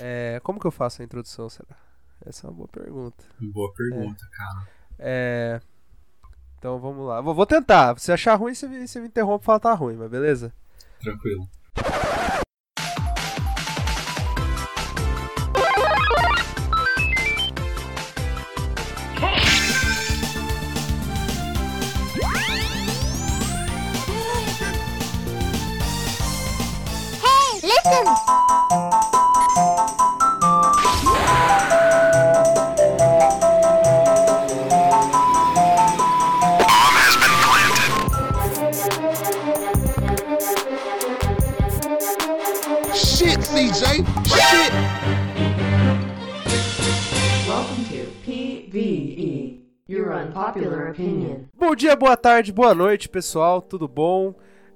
É, como que eu faço a introdução, será? Essa é uma boa pergunta. Boa pergunta, é. cara. É. Então vamos lá. Vou, vou tentar. Se achar ruim, você me, você me interrompe e fala tá ruim, mas beleza? Tranquilo. Bom dia, boa tarde, boa noite, pessoal, tudo bom?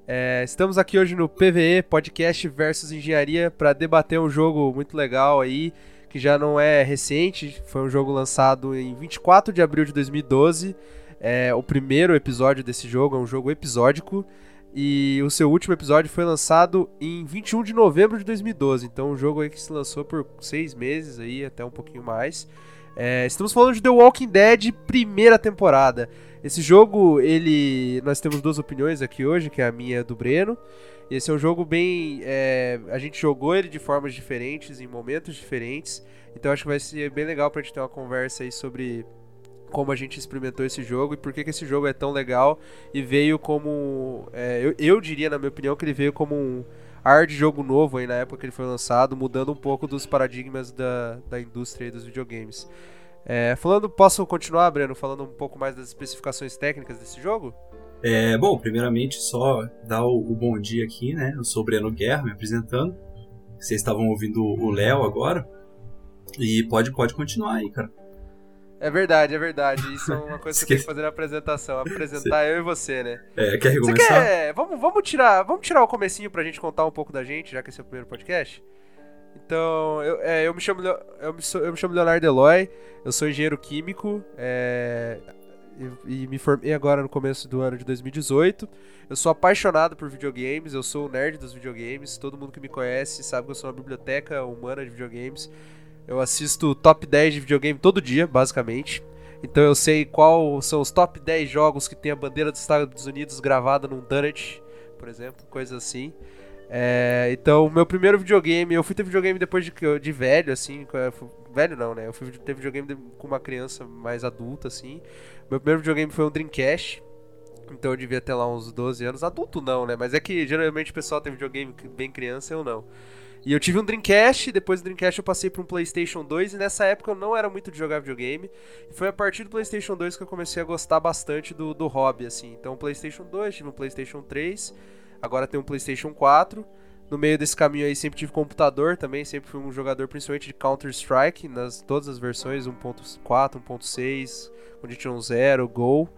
É, estamos aqui hoje no PVE Podcast versus Engenharia para debater um jogo muito legal aí, que já não é recente, foi um jogo lançado em 24 de abril de 2012. É, o primeiro episódio desse jogo é um jogo episódico e o seu último episódio foi lançado em 21 de novembro de 2012. Então, um jogo aí que se lançou por seis meses aí, até um pouquinho mais. É, estamos falando de The Walking Dead primeira temporada. Esse jogo, ele, nós temos duas opiniões aqui hoje, que é a minha do Breno. Esse é um jogo bem, é, a gente jogou ele de formas diferentes, em momentos diferentes. Então acho que vai ser bem legal pra gente ter uma conversa aí sobre como a gente experimentou esse jogo e por que, que esse jogo é tão legal e veio como, é, eu, eu diria na minha opinião que ele veio como um ar de jogo novo aí na época que ele foi lançado, mudando um pouco dos paradigmas da, da indústria dos videogames. É, falando, posso continuar, Breno, falando um pouco mais das especificações técnicas desse jogo? É, bom, primeiramente só dar o, o, bom dia aqui, né? Eu sou o Breno Guerra, me apresentando. Vocês estavam ouvindo o Léo agora. E pode, pode continuar aí, cara. É verdade, é verdade. Isso é uma coisa que eu tenho que fazer na apresentação. Apresentar eu e você, né? É, quer recomeçar? Quer... Vamos, vamos, tirar, vamos tirar o comecinho pra gente contar um pouco da gente, já que esse é o primeiro podcast? Então, eu, é, eu, me chamo, eu, me, eu me chamo Leonardo Eloy, eu sou engenheiro químico é, e, e, me formei agora no começo do ano de 2018. Eu sou apaixonado por videogames, eu sou o nerd dos videogames. Todo mundo que me conhece sabe que eu sou uma biblioteca humana de videogames. Eu assisto top 10 de videogame todo dia, basicamente. Então eu sei qual são os top 10 jogos que tem a bandeira dos Estados Unidos gravada num donut, por exemplo, coisas assim. É, então, meu primeiro videogame, eu fui ter videogame depois de, de velho, assim, velho não, né? Eu fui ter videogame com uma criança mais adulta, assim. Meu primeiro videogame foi um Dreamcast, então eu devia ter lá uns 12 anos. Adulto não, né? Mas é que geralmente o pessoal tem videogame bem criança, eu não. E eu tive um Dreamcast, depois do Dreamcast eu passei para um PlayStation 2 e nessa época eu não era muito de jogar videogame. E foi a partir do PlayStation 2 que eu comecei a gostar bastante do, do hobby, assim. Então, PlayStation 2, tive um PlayStation 3, agora tem um PlayStation 4. No meio desse caminho aí sempre tive computador também, sempre fui um jogador principalmente de Counter-Strike, nas todas as versões, 1.4, 1.6, Condition 0, Go.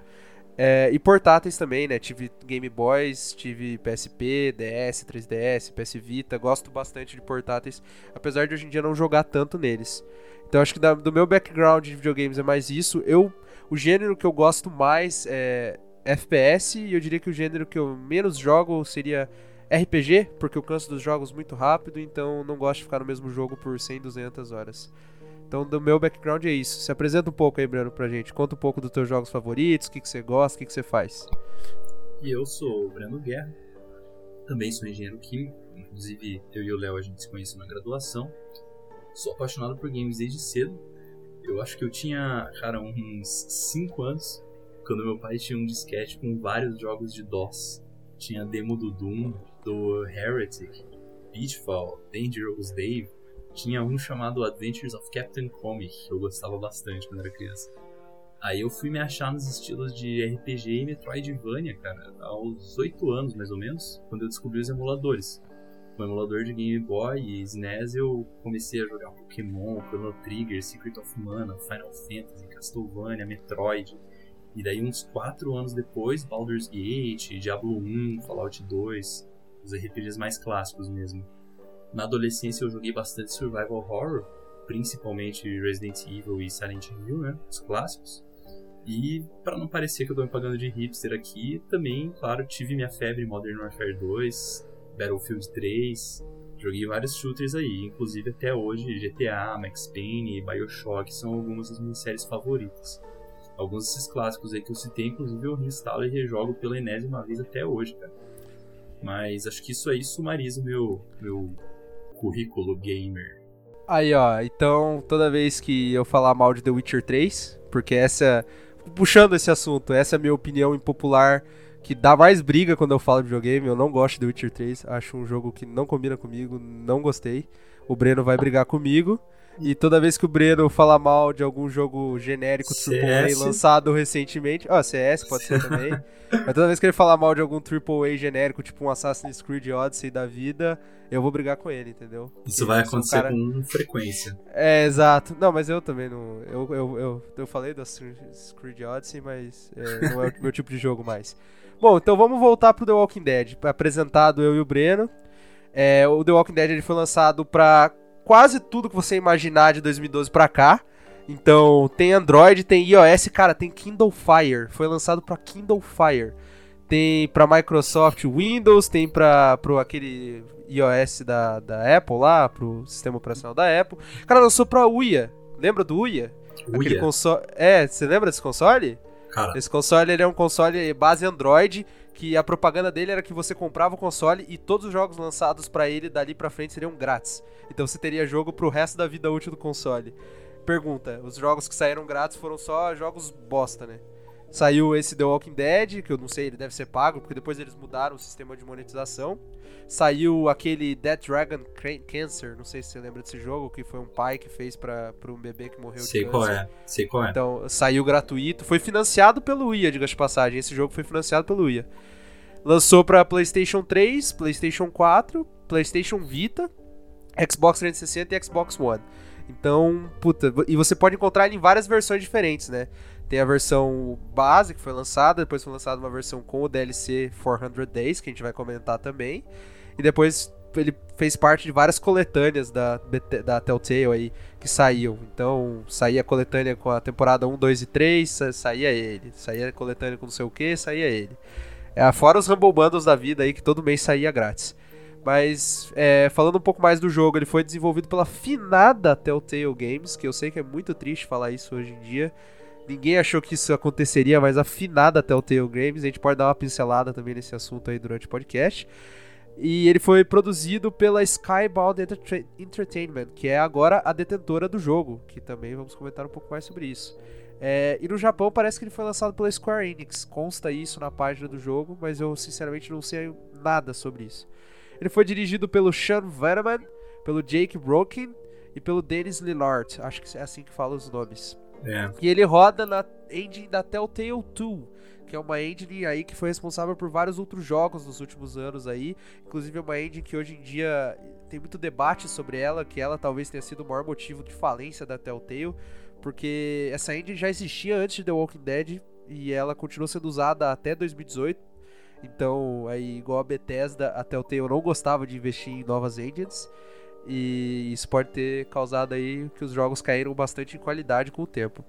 É, e portáteis também, né? Tive Game Boys, tive PSP, DS, 3DS, PS Vita. Gosto bastante de portáteis, apesar de hoje em dia não jogar tanto neles. Então acho que da, do meu background de videogames é mais isso. Eu, o gênero que eu gosto mais é FPS e eu diria que o gênero que eu menos jogo seria RPG, porque eu canso dos jogos muito rápido, então não gosto de ficar no mesmo jogo por 100, 200 horas. Então, do meu background é isso. Se apresenta um pouco aí, Breno, pra gente. Conta um pouco dos teus jogos favoritos, o que, que você gosta, o que, que você faz. E eu sou o Breno Guerra, também sou engenheiro químico. Inclusive, eu e o Léo a gente se conhece na graduação. Sou apaixonado por games desde cedo. Eu acho que eu tinha, cara, uns 5 anos, quando meu pai tinha um disquete com vários jogos de DOS. Tinha demo do Doom, do Heretic, Pitfall, Dangerous Dave, tinha um chamado Adventures of Captain Comic, que eu gostava bastante quando era criança. Aí eu fui me achar nos estilos de RPG e Metroidvania, cara, aos 8 anos mais ou menos, quando eu descobri os emuladores. No emulador de Game Boy e SNES eu comecei a jogar Pokémon, Chrono Trigger, Secret of Mana, Final Fantasy, Castlevania, Metroid. E daí uns 4 anos depois, Baldur's Gate, Diablo 1, Fallout 2, os RPGs mais clássicos mesmo. Na adolescência eu joguei bastante survival horror, principalmente Resident Evil e Silent Hill, né, os clássicos. E para não parecer que eu tô me pagando de hipster aqui, também, claro, tive minha febre Modern Warfare 2, Battlefield 3, Joguei vários shooters aí, inclusive até hoje GTA, Max Payne e Bioshock são algumas das minhas séries favoritas. Alguns desses clássicos aí que eu citei, inclusive eu reinstalo e rejogo pela enésima vez até hoje, cara. Mas acho que isso aí sumariza o meu, meu currículo gamer. Aí, ó, então toda vez que eu falar mal de The Witcher 3, porque essa. Puxando esse assunto, essa é a minha opinião impopular, que dá mais briga quando eu falo de videogame. Eu não gosto de The Witcher 3, acho um jogo que não combina comigo, não gostei. O Breno vai brigar comigo. E toda vez que o Breno fala mal de algum jogo genérico AAA lançado recentemente. Ó, oh, CS pode ser também. Mas toda vez que ele falar mal de algum AAA genérico, tipo um Assassin's Creed Odyssey da vida, eu vou brigar com ele, entendeu? Isso Porque vai acontecer cara... com frequência. É, exato. Não, mas eu também não. Eu, eu, eu, eu falei do Assassin's Creed Odyssey, mas é, não é o meu tipo de jogo mais. Bom, então vamos voltar pro The Walking Dead. Apresentado eu e o Breno. É, o The Walking Dead ele foi lançado para quase tudo que você imaginar de 2012 para cá. Então, tem Android, tem iOS, cara, tem Kindle Fire. Foi lançado para Kindle Fire. Tem para Microsoft Windows, tem para pro aquele iOS da, da Apple lá, pro sistema operacional da Apple. Cara, lançou pra Uia. Lembra do Uia? Uia? Aquele console. É, você lembra desse console? Cara. Esse console ele é um console base Android que a propaganda dele era que você comprava o console e todos os jogos lançados para ele dali para frente seriam grátis. Então você teria jogo pro resto da vida útil do console. Pergunta: os jogos que saíram grátis foram só jogos bosta, né? Saiu esse The Walking Dead, que eu não sei, ele deve ser pago, porque depois eles mudaram o sistema de monetização. Saiu aquele Dead Dragon Cancer, não sei se você lembra desse jogo, que foi um pai que fez para um bebê que morreu sei de câncer. Sei qual é, sei qual é. Então, saiu gratuito, foi financiado pelo IA, diga de passagem. Esse jogo foi financiado pelo IA. Lançou para PlayStation 3, PlayStation 4, PlayStation Vita, Xbox 360 e Xbox One. Então, puta, e você pode encontrar ele em várias versões diferentes, né? Tem a versão base que foi lançada, depois foi lançada uma versão com o DLC 400 Days, que a gente vai comentar também. E depois ele fez parte de várias coletâneas da, da Telltale aí que saíam. Então, saía a coletânea com a temporada 1, 2 e 3, saía ele. Saía a coletânea com não sei o que, saía ele. É, fora os Rumble Bundles da vida aí, que todo mês saía grátis. Mas, é, falando um pouco mais do jogo, ele foi desenvolvido pela finada Telltale Games, que eu sei que é muito triste falar isso hoje em dia. Ninguém achou que isso aconteceria, mas a finada Telltale Games, a gente pode dar uma pincelada também nesse assunto aí durante o podcast. E ele foi produzido pela Skybound Entertainment, que é agora a detentora do jogo, que também vamos comentar um pouco mais sobre isso. É, e no Japão parece que ele foi lançado pela Square Enix. Consta isso na página do jogo, mas eu sinceramente não sei nada sobre isso. Ele foi dirigido pelo Sean Veneman, pelo Jake Broken e pelo Dennis Lillard. Acho que é assim que fala os nomes. É. E ele roda na engine da Telltale 2, que é uma engine aí que foi responsável por vários outros jogos nos últimos anos aí. Inclusive é uma engine que hoje em dia tem muito debate sobre ela, que ela talvez tenha sido o maior motivo de falência da Telltale porque essa engine já existia antes de The Walking Dead e ela continuou sendo usada até 2018. Então, aí, igual a Bethesda, a Telltale não gostava de investir em novas engines. E isso pode ter causado aí que os jogos caíram bastante em qualidade com o tempo.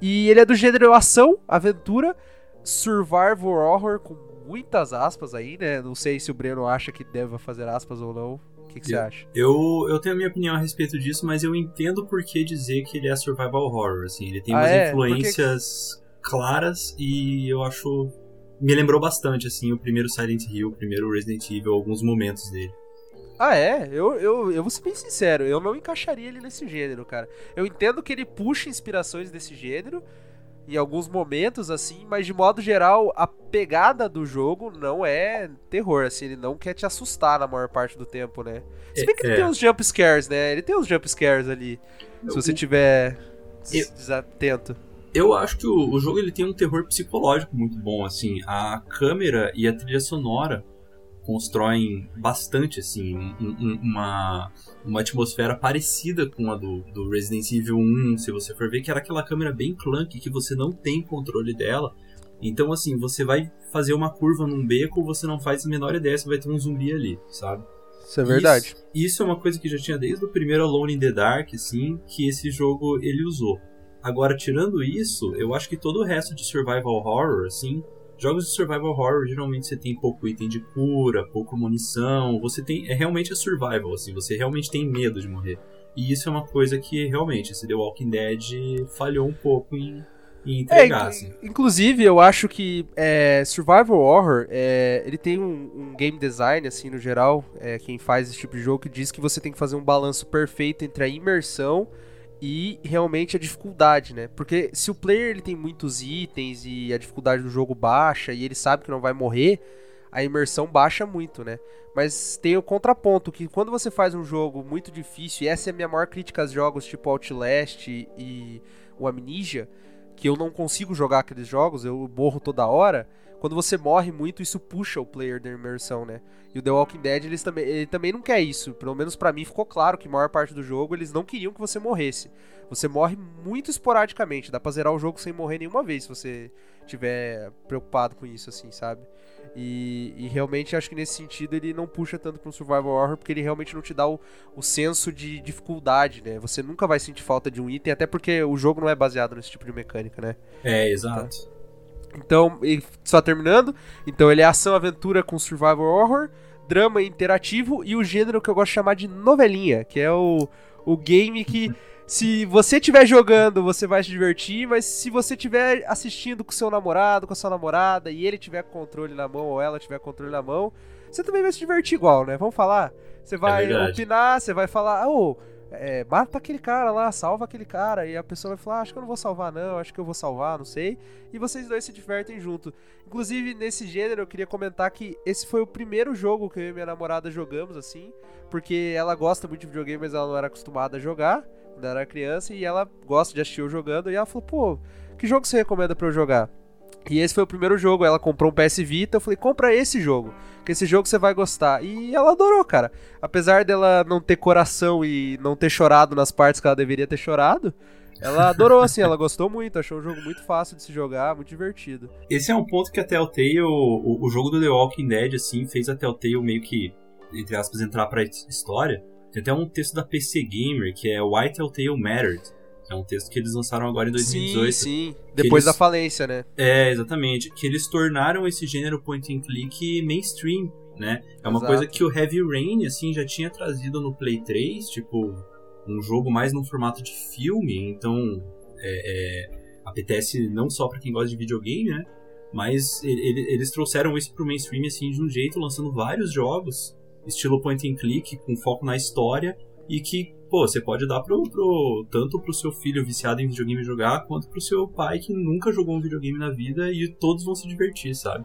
E ele é do gênero ação, aventura, survival horror, com muitas aspas aí, né? Não sei se o Breno acha que deve fazer aspas ou não. O que, que você acha? Eu, eu tenho a minha opinião a respeito disso, mas eu entendo por que dizer que ele é survival horror. Assim, ele tem ah, umas é? influências Porque... claras e eu acho. Me lembrou bastante, assim, o primeiro Silent Hill, o primeiro Resident Evil, alguns momentos dele. Ah, é? Eu, eu, eu vou ser bem sincero, eu não encaixaria ele nesse gênero, cara. Eu entendo que ele puxa inspirações desse gênero, em alguns momentos, assim, mas de modo geral, a pegada do jogo não é terror, assim, ele não quer te assustar na maior parte do tempo, né? Se bem que é, ele tem uns jump scares, né? Ele tem uns jump scares ali, se você tiver eu, desatento. Eu acho que o, o jogo ele tem um terror psicológico muito bom, assim, a câmera e a trilha sonora constroem bastante assim um, uma, uma atmosfera parecida com a do, do Resident Evil 1, se você for ver que era aquela câmera bem clunky que você não tem controle dela. Então assim, você vai fazer uma curva num beco, você não faz a menor ideia se vai ter um zumbi ali, sabe? Isso é verdade. Isso, isso é uma coisa que já tinha desde o primeiro Alone in the Dark, assim, que esse jogo ele usou. Agora, tirando isso, eu acho que todo o resto de survival horror, assim, Jogos de survival horror, geralmente você tem pouco item de cura, pouca munição, você tem é realmente a survival assim, você realmente tem medo de morrer. E isso é uma coisa que realmente esse The Walking Dead falhou um pouco em, em entregar. É, assim. Inclusive, eu acho que é, survival horror, é, ele tem um, um, game design assim no geral, é, quem faz esse tipo de jogo que diz que você tem que fazer um balanço perfeito entre a imersão e realmente a dificuldade, né? Porque se o player ele tem muitos itens e a dificuldade do jogo baixa e ele sabe que não vai morrer, a imersão baixa muito, né? Mas tem o contraponto que quando você faz um jogo muito difícil, e essa é a minha maior crítica aos jogos tipo Outlast e o Amnesia, que eu não consigo jogar aqueles jogos, eu morro toda hora. Quando você morre muito, isso puxa o player da imersão, né? E o The Walking Dead, eles também, ele também não quer isso. Pelo menos para mim ficou claro que a maior parte do jogo eles não queriam que você morresse. Você morre muito esporadicamente. Dá pra zerar o jogo sem morrer nenhuma vez se você tiver preocupado com isso, assim, sabe? E, e, realmente acho que nesse sentido ele não puxa tanto para um survival horror porque ele realmente não te dá o, o senso de dificuldade, né? Você nunca vai sentir falta de um item, até porque o jogo não é baseado nesse tipo de mecânica, né? É, exato. Então, então, só terminando, então ele é ação aventura com survival horror, drama interativo e o gênero que eu gosto de chamar de novelinha, que é o, o game que se você estiver jogando, você vai se divertir, mas se você estiver assistindo com seu namorado, com a sua namorada e ele tiver controle na mão ou ela tiver controle na mão, você também vai se divertir igual, né? Vamos falar? Você vai é opinar, você vai falar, oh, é, mata aquele cara lá, salva aquele cara. E a pessoa vai falar: ah, Acho que eu não vou salvar, não, acho que eu vou salvar, não sei. E vocês dois se divertem junto. Inclusive, nesse gênero, eu queria comentar que esse foi o primeiro jogo que eu e minha namorada jogamos, assim. Porque ela gosta muito de videogame, mas ela não era acostumada a jogar quando era criança. E ela gosta de assistir eu jogando. E ela falou: Pô, que jogo você recomenda para eu jogar? E esse foi o primeiro jogo. Ela comprou um PS Vita. Eu falei: compra esse jogo. Que esse jogo você vai gostar. E ela adorou, cara. Apesar dela não ter coração e não ter chorado nas partes que ela deveria ter chorado. Ela adorou, assim, ela gostou muito, achou o jogo muito fácil de se jogar, muito divertido. Esse é um ponto que a Telltale, o, o jogo do The Walking Dead, assim, fez a Telltale meio que, entre aspas, entrar pra história. Tem até um texto da PC Gamer, que é Why Telltale Mattered, é um texto que eles lançaram agora em 2018. Sim, sim. Depois eles... da falência, né? É, exatamente. Que eles tornaram esse gênero point and click mainstream, né? É uma Exato. coisa que o Heavy Rain, assim, já tinha trazido no Play 3, tipo, um jogo mais no formato de filme, então é, é, apetece não só para quem gosta de videogame, né? Mas ele, eles trouxeram isso pro mainstream, assim, de um jeito, lançando vários jogos, estilo point and click, com foco na história, e que pô, você pode dar pro, pro, tanto pro seu filho viciado em videogame jogar, quanto pro seu pai que nunca jogou um videogame na vida e todos vão se divertir, sabe?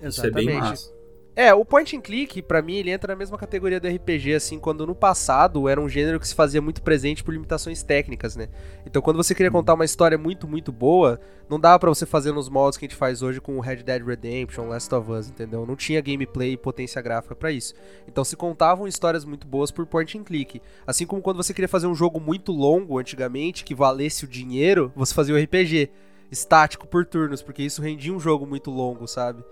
Exatamente. Isso é bem massa. É, o point and click, para mim, ele entra na mesma categoria do RPG, assim, quando no passado era um gênero que se fazia muito presente por limitações técnicas, né? Então, quando você queria contar uma história muito, muito boa, não dava para você fazer nos moldes que a gente faz hoje com Red Dead Redemption, Last of Us, entendeu? Não tinha gameplay e potência gráfica para isso. Então, se contavam histórias muito boas por point and click. Assim como quando você queria fazer um jogo muito longo antigamente, que valesse o dinheiro, você fazia o RPG estático por turnos, porque isso rendia um jogo muito longo, sabe?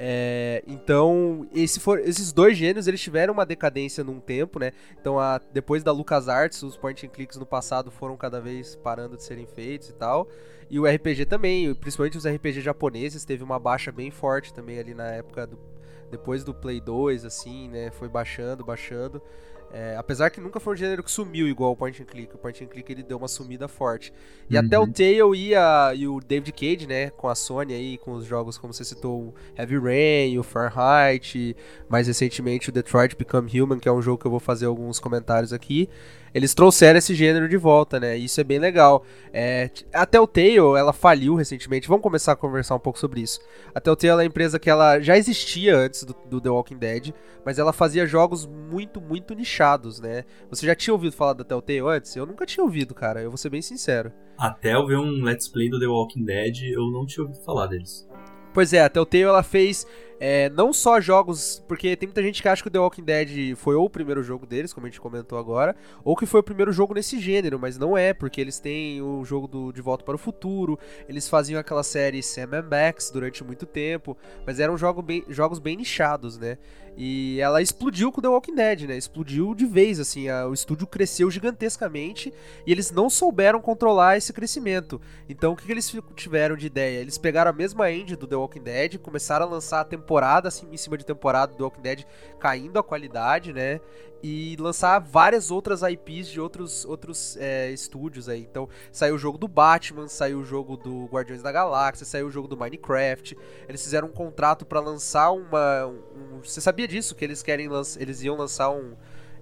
É, então, esse for, esses dois gêneros eles tiveram uma decadência num tempo, né? Então, a, depois da LucasArts, os point and clicks no passado foram cada vez parando de serem feitos e tal. E o RPG também, principalmente os RPG japoneses, teve uma baixa bem forte também ali na época do, depois do Play 2, assim, né? Foi baixando, baixando. É, apesar que nunca foi um gênero que sumiu igual o point and click. O point and click ele deu uma sumida forte. E uhum. até o Tale e, a, e o David Cage, né, com a Sony aí, com os jogos como você citou, o Heavy Rain, o Fahrenheit, mais recentemente o Detroit Become Human, que é um jogo que eu vou fazer alguns comentários aqui eles trouxeram esse gênero de volta, né? Isso é bem legal. É, a Telltale, ela faliu recentemente. Vamos começar a conversar um pouco sobre isso. A Telltale é uma empresa que ela já existia antes do, do, The Walking Dead, mas ela fazia jogos muito, muito nichados, né? Você já tinha ouvido falar da Telltale antes? Eu nunca tinha ouvido, cara. Eu vou ser bem sincero. Até eu ver um Let's Play do The Walking Dead, eu não tinha ouvido falar deles. Pois é, a Telltale ela fez é, não só jogos, porque tem muita gente que acha que o The Walking Dead foi ou o primeiro jogo deles, como a gente comentou agora, ou que foi o primeiro jogo nesse gênero, mas não é, porque eles têm o jogo do De Volta para o Futuro, eles faziam aquela série Sam Max durante muito tempo, mas eram jogo bem, jogos bem nichados, né? E ela explodiu com The Walking Dead, né? Explodiu de vez, assim. A, o estúdio cresceu gigantescamente e eles não souberam controlar esse crescimento. Então, o que, que, eles tiveram de ideia? Eles pegaram a mesma end do The Walking Dead, começaram a lançar a temporada, assim, em cima de temporada do The Walking Dead, caindo a qualidade, né? E lançar várias outras IPs de outros, outros é, estúdios aí. Então, saiu o jogo do Batman, saiu o jogo do Guardiões da Galáxia, saiu o jogo do Minecraft. Eles fizeram um contrato para lançar uma. Um, você sabia disso? Que eles querem eles iam lançar um.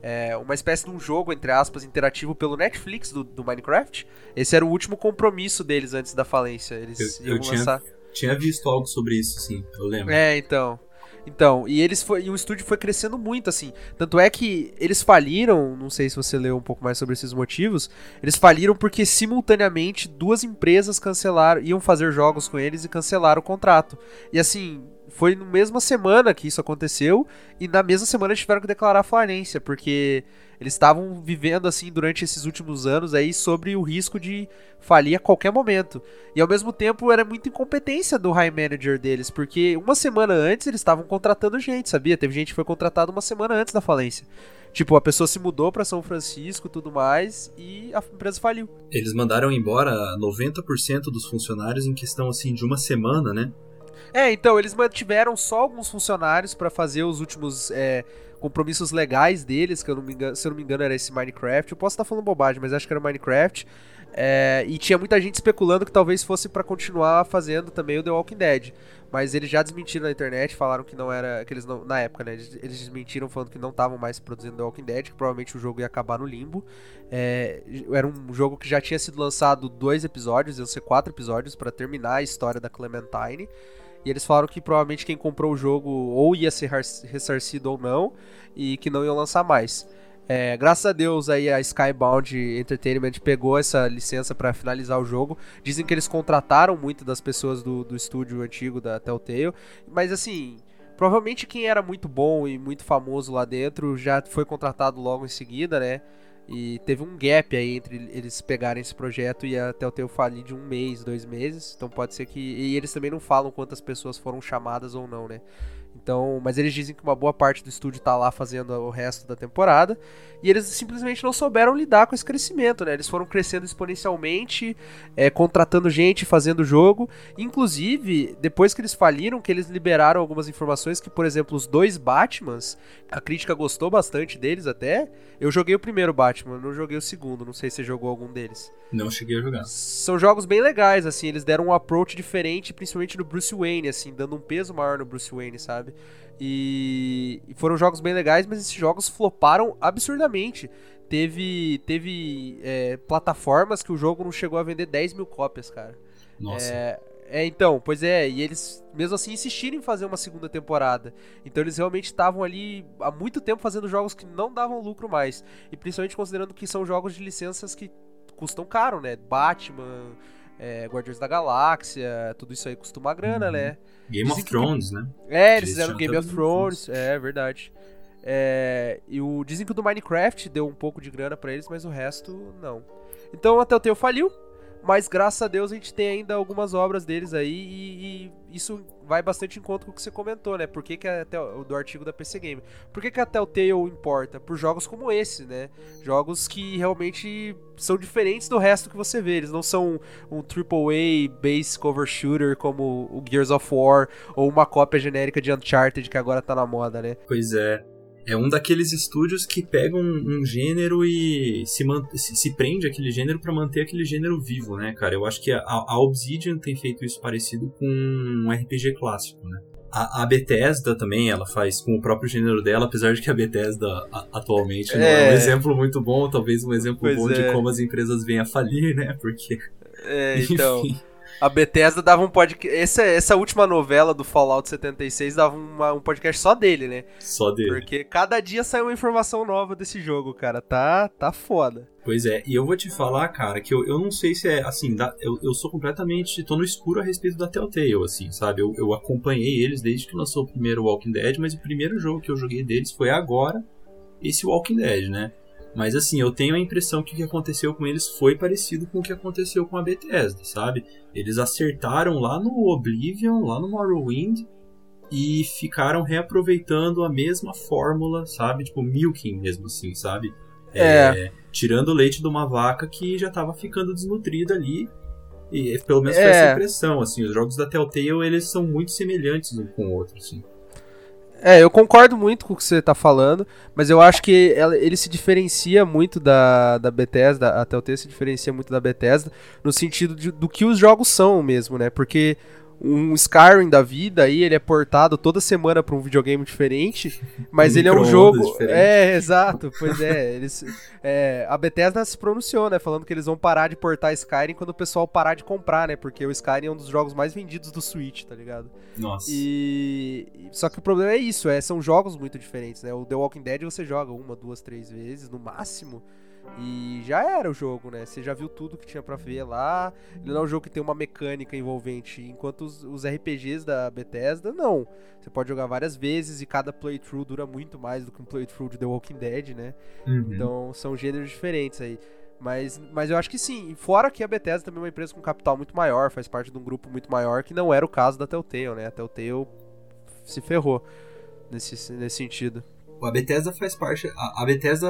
É, uma espécie de um jogo, entre aspas, interativo pelo Netflix do, do, Minecraft. Esse era o último compromisso deles antes da falência. Eles eu, iam eu lançar. Tinha, tinha visto algo sobre isso, sim, eu lembro. É, então. Então, e eles foi, e o estúdio foi crescendo muito, assim. Tanto é que eles faliram, não sei se você leu um pouco mais sobre esses motivos, eles faliram porque simultaneamente duas empresas cancelaram, iam fazer jogos com eles e cancelaram o contrato. E assim, foi na mesma semana que isso aconteceu, e na mesma semana eles tiveram que declarar falência, porque eles estavam vivendo assim durante esses últimos anos aí sobre o risco de falir a qualquer momento. E ao mesmo tempo era muita incompetência do high manager deles, porque uma semana antes eles estavam contratando gente, sabia? Teve gente que foi contratada uma semana antes da falência. Tipo, a pessoa se mudou para São Francisco, tudo mais, e a empresa faliu. Eles mandaram embora 90% dos funcionários em questão assim de uma semana, né? É, então eles mantiveram só alguns funcionários para fazer os últimos é, compromissos legais deles, que eu não me engano, se eu não me engano era esse Minecraft. Eu posso estar falando bobagem, mas acho que era Minecraft. É, e tinha muita gente especulando que talvez fosse para continuar fazendo também o The Walking Dead. Mas eles já desmentiram na internet, falaram que não era. que eles não, Na época, né? Eles, eles desmentiram falando que não estavam mais produzindo The Walking Dead, que provavelmente o jogo ia acabar no limbo. É, era um jogo que já tinha sido lançado dois episódios, iam ser quatro episódios para terminar a história da Clementine. E eles falaram que provavelmente quem comprou o jogo ou ia ser ressarcido ou não, e que não iam lançar mais. É, graças a Deus aí a Skybound Entertainment pegou essa licença para finalizar o jogo. Dizem que eles contrataram muito das pessoas do, do estúdio antigo da Telltale, mas assim, provavelmente quem era muito bom e muito famoso lá dentro já foi contratado logo em seguida, né? E teve um gap aí entre eles pegarem esse projeto e até o teu falir de um mês, dois meses. Então pode ser que. E eles também não falam quantas pessoas foram chamadas ou não, né? Então, mas eles dizem que uma boa parte do estúdio tá lá fazendo o resto da temporada. E eles simplesmente não souberam lidar com esse crescimento, né? Eles foram crescendo exponencialmente, é, contratando gente, fazendo jogo. Inclusive, depois que eles faliram, que eles liberaram algumas informações que, por exemplo, os dois Batmans, a crítica gostou bastante deles até. Eu joguei o primeiro Batman, não joguei o segundo, não sei se você jogou algum deles. Não cheguei a jogar. São jogos bem legais, assim, eles deram um approach diferente, principalmente no Bruce Wayne, assim, dando um peso maior no Bruce Wayne, sabe? E, foram jogos bem legais, mas esses jogos floparam absurdamente. Teve, teve é, plataformas que o jogo não chegou a vender 10 mil cópias, cara. Nossa. É, é, então, pois é, e eles mesmo assim insistiram em fazer uma segunda temporada. Então eles realmente estavam ali há muito tempo fazendo jogos que não davam lucro mais. E principalmente considerando que são jogos de licenças que custam caro, né? Batman, é, Guardiões da Galáxia, tudo isso aí custa uma grana, uhum. né? Game Dizem of Thrones, né? É, eles fizeram Game of Thrones, é verdade. É, e o, dizem que o do Minecraft deu um pouco de grana para eles, mas o resto não. Então até o teu faliu, mas graças a Deus a gente tem ainda algumas obras deles aí e, e isso vai bastante em conta com o que você comentou, né? Por que, que até do artigo da PC Game? Por que, que a Telltale importa? Por jogos como esse, né? Jogos que realmente são diferentes do resto que você vê. Eles não são um AAA base cover shooter como o Gears of War ou uma cópia genérica de Uncharted que agora tá na moda, né? Pois é é um daqueles estúdios que pegam um, um gênero e se, se, se prende aquele gênero para manter aquele gênero vivo, né, cara? Eu acho que a, a, Obsidian tem feito isso parecido com um RPG clássico, né? A, a, Bethesda também, ela faz com o próprio gênero dela, apesar de que a Bethesda a, atualmente é. não é um exemplo muito bom, talvez um exemplo pois bom é. de como as empresas vêm a falir, né? Porque. É, então. Enfim. A Bethesda dava um podcast. Essa, essa última novela do Fallout 76 dava uma, um podcast só dele, né? Só dele. Porque cada dia sai uma informação nova desse jogo, cara. Tá, tá foda. Pois é, e eu vou te falar, cara, que eu, eu não sei se é assim, da, eu, eu sou completamente. tô no escuro a respeito da Telltale, assim, sabe? Eu, eu acompanhei eles desde que lançou o primeiro Walking Dead, mas o primeiro jogo que eu joguei deles foi agora, esse Walking Dead, né? Mas assim, eu tenho a impressão que o que aconteceu com eles foi parecido com o que aconteceu com a Bethesda, sabe? Eles acertaram lá no Oblivion, lá no Morrowind, e ficaram reaproveitando a mesma fórmula, sabe? Tipo, milking mesmo assim, sabe? É. é tirando o leite de uma vaca que já estava ficando desnutrida ali. E pelo menos É. foi essa impressão, assim, os jogos da Telltale, eles são muito semelhantes um com o outro, assim. É, eu concordo muito com o que você tá falando, mas eu acho que ela- ele se diferencia muito da, da Bethesda, a Telltale se diferencia muito da Bethesda, no sentido de- do que os jogos são mesmo, né? Porque um Skyrim da vida aí, ele é portado toda semana pra um videogame diferente, mas ele é um jogo... diferente. É, exato, pois é, eles... é, a Bethesda se pronunciou, né? Falando que eles vão parar de portar Skyrim quando o pessoal parar de comprar, né? Porque o Skyrim é um dos jogos mais vendidos do Switch, tá ligado? Nossa. E- só que o problema é isso, é, são jogos muito diferentes, né? O The Walking Dead você joga uma, duas, três vezes no máximo e já era o jogo, né? Você já viu tudo que tinha pra ver lá. Ele não é um jogo que tem uma mecânica envolvente, enquanto os, os RPGs da Bethesda não. Você pode jogar várias vezes e cada playthrough dura muito mais do que um playthrough de The Walking Dead, né? Uhum. Então são gêneros diferentes aí. Mas, mas eu acho que sim. Fora que a Bethesda também é uma empresa com capital muito maior, faz parte de um grupo muito maior, que não era o caso da Telltale, né? A Telltale se ferrou nesse, nesse sentido. A Bethesda faz parte. A, a Bethesda,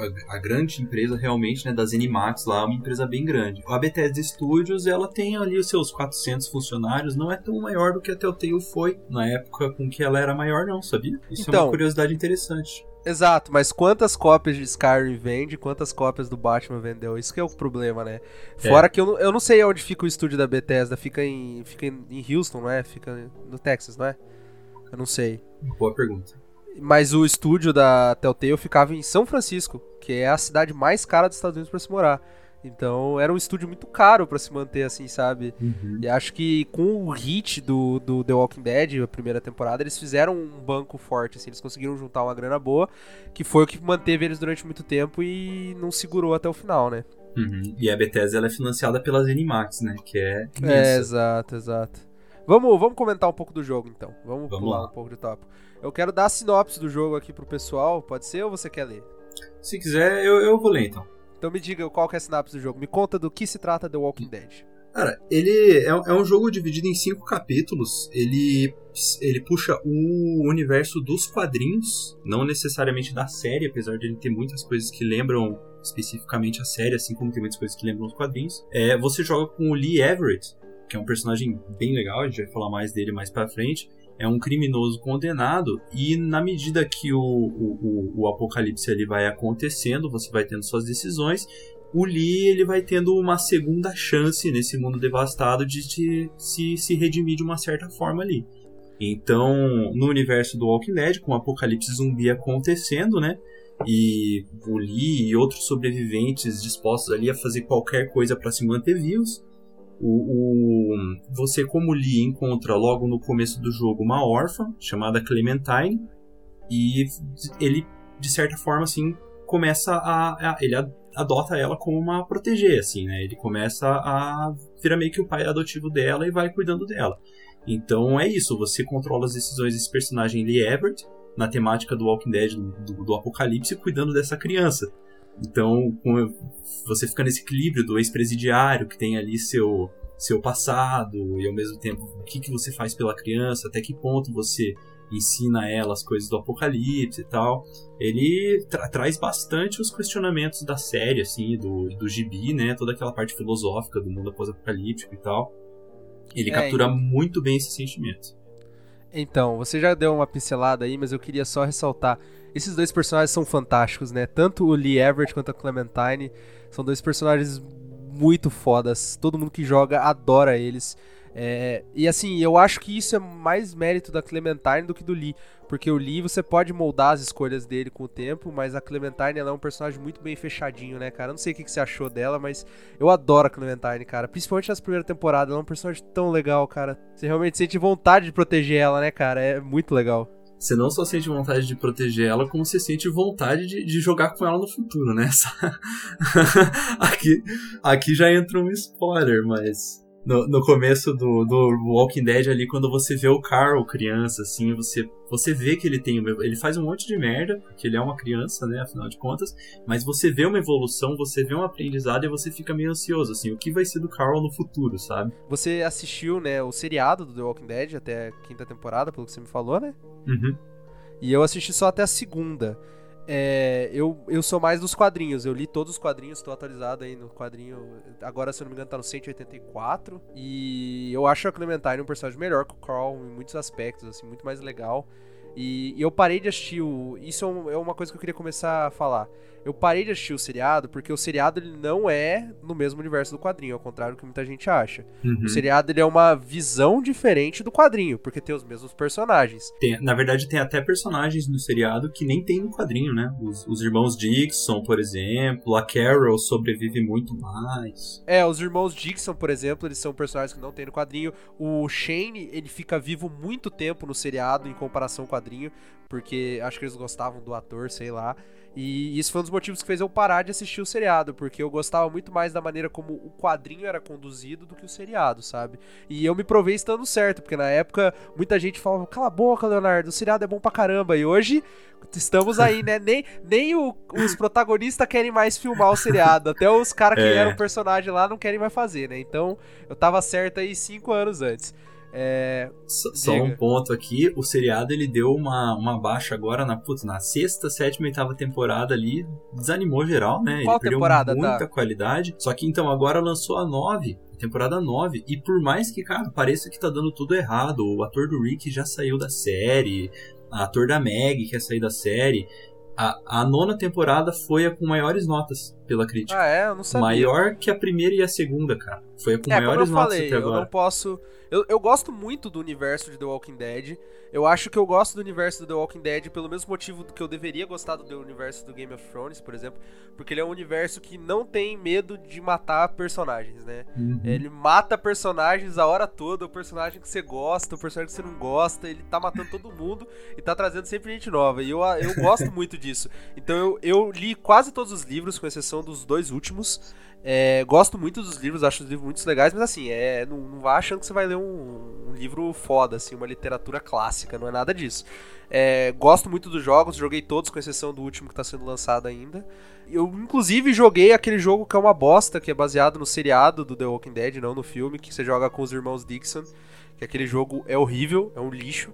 a, a grande empresa realmente, né, da ZeniMax lá, é uma empresa bem grande. A Bethesda Studios, ela tem ali os seus 400 funcionários, não é tão maior do que a Telltale foi na época com que ela era maior, não, sabia? Isso é Então. uma curiosidade interessante. Exato, mas quantas cópias de Skyrim vende, quantas cópias do Batman vendeu? Isso que é o problema, né? Fora que eu, não- eu não sei onde fica o estúdio da Bethesda, fica em, fica em em Houston, não é? Fica no Texas, não é? Eu não sei. Boa pergunta. Mas o estúdio da Telltale ficava em São Francisco, que é a cidade mais cara dos Estados Unidos pra se morar. Então era um estúdio muito caro pra se manter assim, sabe? E acho que com o hit do, do The Walking Dead, a primeira temporada, eles fizeram um banco forte, assim, eles conseguiram juntar uma grana boa, que foi o que manteve eles durante muito tempo e não segurou até o final, né? Uhum. E a Bethesda é financiada pela ZeniMax, né? Que é É, exato, exato. Vamos, vamos comentar um pouco do jogo então. Vamos, Vamos pular lá. um pouco de tópico. Eu quero dar a sinopse do jogo aqui pro pessoal, pode ser ou você quer ler? Se quiser, eu, eu vou ler então. Então me diga qual que é a sinopse do jogo. Me conta do que se trata The Walking Dead. Cara, ele é, é um jogo dividido em cinco capítulos. Ele, ele puxa o universo dos quadrinhos, não necessariamente da série, apesar de ele ter muitas coisas que lembram especificamente a série, assim como tem muitas coisas que lembram os quadrinhos. É, você joga com o Lee Everett, que é um personagem bem legal, a gente vai falar mais dele mais pra frente. É um criminoso condenado e na medida que o, o, o, apocalipse ali vai acontecendo, você vai tendo suas decisões o Lee ele vai tendo uma segunda chance nesse mundo devastado de te- se, se redimir de uma certa forma ali. Então, no universo do Walking Dead, com o apocalipse zumbi acontecendo, né? E o Lee e outros sobreviventes dispostos ali a fazer qualquer coisa para se manter vivos. O, o- você, como Lee, encontra logo no começo do jogo uma órfã chamada Clementine. E ele, de certa forma, assim, começa a. a- ele adota ela como uma proteger, assim, né? Ele começa a virar meio que o pai adotivo dela e vai cuidando dela. Então é isso, você controla as decisões desse personagem Lee Everett, na temática do Walking Dead, do, do- do apocalipse, cuidando dessa criança. Então você fica nesse equilíbrio do ex-presidiário, que tem ali seu, seu passado, e ao mesmo tempo o que, que você faz pela criança, até que ponto você ensina ela as coisas do apocalipse e tal. Ele tra- traz bastante os questionamentos da série, assim, do, do gibi, né? Toda aquela parte filosófica do mundo pós-apocalíptico e tal. Ele É, captura então- muito bem esse sentimento. Então, você já deu uma pincelada aí, mas eu queria só ressaltar. Esses dois personagens são fantásticos, né? Tanto o Lee Everett quanto a Clementine são dois personagens muito fodas. Todo mundo que joga adora eles. É, e assim, eu acho que isso é mais mérito da Clementine do que do Lee. Porque o Lee você pode moldar as escolhas dele com o tempo, mas a Clementine ela é um personagem muito bem fechadinho, né, cara? Eu não sei o que, você achou dela, mas eu adoro a Clementine, cara. Principalmente nas primeiras temporadas, ela é um personagem tão legal, cara. Você realmente sente vontade de proteger ela, né, cara? É muito legal. Você não só sente vontade de proteger ela, como você sente vontade de, de jogar com ela no futuro, né? aqui, aqui já entra um spoiler, mas no, no começo do, do Walking Dead ali, quando você vê o Carl criança, assim, você, você vê que ele tem. Ele faz um monte de merda, porque ele é uma criança, né? Afinal de contas. Mas você vê uma evolução, você vê um aprendizado e você fica meio ansioso, assim, o que vai ser do Carl no futuro, sabe? Você assistiu, né, o seriado do The Walking Dead até a quinta temporada, pelo que você me falou, né? Uhum. E eu assisti só até a segunda. É, eu, eu sou mais dos quadrinhos. Eu li todos os quadrinhos, estou atualizado aí no quadrinho. Agora, se eu não me engano, tá no 184. E eu acho a Clementine um personagem melhor que o Carl em muitos aspectos, assim, muito mais legal. E, e eu parei de assistir o. Isso é, é uma coisa que eu queria começar a falar. Eu parei de assistir o seriado porque o seriado ele não é no mesmo universo do quadrinho, ao contrário do que muita gente acha. Uhum. O seriado ele é uma visão diferente do quadrinho, porque tem os mesmos personagens. Tem- na verdade, tem até personagens no seriado que nem tem no quadrinho, né? Os, os irmãos Dixon, por exemplo, a Carol sobrevive muito mais. É, os irmãos Dixon, por exemplo, eles são personagens que não tem no quadrinho. O Shane, ele fica vivo muito tempo no seriado em comparação com o quadrinho, porque acho que eles gostavam do ator, sei lá. E isso foi um dos motivos que fez eu parar de assistir o seriado, porque eu gostava muito mais da maneira como o quadrinho era conduzido do que o seriado, sabe? E eu me provei estando certo, porque na época muita gente falava: cala a boca, Leonardo, o seriado é bom pra caramba. E hoje estamos aí, né? Nem, nem o- os protagonistas querem mais filmar o seriado, até os caras que É. eram personagem lá não querem mais fazer, né? Então eu tava certo aí cinco anos antes. É, Só, Diga. um ponto aqui, o seriado ele deu uma, uma baixa agora na, putz, na sexta, sétima, oitava temporada ali, desanimou geral, né? Qual ele perdeu temporada, muita tá? qualidade. Só que então agora lançou a 9, temporada 9, e por mais que, cara, pareça que tá dando tudo errado, o ator do Rick já saiu da série, o ator da Meg quer sair da série, a, a nona temporada foi a com maiores notas pela crítica. ah, é, eu não sabia. Maior que a primeira e a segunda, cara. Foi a com É, como eu maiores notas falei, até eu não agora. posso. Eu, eu gosto muito do universo de The Walking Dead. Eu acho que eu gosto do universo do The Walking Dead pelo mesmo motivo do que eu deveria gostar do universo do Game of Thrones, por exemplo. Porque ele é um universo que não tem medo de matar personagens, né? Uhum. Ele mata personagens a hora toda, o personagem que você gosta, o personagem que você não gosta, ele tá matando todo mundo e tá trazendo sempre gente nova. E eu, eu gosto muito disso. Então eu, eu li quase todos os livros, com exceção dos dois últimos. É, gosto muito dos livros, acho os livros muito legais, mas assim, é, não, não vá achando que você vai ler um, um livro foda, assim, uma literatura clássica, não é nada disso. É, gosto muito dos jogos, joguei todos, com exceção do último que tá sendo lançado ainda. Eu, inclusive, joguei aquele jogo que é uma bosta, que é baseado no seriado do The Walking Dead, não no filme, que você joga com os irmãos Dixon. Que aquele jogo é horrível, é um lixo.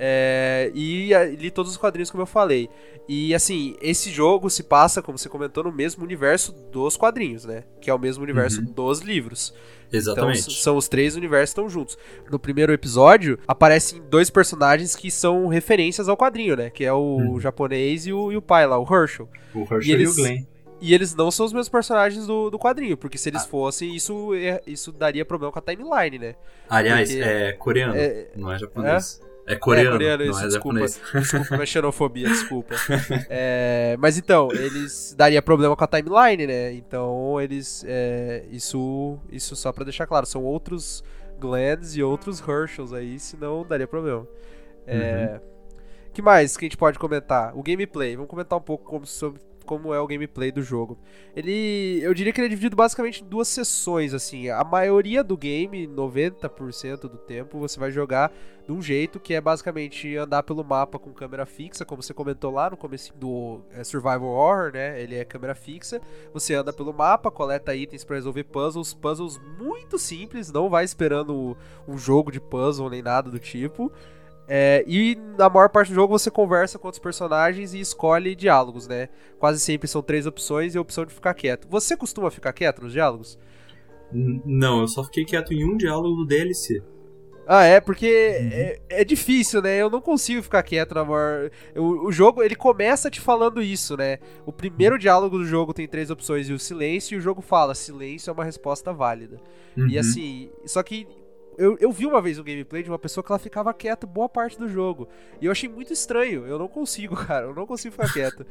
É, e li todos os quadrinhos, como eu falei. E assim, esse jogo se passa, como você comentou, no mesmo universo dos quadrinhos, né? Que é o mesmo universo Uhum. dos livros. Exatamente. Então, são os três universos que estão juntos. No primeiro episódio, aparecem dois personagens que são referências ao quadrinho, né? Que é o Uhum. japonês e o, e o pai lá, o Herschel. o Herschel e eles- e o Glenn. E eles não são os mesmos personagens do, do quadrinho, porque se eles Ah. fossem, isso, é- isso daria problema com a timeline, né? Aliás, Porque- é coreano, É, não é japonês. É, coreano, É, coreano, isso, é desculpa. Desculpa, minha xenofobia, desculpa. É, mas então, eles daria problema com a timeline, né? Então, eles. é, isso, isso só pra deixar claro, são outros Glens e outros Herschels aí, senão daria problema. É, que mais que a gente pode comentar? O gameplay. Vamos comentar um pouco como, sobre como é o gameplay do jogo. Ele, eu diria que ele é dividido basicamente em duas sessões, assim. A maioria do game, 90% do tempo, você vai jogar de um jeito que é basicamente andar pelo mapa com câmera fixa, como você comentou lá no começo do é, Survival Horror, né? Ele é câmera fixa. Você anda pelo mapa, coleta itens para resolver puzzles, puzzles muito simples, não vai esperando um jogo de puzzle nem nada do tipo. É, e na maior parte do jogo você conversa com outros personagens e escolhe diálogos, né? Quase sempre são três opções e a opção de ficar quieto. Você costuma ficar quieto nos diálogos? Não, eu só fiquei quieto em um diálogo do DLC. Ah, é, porque é, é difícil, né? Eu não consigo ficar quieto na maior. O, o jogo, ele começa te falando isso, né? O primeiro diálogo do jogo tem três opções e o silêncio, e o jogo fala: silêncio é uma resposta válida. E Uhum. assim, só que eu, eu vi uma vez um gameplay de uma pessoa que ela ficava quieta boa parte do jogo. E eu achei muito estranho. Eu não consigo, cara. Eu não consigo ficar quieto.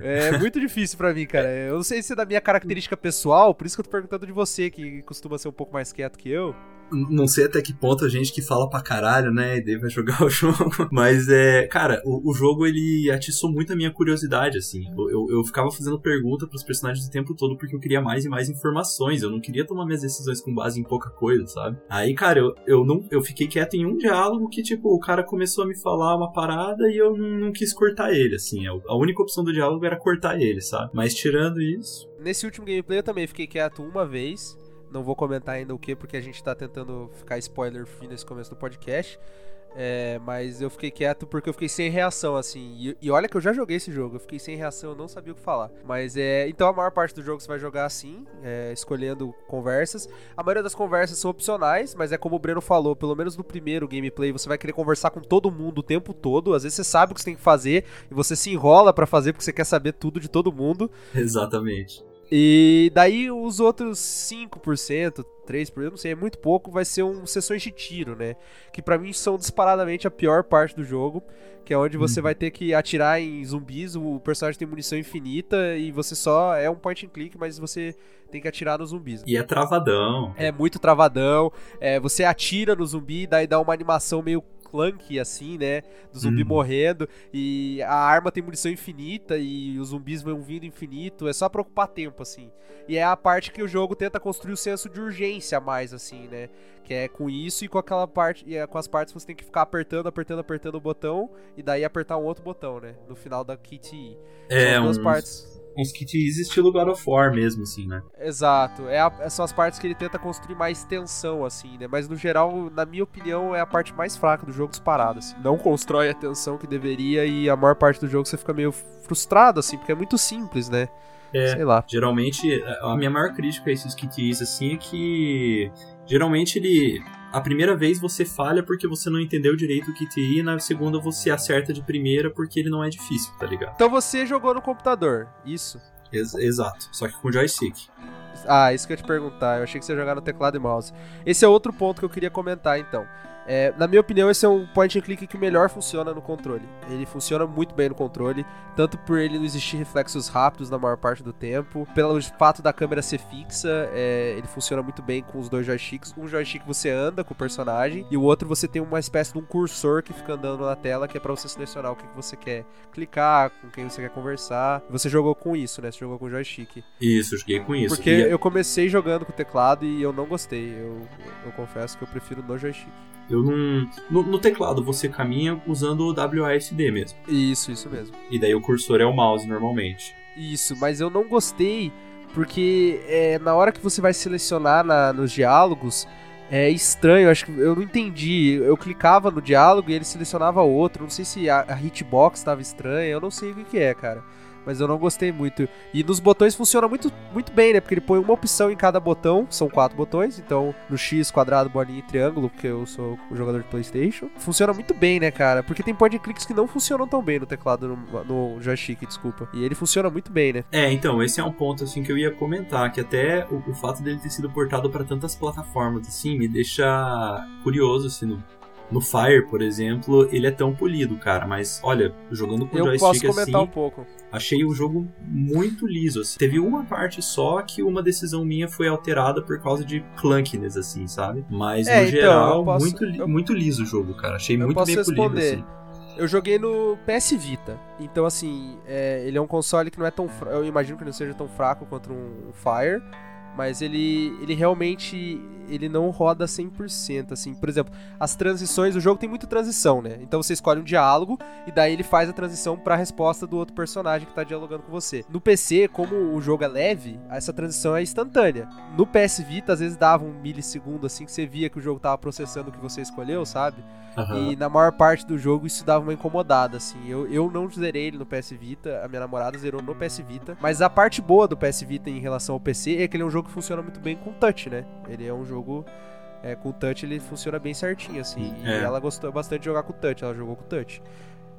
é muito difícil para mim, cara. Eu não sei se é da minha característica pessoal, por isso que eu tô perguntando de você, que costuma ser um pouco mais quieto que eu não sei até que ponto a gente que fala pra caralho, né, e daí vai jogar o jogo. Mas é, cara, o, o jogo ele atiçou muito a minha curiosidade, assim. Eu, eu, eu ficava fazendo pergunta pros personagens o tempo todo porque eu queria mais e mais informações. Eu não queria tomar minhas decisões com base em pouca coisa, sabe? Aí, cara, eu, eu, não, eu fiquei quieto em um diálogo que, tipo, o cara começou a me falar uma parada e eu não, não quis cortar ele, assim. A única opção do diálogo era cortar ele, sabe? Mas tirando isso. Nesse último gameplay eu também fiquei quieto uma vez. Não vou comentar ainda o que, porque a gente tá tentando ficar spoiler free nesse começo do podcast. É, mas eu fiquei quieto porque eu fiquei sem reação, assim. E, e, olha que eu já joguei esse jogo, eu fiquei sem reação, eu não sabia o que falar. Mas é. Então a maior parte do jogo você vai jogar assim, é, escolhendo conversas. A maioria das conversas são opcionais, mas é como o Breno falou, pelo menos no primeiro gameplay, você vai querer conversar com todo mundo o tempo todo. Às vezes você sabe o que você tem que fazer e você se enrola para fazer porque você quer saber tudo de todo mundo. Exatamente. E daí os outros 5%, 3%, eu não sei, é muito pouco, vai ser um sessões de tiro, né? Que para mim são disparadamente a pior parte do jogo, que é onde você hum. vai ter que atirar em zumbis, o personagem tem munição infinita e você só é um point and click, mas você tem que atirar nos zumbis. E é travadão. É muito travadão. É, você atira no zumbi, daí dá uma animação meio clunk, assim, né? Do zumbi uhum. morrendo. E a arma tem munição infinita e os zumbis vão vindo infinito. É só pra ocupar tempo, assim. E é a parte que o jogo tenta construir o senso de urgência a mais, assim, né? Que é com isso e com aquela parte. E é com as partes que você tem que ficar apertando, apertando, apertando o botão. E daí apertar um outro botão, né? No final da kit. É, São duas uns... partes uns kits estilo God of War mesmo, assim, né? Exato. É a, são as partes que ele tenta construir mais tensão, assim, né? Mas no geral, na minha opinião, é a parte mais fraca do jogo disparado, assim. Não constrói a tensão que deveria e a maior parte do jogo você fica meio frustrado, assim, porque é muito simples, né? É, Sei lá. Geralmente, a minha maior crítica a esses kits, assim, é que geralmente ele a primeira vez você falha porque você não entendeu direito o QTI, e na segunda você acerta de primeira porque ele não é difícil, tá ligado? Então você jogou no computador, isso? Ex exato, só que com joystick. Ah, isso que eu ia te perguntar, eu achei que você ia jogar no teclado e mouse. Esse é outro ponto que eu queria comentar então. É, na minha opinião, esse é um point and click que melhor funciona no controle. Ele funciona muito bem no controle, tanto por ele não existir reflexos rápidos na maior parte do tempo, pelo fato da câmera ser fixa, é, ele funciona muito bem com os dois joysticks. Um joystick você anda com o personagem e o outro você tem uma espécie de um cursor que fica andando na tela, que é para você selecionar o que, que você quer clicar, com quem você quer conversar. Você jogou com isso, né? Você jogou com o joystick. Isso, joguei com isso. Porque e... eu comecei jogando com o teclado e eu não gostei. Eu, eu confesso que eu prefiro no joystick. Eu não. No, no, teclado você caminha usando o WASD mesmo. Isso, isso mesmo. E daí o cursor é o mouse normalmente. Isso, mas eu não gostei porque é, na hora que você vai selecionar na, nos diálogos é estranho, acho que eu não entendi. Eu clicava no diálogo e ele selecionava outro. Não sei se a, a hitbox estava estranha, eu não sei o que, que é, cara mas eu não gostei muito. E nos botões funciona muito, muito bem, né? Porque ele põe uma opção em cada botão, são quatro botões, então no X, quadrado, bolinha e triângulo, porque eu sou o jogador de Playstation. Funciona muito bem, né, cara? Porque tem point cliques que não funcionam tão bem no teclado, no, no joystick, desculpa. E ele funciona muito bem, né? É, então, esse é um ponto, assim, que eu ia comentar, que até o, o fato dele ter sido portado para tantas plataformas, assim, me deixa curioso, assim, no no Fire, por exemplo, ele é tão polido, cara. Mas, olha, jogando com eu joystick posso comentar assim, um pouco. Achei o jogo muito liso. Assim. Teve uma parte só que uma decisão minha foi alterada por causa de clunkiness, assim, sabe? Mas, é, no então, geral, posso, muito, eu, muito liso o jogo, cara. Achei muito bem responder. polido, assim. Eu joguei no PS Vita, então assim, é, ele é um console que não é tão. Eu imagino que não seja tão fraco quanto um Fire, mas ele, ele realmente ele não roda 100%, assim. Por exemplo, as transições, o jogo tem muita transição, né? Então você escolhe um diálogo e daí ele faz a transição para a resposta do outro personagem que tá dialogando com você. No PC, como o jogo é leve, essa transição é instantânea. No PS Vita, às vezes dava um milissegundo assim que você via que o jogo tava processando o que você escolheu, sabe? Uhum. E na maior parte do jogo isso dava uma incomodada, assim. Eu, eu não zerei ele no PS Vita, a minha namorada zerou no PS Vita. Mas a parte boa do PS Vita em relação ao PC é que ele é um jogo que funciona muito bem com touch, né? Ele é um jogo. É, com touch ele funciona bem certinho, assim. É. E ela gostou bastante de jogar com touch, ela jogou com touch.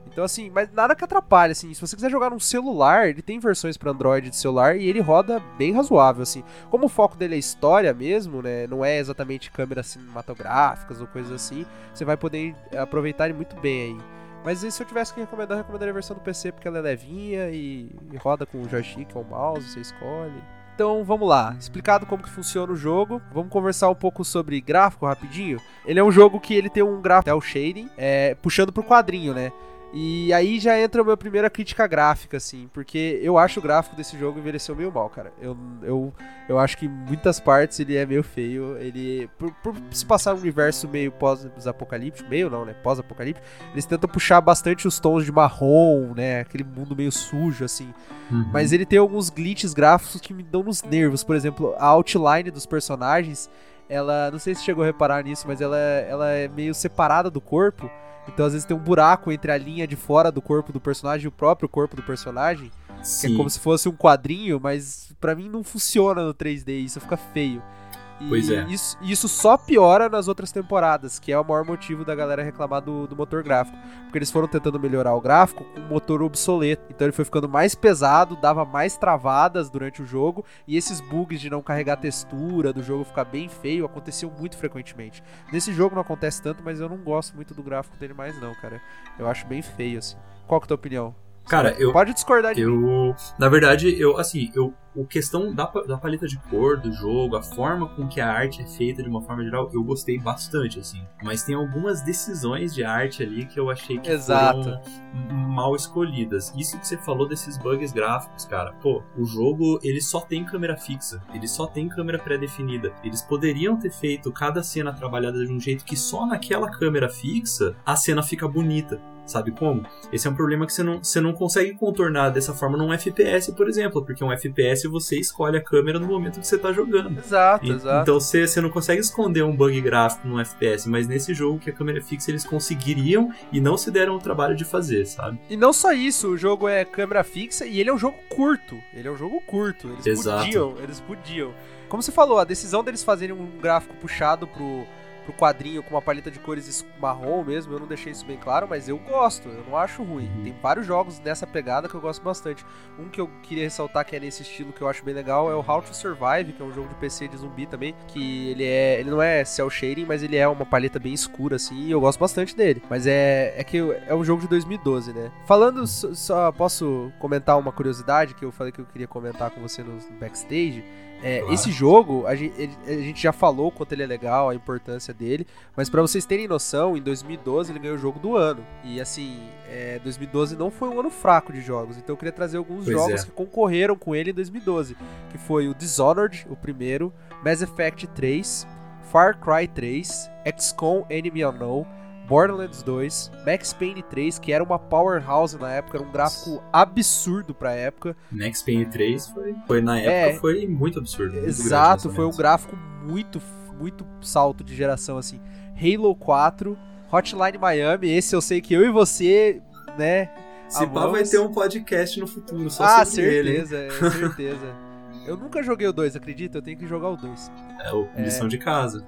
Então, assim, mas nada que atrapalhe, assim. Se você quiser jogar num celular, ele tem versões para Android de celular e ele roda bem razoável, assim. Como o foco dele é história mesmo, né? Não é exatamente câmeras cinematográficas ou coisas assim, você vai poder aproveitar ele muito bem aí. Mas se eu tivesse que recomendar, eu recomendaria a versão do PC porque ela é levinha e, e roda com o joystick ou o mouse, você escolhe. Então vamos lá, explicado como que funciona o jogo, vamos conversar um pouco sobre gráfico rapidinho. Ele é um jogo que ele tem um gráfico, é o shading, é, puxando pro quadrinho, né? E aí já entra a minha primeira crítica gráfica, assim, porque eu acho o gráfico desse jogo envelheceu meio mal, cara. Eu, eu, eu acho que em muitas partes ele é meio feio. Ele, por, por se passar um universo meio pós-apocalíptico, meio não, né? Pós-apocalíptico, eles tentam puxar bastante os tons de marrom, né? Aquele mundo meio sujo, assim. Uhum. Mas ele tem alguns glitches gráficos que me dão nos nervos. Por exemplo, a outline dos personagens, ela, não sei se chegou a reparar nisso, mas ela, ela é meio separada do corpo. Então, às vezes, tem um buraco entre a linha de fora do corpo do personagem e o próprio corpo do personagem. Sim. Que é como se fosse um quadrinho, mas para mim não funciona no 3D, isso fica feio. E pois é. Isso, isso só piora nas outras temporadas, que é o maior motivo da galera reclamar do, do motor gráfico. Porque eles foram tentando melhorar o gráfico com um motor obsoleto. Então ele foi ficando mais pesado, dava mais travadas durante o jogo. E esses bugs de não carregar textura, do jogo ficar bem feio, aconteciam muito frequentemente. Nesse jogo não acontece tanto, mas eu não gosto muito do gráfico dele mais, não, cara. Eu acho bem feio, assim. Qual que é a tua opinião? Cara, eu. Pode discordar de eu, mim. Na verdade, eu, assim, eu, o questão da, da paleta de cor do jogo, a forma com que a arte é feita de uma forma geral, eu gostei bastante, assim. Mas tem algumas decisões de arte ali que eu achei que Exato. foram mal escolhidas. Isso que você falou desses bugs gráficos, cara. Pô, o jogo, ele só tem câmera fixa. Ele só tem câmera pré-definida. Eles poderiam ter feito cada cena trabalhada de um jeito que só naquela câmera fixa a cena fica bonita. Sabe como? Esse é um problema que você não, você não consegue contornar dessa forma num FPS, por exemplo, porque um FPS você escolhe a câmera no momento que você está jogando. Exato, e, exato. Então você, você não consegue esconder um bug gráfico num FPS, mas nesse jogo que a câmera é fixa eles conseguiriam e não se deram o trabalho de fazer, sabe? E não só isso, o jogo é câmera fixa e ele é um jogo curto. Ele é um jogo curto. Eles exato. podiam, eles podiam. Como você falou, a decisão deles fazerem um gráfico puxado pro pro quadrinho com uma paleta de cores marrom mesmo, eu não deixei isso bem claro, mas eu gosto, eu não acho ruim. Uhum. Tem vários jogos nessa pegada que eu gosto bastante. Um que eu queria ressaltar que é nesse estilo que eu acho bem legal é o How to Survive, que é um jogo de PC de zumbi também, que ele é, ele não é cel shading, mas ele é uma paleta bem escura assim, e eu gosto bastante dele. Mas é é que é um jogo de 2012, né? Falando só posso comentar uma curiosidade que eu falei que eu queria comentar com você no backstage. É, claro. Esse jogo, a gente, a gente, já falou quanto ele é legal, a importância dele, mas para vocês terem noção, em 2012 ele ganhou o jogo do ano. E assim, é, 2012 não foi um ano fraco de jogos, então eu queria trazer alguns pois jogos é. que concorreram com ele em 2012, que foi o Dishonored, o primeiro, Mass Effect 3, Far Cry 3, XCOM Enemy Unknown, Borderlands 2, Max Payne 3, que era uma powerhouse na época, era um gráfico absurdo pra época. Max Payne 3 foi, foi na época é, foi muito absurdo. Muito exato, foi um gráfico muito, muito salto de geração, assim. Halo 4, Hotline Miami, esse eu sei que eu e você, né... Se pá vai ter um podcast no futuro, só ah, certeza, ele. É, certeza. eu nunca joguei o 2, acredita? Eu tenho que jogar o 2. É lição é... de casa.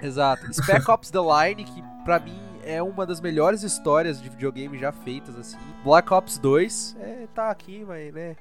Exato. Spec Ops The Line, que pra mim é uma das melhores histórias de videogame já feitas, assim. Black Ops 2, é, tá aqui, mas, né?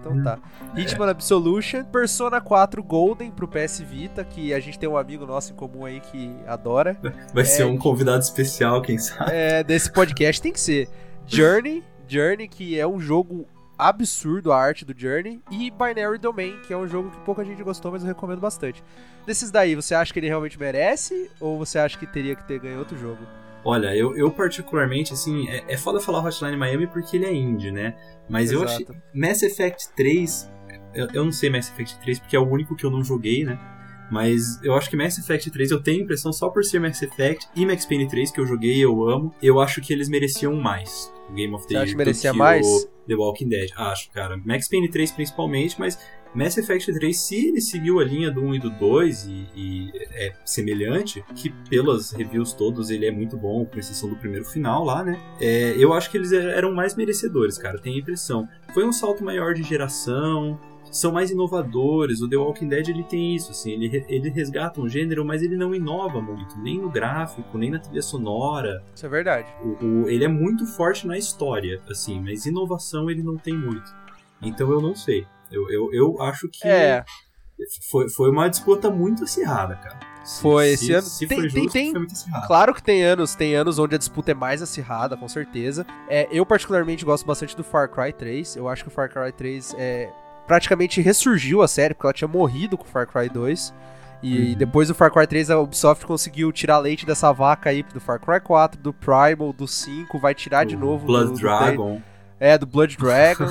Então tá. Hitman Absolution, Persona 4 Golden pro PS Vita, que a gente tem um amigo nosso em comum aí que adora. Vai é, ser um convidado especial, quem sabe. É, desse podcast tem que ser. Journey, Journey, que é um jogo absurdo a arte do Journey, e Binary Domain, que é um jogo que pouca gente gostou, mas eu recomendo bastante. Desses daí, você acha que ele realmente merece, ou você acha que teria que ter ganho outro jogo? Olha, eu, eu particularmente, assim, é, é foda falar Hotline Miami porque ele é indie, né? Mas Exato. eu achei. Mass Effect 3. Eu, eu não sei Mass Effect 3 porque é o único que eu não joguei, né? Mas eu acho que Mass Effect 3 eu tenho a impressão só por ser Mass Effect e Max Payne 3 que eu joguei e eu amo, eu acho que eles mereciam mais. Game of the Você Year. Acha que merecia mais? The Walking Dead. Acho, cara. Max Payne 3 principalmente, mas Mass Effect 3, se ele seguiu a linha do 1 e do 2 e, e, é semelhante, que pelas reviews todos ele é muito bom, com exceção do primeiro final lá, né? É, eu acho que eles eram mais merecedores, cara, tenho a impressão. Foi um salto maior de geração, são mais inovadores. O The Walking Dead ele tem isso, assim, ele, ele resgata um gênero, mas ele não inova muito, nem no gráfico, nem na trilha sonora. Isso é verdade. O, o, ele é muito forte na história, assim, mas inovação ele não tem muito. Então eu não sei. Eu, eu, eu acho que É, foi, foi uma disputa muito acirrada, cara. Se- Foi, se, esse ano- Se tem- foi tem- justo, tem- acirrado. Claro que tem anos, tem anos onde a disputa é mais acirrada, com certeza. É, eu particularmente gosto bastante do Far Cry 3. Eu acho que o Far Cry 3 é, praticamente ressurgiu a série, porque ela tinha morrido com o Far Cry 2. E Uhum. depois do Far Cry 3, a Ubisoft conseguiu tirar leite dessa vaca aí do Far Cry 4, do Primal, do 5, vai tirar de O novo Blood do Dragon. É, do Blood Dragon.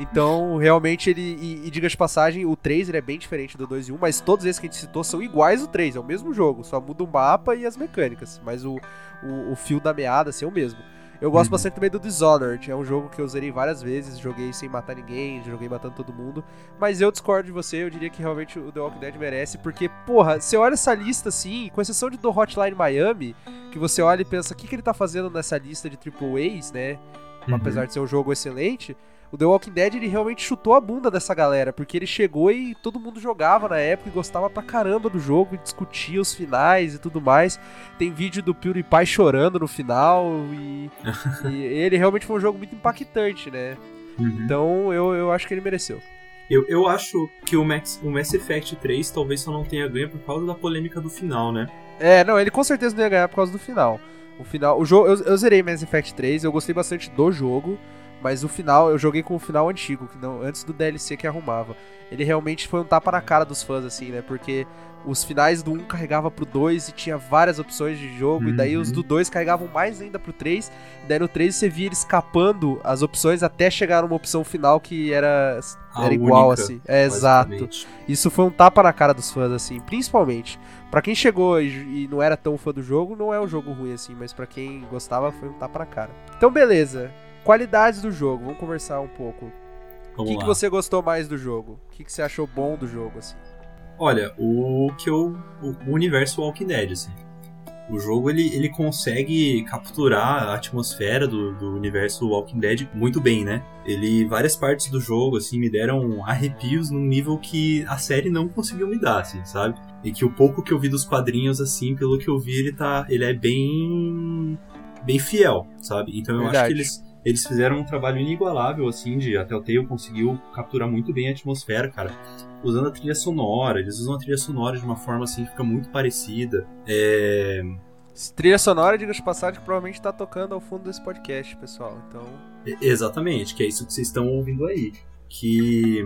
então, realmente, ele. E, e diga de passagem, o 3 ele é bem diferente do 2 e 1, mas todos esses que a gente citou são iguais ao 3, é o mesmo jogo, só muda o mapa e as mecânicas. Mas o, o, o fio da meada assim, é o mesmo. Eu gosto Uhum. bastante também do Dishonored, é um jogo que eu zerei várias vezes, joguei sem matar ninguém, joguei matando todo mundo. Mas eu discordo de você, eu diria que realmente o The Walking Dead merece, porque, porra, você olha essa lista assim, com exceção de do Hotline Miami, que você olha e pensa, o que, que ele tá fazendo nessa lista de Triple A's, né? Uhum. apesar de ser um jogo excelente, o The Walking Dead ele realmente chutou a bunda dessa galera, porque ele chegou e todo mundo jogava na época e gostava pra caramba do jogo, e discutia os finais e tudo mais. Tem vídeo do PewDiePie chorando no final e, e ele realmente foi um jogo muito impactante, né? Uhum. Então eu, eu acho que ele mereceu. Eu, eu acho que o Max, o Mass Effect 3 talvez só não tenha ganho por causa da polêmica do final, né? É, não, ele com certeza não ia ganhar por causa do final. O final, o jogo, eu, eu zerei Mass Effect 3, eu gostei bastante do jogo, mas o final, eu joguei com o final antigo, que não, antes do DLC que arrumava. Ele realmente foi um tapa na cara dos fãs, assim, né? Porque os finais do 1 carregava pro 2 e tinha várias opções de jogo, e daí os Uhum. do 2 carregavam mais ainda pro 3, e daí no 3 você via ele escapando as opções até chegar numa opção final que era, A era igual, única, assim. É, exato. Isso foi um tapa na cara dos fãs, assim, principalmente. Pra quem chegou e, e não era tão fã do jogo, não é um jogo ruim, assim, mas pra quem gostava, foi um tapa na cara. Então, beleza. Qualidades do jogo, vamos conversar um pouco. O que, que você gostou mais do jogo? O que, que você achou bom do jogo, assim? Olha, o que eu. O universo Walking Dead, assim. O jogo ele, ele consegue capturar a atmosfera do, do universo Walking Dead muito bem, né? Ele várias partes do jogo assim me deram arrepios num nível que a série não conseguiu me dar, assim, sabe? E que o pouco que eu vi dos quadrinhos assim, pelo que eu vi, ele tá ele é bem bem fiel, sabe? Então eu acho Verdade. que eles eles fizeram um trabalho inigualável assim de a Telltale conseguiu capturar muito bem a atmosfera, cara usando a trilha sonora. Eles usam a trilha sonora de uma forma assim que fica muito parecida. É... Trilha sonora, diga de passagem, que provavelmente tá tocando ao fundo desse podcast, pessoal. Então, Exatamente, que é isso que vocês estão ouvindo aí. Que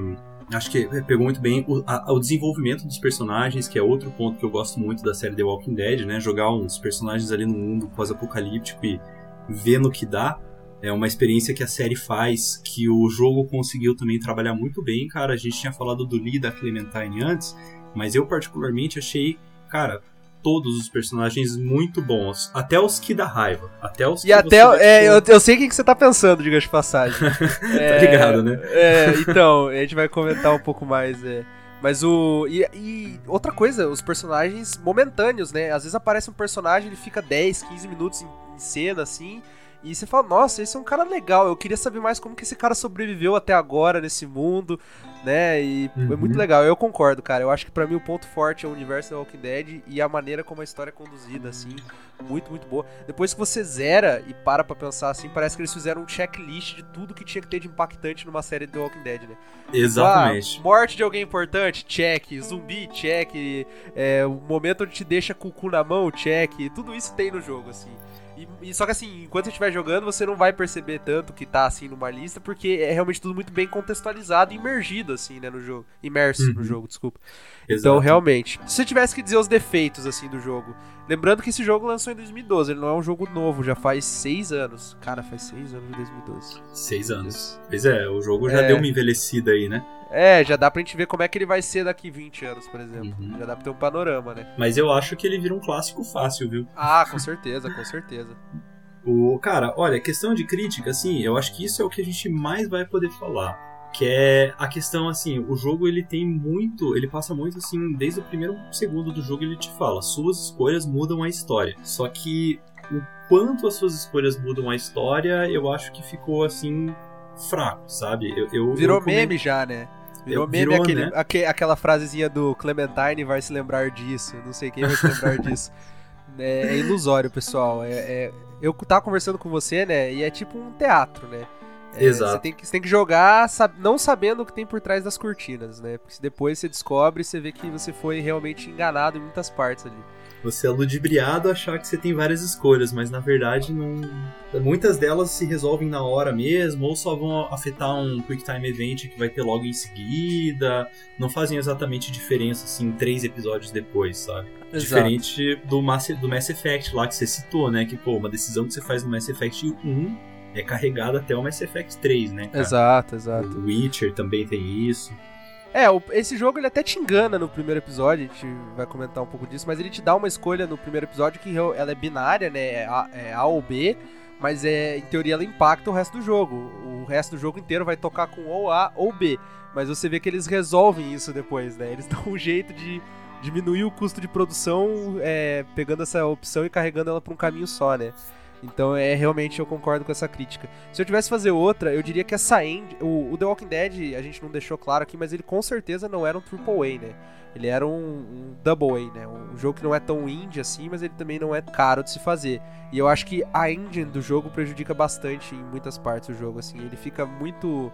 acho que pegou muito bem o, a- o desenvolvimento dos personagens, que é outro ponto que eu gosto muito da série The Walking Dead, né? Jogar uns personagens ali no mundo pós-apocalíptico e ver no que dá. É uma experiência que a série faz, que o jogo conseguiu também trabalhar muito bem, cara. A gente tinha falado do Lee da Clementine antes, mas eu particularmente achei, cara, todos os personagens muito bons. Até os que dá raiva. Até os E até. É, eu, eu sei o que, você tá pensando, diga de passagem. Tá ligado, né? É, então, a gente vai comentar um pouco mais. É. Mas o. E, e outra coisa, os personagens momentâneos, né? Às vezes aparece um personagem, ele fica 10, 15 minutos em, em cena, assim. E você fala, nossa, esse é um cara legal. Eu queria saber mais como que esse cara sobreviveu até agora nesse mundo, né? E é Uhum. muito legal. Eu concordo, cara. Eu acho que pra mim o ponto forte é o universo da Walking Dead e a maneira como a história é conduzida, assim. Muito, muito boa. Depois que você zera e para pra pensar assim, parece que eles fizeram um checklist de tudo que tinha que ter de impactante numa série The Walking Dead, né? Exatamente. Ah, morte de alguém importante, check. Zumbi, check. É, o momento onde te deixa com o cu na mão, check. Tudo isso tem no jogo, assim. E, e só que assim, enquanto você estiver jogando, você não vai perceber tanto que tá assim numa lista, porque é realmente tudo muito bem contextualizado e imergido, assim, né, no jogo. Imerso no Uhum. jogo, desculpa. Exato. Então, realmente. Se você tivesse que dizer os defeitos, assim, do jogo. Lembrando que esse jogo lançou em 2012, ele não é um jogo novo, já faz seis anos. Cara, faz seis anos de 2012. Seis anos. Pois é, o jogo já É. deu uma envelhecida aí, né? É, já dá pra gente ver como é que ele vai ser daqui 20 anos, por exemplo. Uhum. Já dá pra ter um panorama, né? Mas eu acho que ele vira um clássico fácil, viu? Ah, com certeza, com certeza. O cara, olha, questão de crítica, assim, eu acho que isso é o que a gente mais vai poder falar. Que é a questão, assim, o jogo ele tem muito, ele passa muito assim, desde o primeiro segundo do jogo ele te fala, suas escolhas mudam a história. Só que o quanto as suas escolhas mudam a história, eu acho que ficou assim fraco, sabe? Eu, eu- Virou eu come- meme já, né? Virou meme Virou, aquele, né? aque- aquela frasezinha do Clementine vai se lembrar disso. Não sei quem vai se lembrar disso. É, é ilusório, pessoal. É, é- eu tava conversando com você, né? E é tipo um teatro, né? É, Exato. Você tem, que, você tem que jogar sab- não sabendo o que tem por trás das cortinas, né? Porque depois você descobre, você vê que você foi realmente enganado em muitas partes ali. Você é ludibriado a achar que você tem várias escolhas, mas na verdade não. Muitas delas se resolvem na hora mesmo, ou só vão afetar um Quick Time Event que vai ter logo em seguida. Não fazem exatamente diferença assim três episódios depois, sabe? Diferente do Mass, do Mass Effect lá que você citou, né? Que, pô, uma decisão que você faz no Mass Effect 1 é carregada até o Mass Effect 3, né? cara? Exato, exato. O Witcher também tem isso. É, o- esse jogo ele até te engana no primeiro episódio, a gente vai comentar um pouco disso, mas ele te dá uma escolha no primeiro episódio que ela é binária, né? É A, é A ou B, mas é, em teoria ela impacta o resto do jogo. O resto do jogo inteiro vai tocar com ou A ou B. Mas você vê que eles resolvem isso depois, né? Eles dão um jeito de diminuir o custo de produção é, pegando essa opção e carregando ela para um caminho só, né? Então é realmente eu concordo com essa crítica. Se eu tivesse que fazer outra, eu diria que essa end, o, o The Walking Dead a gente não deixou claro aqui, mas ele com certeza não era um triple A, né? Ele era um, um double A, né? Um jogo que não é tão indie assim, mas ele também não é caro de se fazer. E eu acho que a engine do jogo prejudica bastante em muitas partes do jogo, assim. Ele fica muito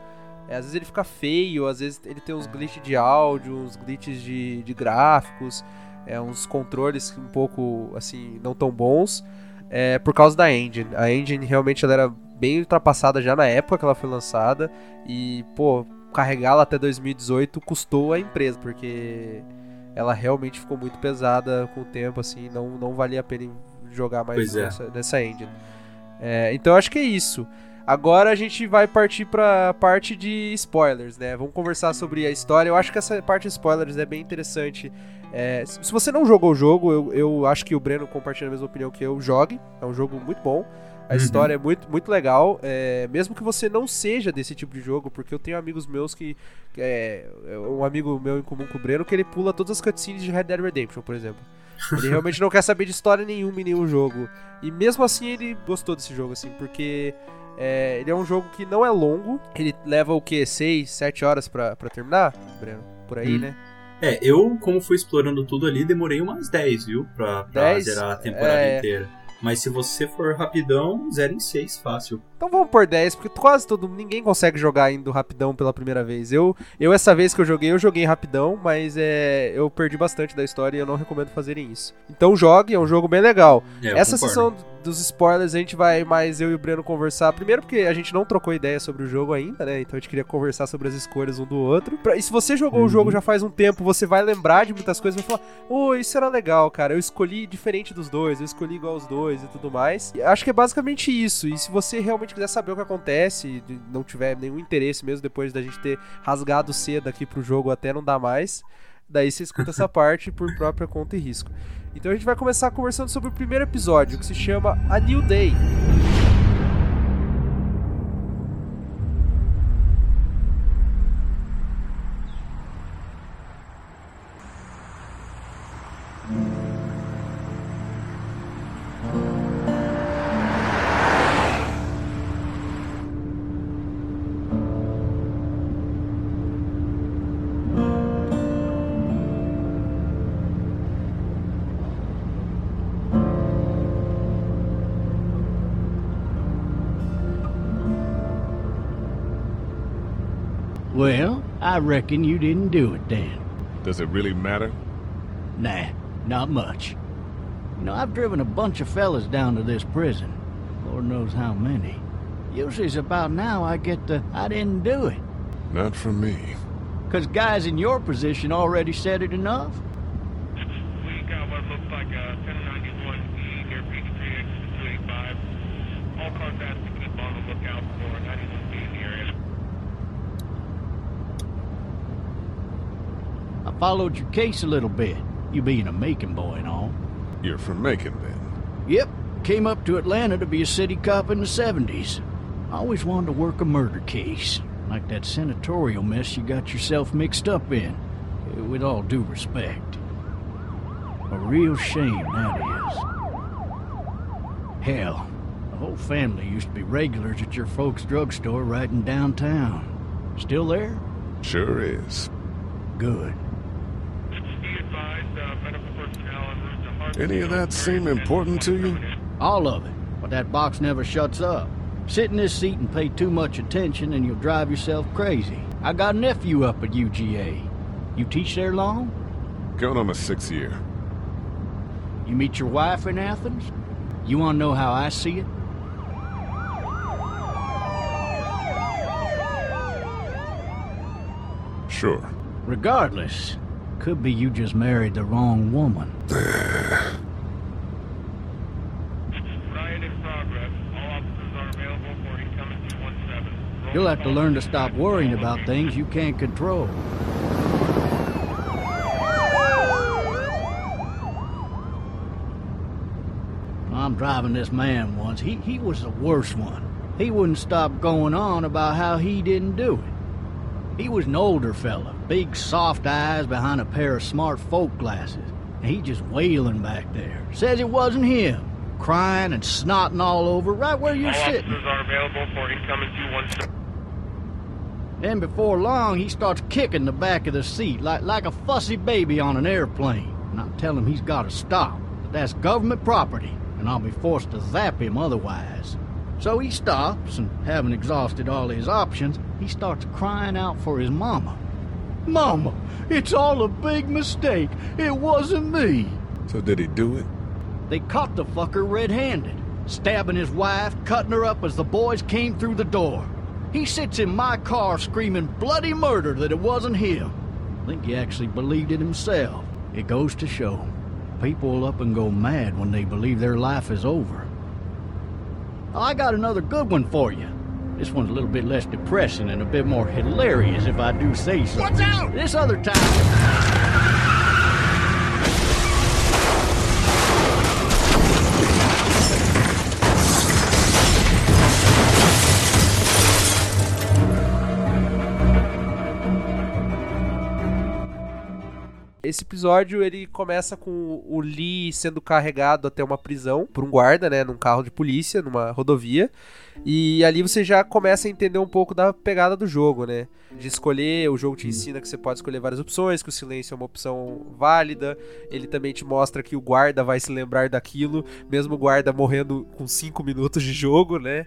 é, às vezes ele fica feio, às vezes ele tem uns glitches de áudio, uns glitches de, de gráficos, é, uns controles um pouco, assim, não tão bons, é, por causa da engine. A engine realmente ela era bem ultrapassada já na época que ela foi lançada, e, pô, carregá-la até 2018 custou a empresa, porque ela realmente ficou muito pesada com o tempo, assim, não, não valia a pena jogar mais é. nessa, nessa engine. É, então acho que é isso. Agora a gente vai partir pra parte de spoilers, né? Vamos conversar sobre a história. Eu acho que essa parte de spoilers é bem interessante. É, se você não jogou o jogo, eu, eu acho que o Breno compartilha a mesma opinião que eu. Jogue. É um jogo muito bom. A Uhum. história é muito, muito legal. é, mesmo que você não seja desse tipo de jogo, porque eu tenho amigos meus que. que É, um amigo meu em comum com o Breno que ele pula todas as cutscenes de Red Dead Redemption, por exemplo. Ele realmente não quer saber de história nenhuma em nenhum jogo. E mesmo assim ele gostou desse jogo, assim, porque é, ele é um jogo que não é longo. Ele leva o quê? 6, 7 horas pra, pra terminar, Breno? Por aí, Hum. né? É, eu, como fui explorando tudo ali, demorei umas 10, viu? Pra, pra 10? zerar a temporada É. inteira. Mas se você for rapidão, 0 em 6, fácil. Então vamos por 10, porque quase todo ninguém consegue jogar indo rapidão pela primeira vez. Eu, eu essa vez que eu joguei, eu joguei rapidão, mas é, eu perdi bastante da história e eu não recomendo fazerem isso. Então jogue, é um jogo bem legal. É, Essa concordo. sessão dos spoilers a gente vai mais eu e o Breno conversar. Primeiro porque a gente não trocou ideia sobre o jogo ainda, né? Então a gente queria conversar sobre as escolhas um do outro. Pra- E se você jogou o Uhum. jogo já faz um tempo, você vai lembrar de muitas coisas, vai falar: "Oh, isso era legal, cara. Eu escolhi diferente dos dois, eu escolhi igual os dois e tudo mais". E acho que é basicamente isso. E se você realmente quiser saber o que acontece, e não tiver nenhum interesse mesmo depois da gente ter rasgado cedo aqui pro jogo até não dar mais, daí você escuta essa parte por própria conta e risco. Então a gente vai começar conversando sobre o primeiro episódio, que se chama A New Day. Well, I reckon you didn't do it then. Does it really matter? Nah, not much. You know, I've driven a bunch of fellas down to this prison. Lord knows how many. Usually it's about now I get the I didn't do it. Not for me. Cause guys in your position already said it enough. We got what looks like a 1091E near Peach Tree, exit 285. All cars asked to keep on the lookout for 91B in the area. I followed your case a little bit, you being a Macon boy and all. You're from Macon, then. Yep, came up to Atlanta to be a city cop in the 70s. I always wanted to work a murder case, like that senatorial mess you got yourself mixed up in, with all due respect. A real shame, that is. Hell, the whole family used to be regulars at your folks' drugstore right in downtown. Still there? Sure is. Good. Any of that seem important to you? All of it. But that box never shuts up. Sit in this seat and pay too much attention and you'll drive yourself crazy. I got a nephew up at UGA. You teach there long? Going on my sixth year. You meet your wife in Athens? You want to know how I see it? Sure. Regardless, could be you just married the wrong woman. Riot in progress. All officers are available for incoming 217. Roll You'll have to learn to stop worrying about things you can't control. I'm driving this man once. He, he was the worst one. He wouldn't stop going on about how he didn't do it. He was an older fella, big soft eyes behind a pair of smart folk glasses. And he just wailing back there. Says it wasn't him. Crying and snotting all over right where you're All sitting. officers are available for incoming 217. Then before long, he starts kicking the back of the seat like, like a fussy baby on an airplane. And I tell him he's got to stop. That that's government property, and I'll be forced to zap him otherwise. So he stops, and having exhausted all his options, he starts crying out for his mama. Mama, it's all a big mistake. It wasn't me. So did he do it? They caught the fucker red-handed, stabbing his wife, cutting her up as the boys came through the door. He sits in my car screaming bloody murder that it wasn't him. I think he actually believed it himself. It goes to show, people will up and go mad when they believe their life is over. I got another good one for you. This one's a little bit less depressing and a bit more hilarious, if I do say so. Watch out! This other time. Esse episódio ele começa com o Lee sendo carregado até uma prisão por um guarda, né, num carro de polícia, numa rodovia. E ali você já começa a entender um pouco da pegada do jogo, né? De escolher, o jogo te ensina que você pode escolher várias opções, que o silêncio é uma opção válida. Ele também te mostra que o guarda vai se lembrar daquilo, mesmo o guarda morrendo com 5 minutos de jogo, né?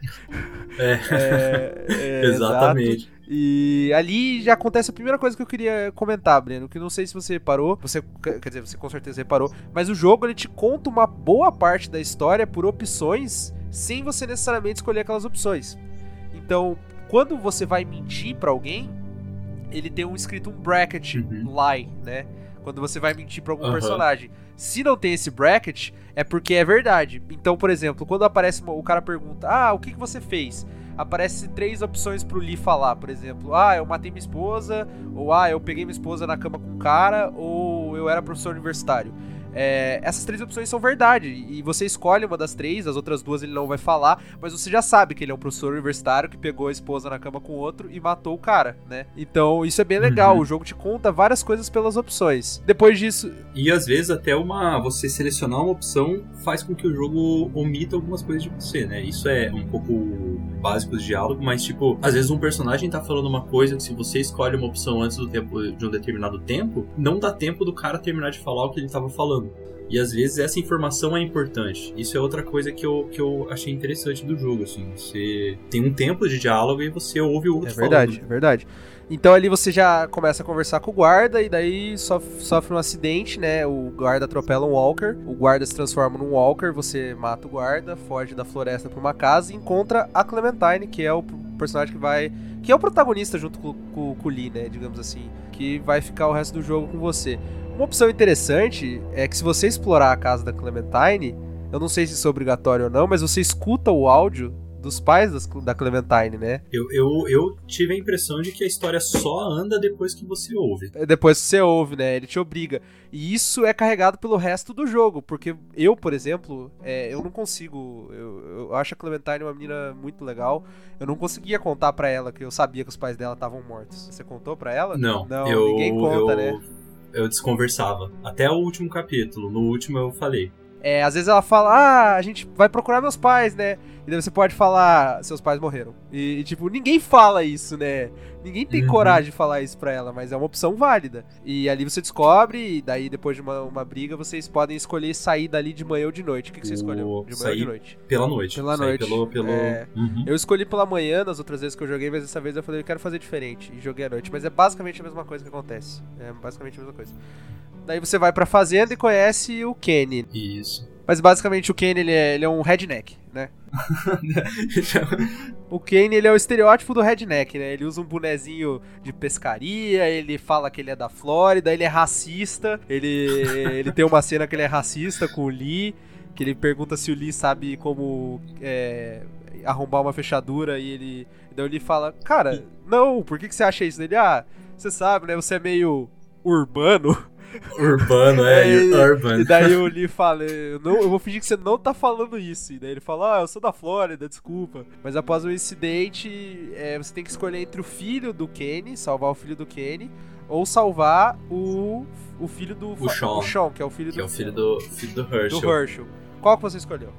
É, É, é, exatamente. exato. E ali já acontece a primeira coisa que eu queria comentar, Breno, que não sei se você reparou, você quer dizer, você com certeza reparou, mas o jogo ele te conta uma boa parte da história por opções, sem você necessariamente escolher aquelas opções. Então, quando você vai mentir pra alguém, ele tem um escrito um bracket Uhum. lie, né? Quando você vai mentir pra algum Aham. personagem. Se não tem esse bracket, é porque é verdade. Então, por exemplo, quando aparece uma- o cara pergunta: "Ah, o que que você fez?" Aparece três opções pro Lee falar, por exemplo: "Ah, eu matei minha esposa", ou "Ah, eu peguei minha esposa na cama com um cara", ou "Eu era professor universitário". É, essas três opções são verdade. E você escolhe uma das três, as outras duas ele não vai falar, mas você já sabe que ele é um professor universitário que pegou a esposa na cama com outro e matou o cara, né? Então isso é bem legal. Uhum. O jogo te conta várias coisas pelas opções. Depois disso. E às vezes até uma você selecionar uma opção faz com que o jogo omita algumas coisas de você, né? Isso é um pouco básico de diálogo, mas tipo, às vezes um personagem tá falando uma coisa que se você escolhe uma opção antes do tempo de um determinado tempo, não dá tempo do cara terminar de falar o que ele tava falando. E às vezes essa informação é importante. Isso é outra coisa que eu, que eu achei interessante do jogo, assim. Você tem um tempo de diálogo e você ouve o outro É verdade, falando. é verdade. Então ali você já começa a conversar com o guarda e daí sofre, sofre um acidente, né? O guarda atropela um walker, o guarda se transforma num walker, você mata o guarda, foge da floresta pra uma casa e encontra a Clementine, que é o personagem que vai. que é o protagonista junto com, com, com o Lee, né? Digamos assim. Que vai ficar o resto do jogo com você. Uma opção interessante é que se você explorar a casa da Clementine, eu não sei se isso é obrigatório ou não, mas você escuta o áudio dos pais das- da Clementine, né? Eu, eu, eu tive a impressão de que a história só anda depois que você ouve. É Depois que você ouve, né? Ele te obriga. E isso é carregado pelo resto do jogo. Porque eu, por exemplo, é, eu não consigo. Eu, eu acho a Clementine uma menina muito legal. Eu não conseguia contar pra ela que eu sabia que os pais dela estavam mortos. Você contou pra ela? Não, Não, eu, ninguém conta, eu, né? Eu desconversava. Até o último capítulo. No último eu falei. É, às vezes ela fala, ah, a gente vai procurar meus pais, né? E daí você pode falar, seus pais morreram. E, e, tipo, ninguém fala isso, né? Ninguém tem Uhum. coragem de falar isso pra ela, mas é uma opção válida. E ali você descobre, e daí depois de uma, uma briga, vocês podem escolher sair dali de manhã ou de noite. O que, que você escolheu? De manhã ou de sair- noite? Pela noite. Pela Saí noite. Pelo, pelo... É. Uhum. Eu escolhi pela manhã nas outras vezes que eu joguei, mas dessa vez eu falei, eu quero fazer diferente. E joguei à noite. Mas é basicamente a mesma coisa que acontece. É basicamente a mesma coisa. Daí você vai pra fazenda e conhece o Kenny. Isso. Mas basicamente o Kenny, ele é, ele é um redneck, né? O Kane, ele é o estereótipo do redneck, né? Ele usa um bonezinho de pescaria, ele fala que ele é da Flórida, ele é racista, ele, ele tem uma cena que ele é racista com o Lee, que ele pergunta se o Lee sabe como é, arrombar uma fechadura e ele... Daí o Lee fala, cara, não, por que, que você acha isso? Ele, ah, você sabe, né? Você é meio urbano. Urbano, é, E- urban. E daí o Lee fala, eu, não, eu vou fingir que você não tá falando isso. E daí ele fala, ah, eu sou da Flórida, desculpa. Mas após o incidente, é, você tem que escolher entre o filho do Kenny, salvar o filho do Kenny, ou salvar o, o filho do O Sean. o Sean, que é o filho Que do, é o filho do, filho do do Herschel. Herschel. Qual que você escolheu?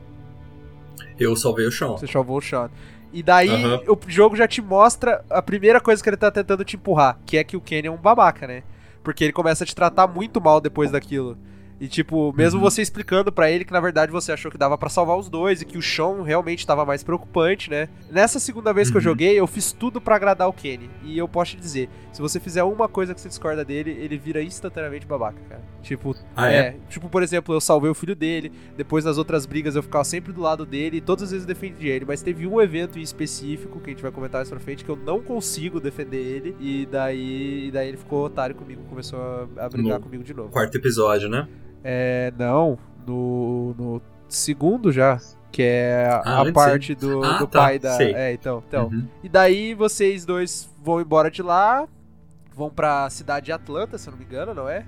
Eu salvei o Sean. Você salvou o Sean. E daí Aham. o jogo já te mostra a primeira coisa que ele tá tentando te empurrar, que é que o Kenny é um babaca, né? Porque ele começa a te tratar muito mal depois daquilo. E tipo, mesmo Uhum. você explicando pra ele que na verdade você achou que dava pra salvar os dois e que o Sean realmente tava mais preocupante, né? Nessa segunda vez que eu Uhum. joguei, eu fiz tudo pra agradar o Kenny. E eu posso te dizer, se você fizer uma coisa que você discorda dele, ele vira instantaneamente babaca, cara. Tipo, Ah, é? tipo, por exemplo, eu salvei o filho dele, depois nas outras brigas eu ficava sempre do lado dele e todas as vezes eu defendi ele, mas teve um evento em específico que a gente vai comentar mais pra frente que eu não consigo defender ele e daí, e daí ele ficou otário comigo, começou a, a brigar No comigo de novo. Quarto episódio, né? É, não, no, no segundo já, que é Ah, a parte do, Ah, do tá, pai da... sei. É, então, então. Uhum. E daí vocês dois vão embora de lá, vão pra cidade de Atlanta, se eu não me engano, não é?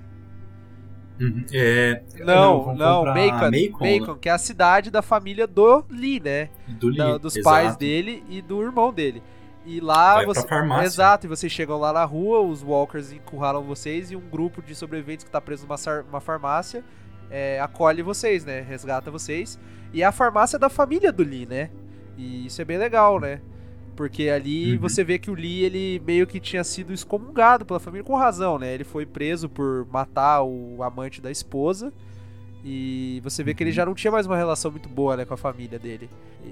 Uhum. É, Não, vão não, comprar Macon, Macon, Macon, que é a cidade da família do Lee, né? Do Lee, Da- dos exato. pais dele e do irmão dele. E lá Vai você. Exato, e vocês chegam lá na rua, os walkers encurralam vocês e um grupo de sobreviventes que tá preso numa uma farmácia é, acolhe vocês, né? Resgata vocês. E é a farmácia da família do Lee, né? E isso é bem legal, né? Porque ali Uhum. você vê que o Lee, ele meio que tinha sido excomungado pela família com razão, né? Ele foi preso por matar o amante da esposa. E você vê que ele Uhum. já não tinha mais uma relação muito boa, né, com a família dele.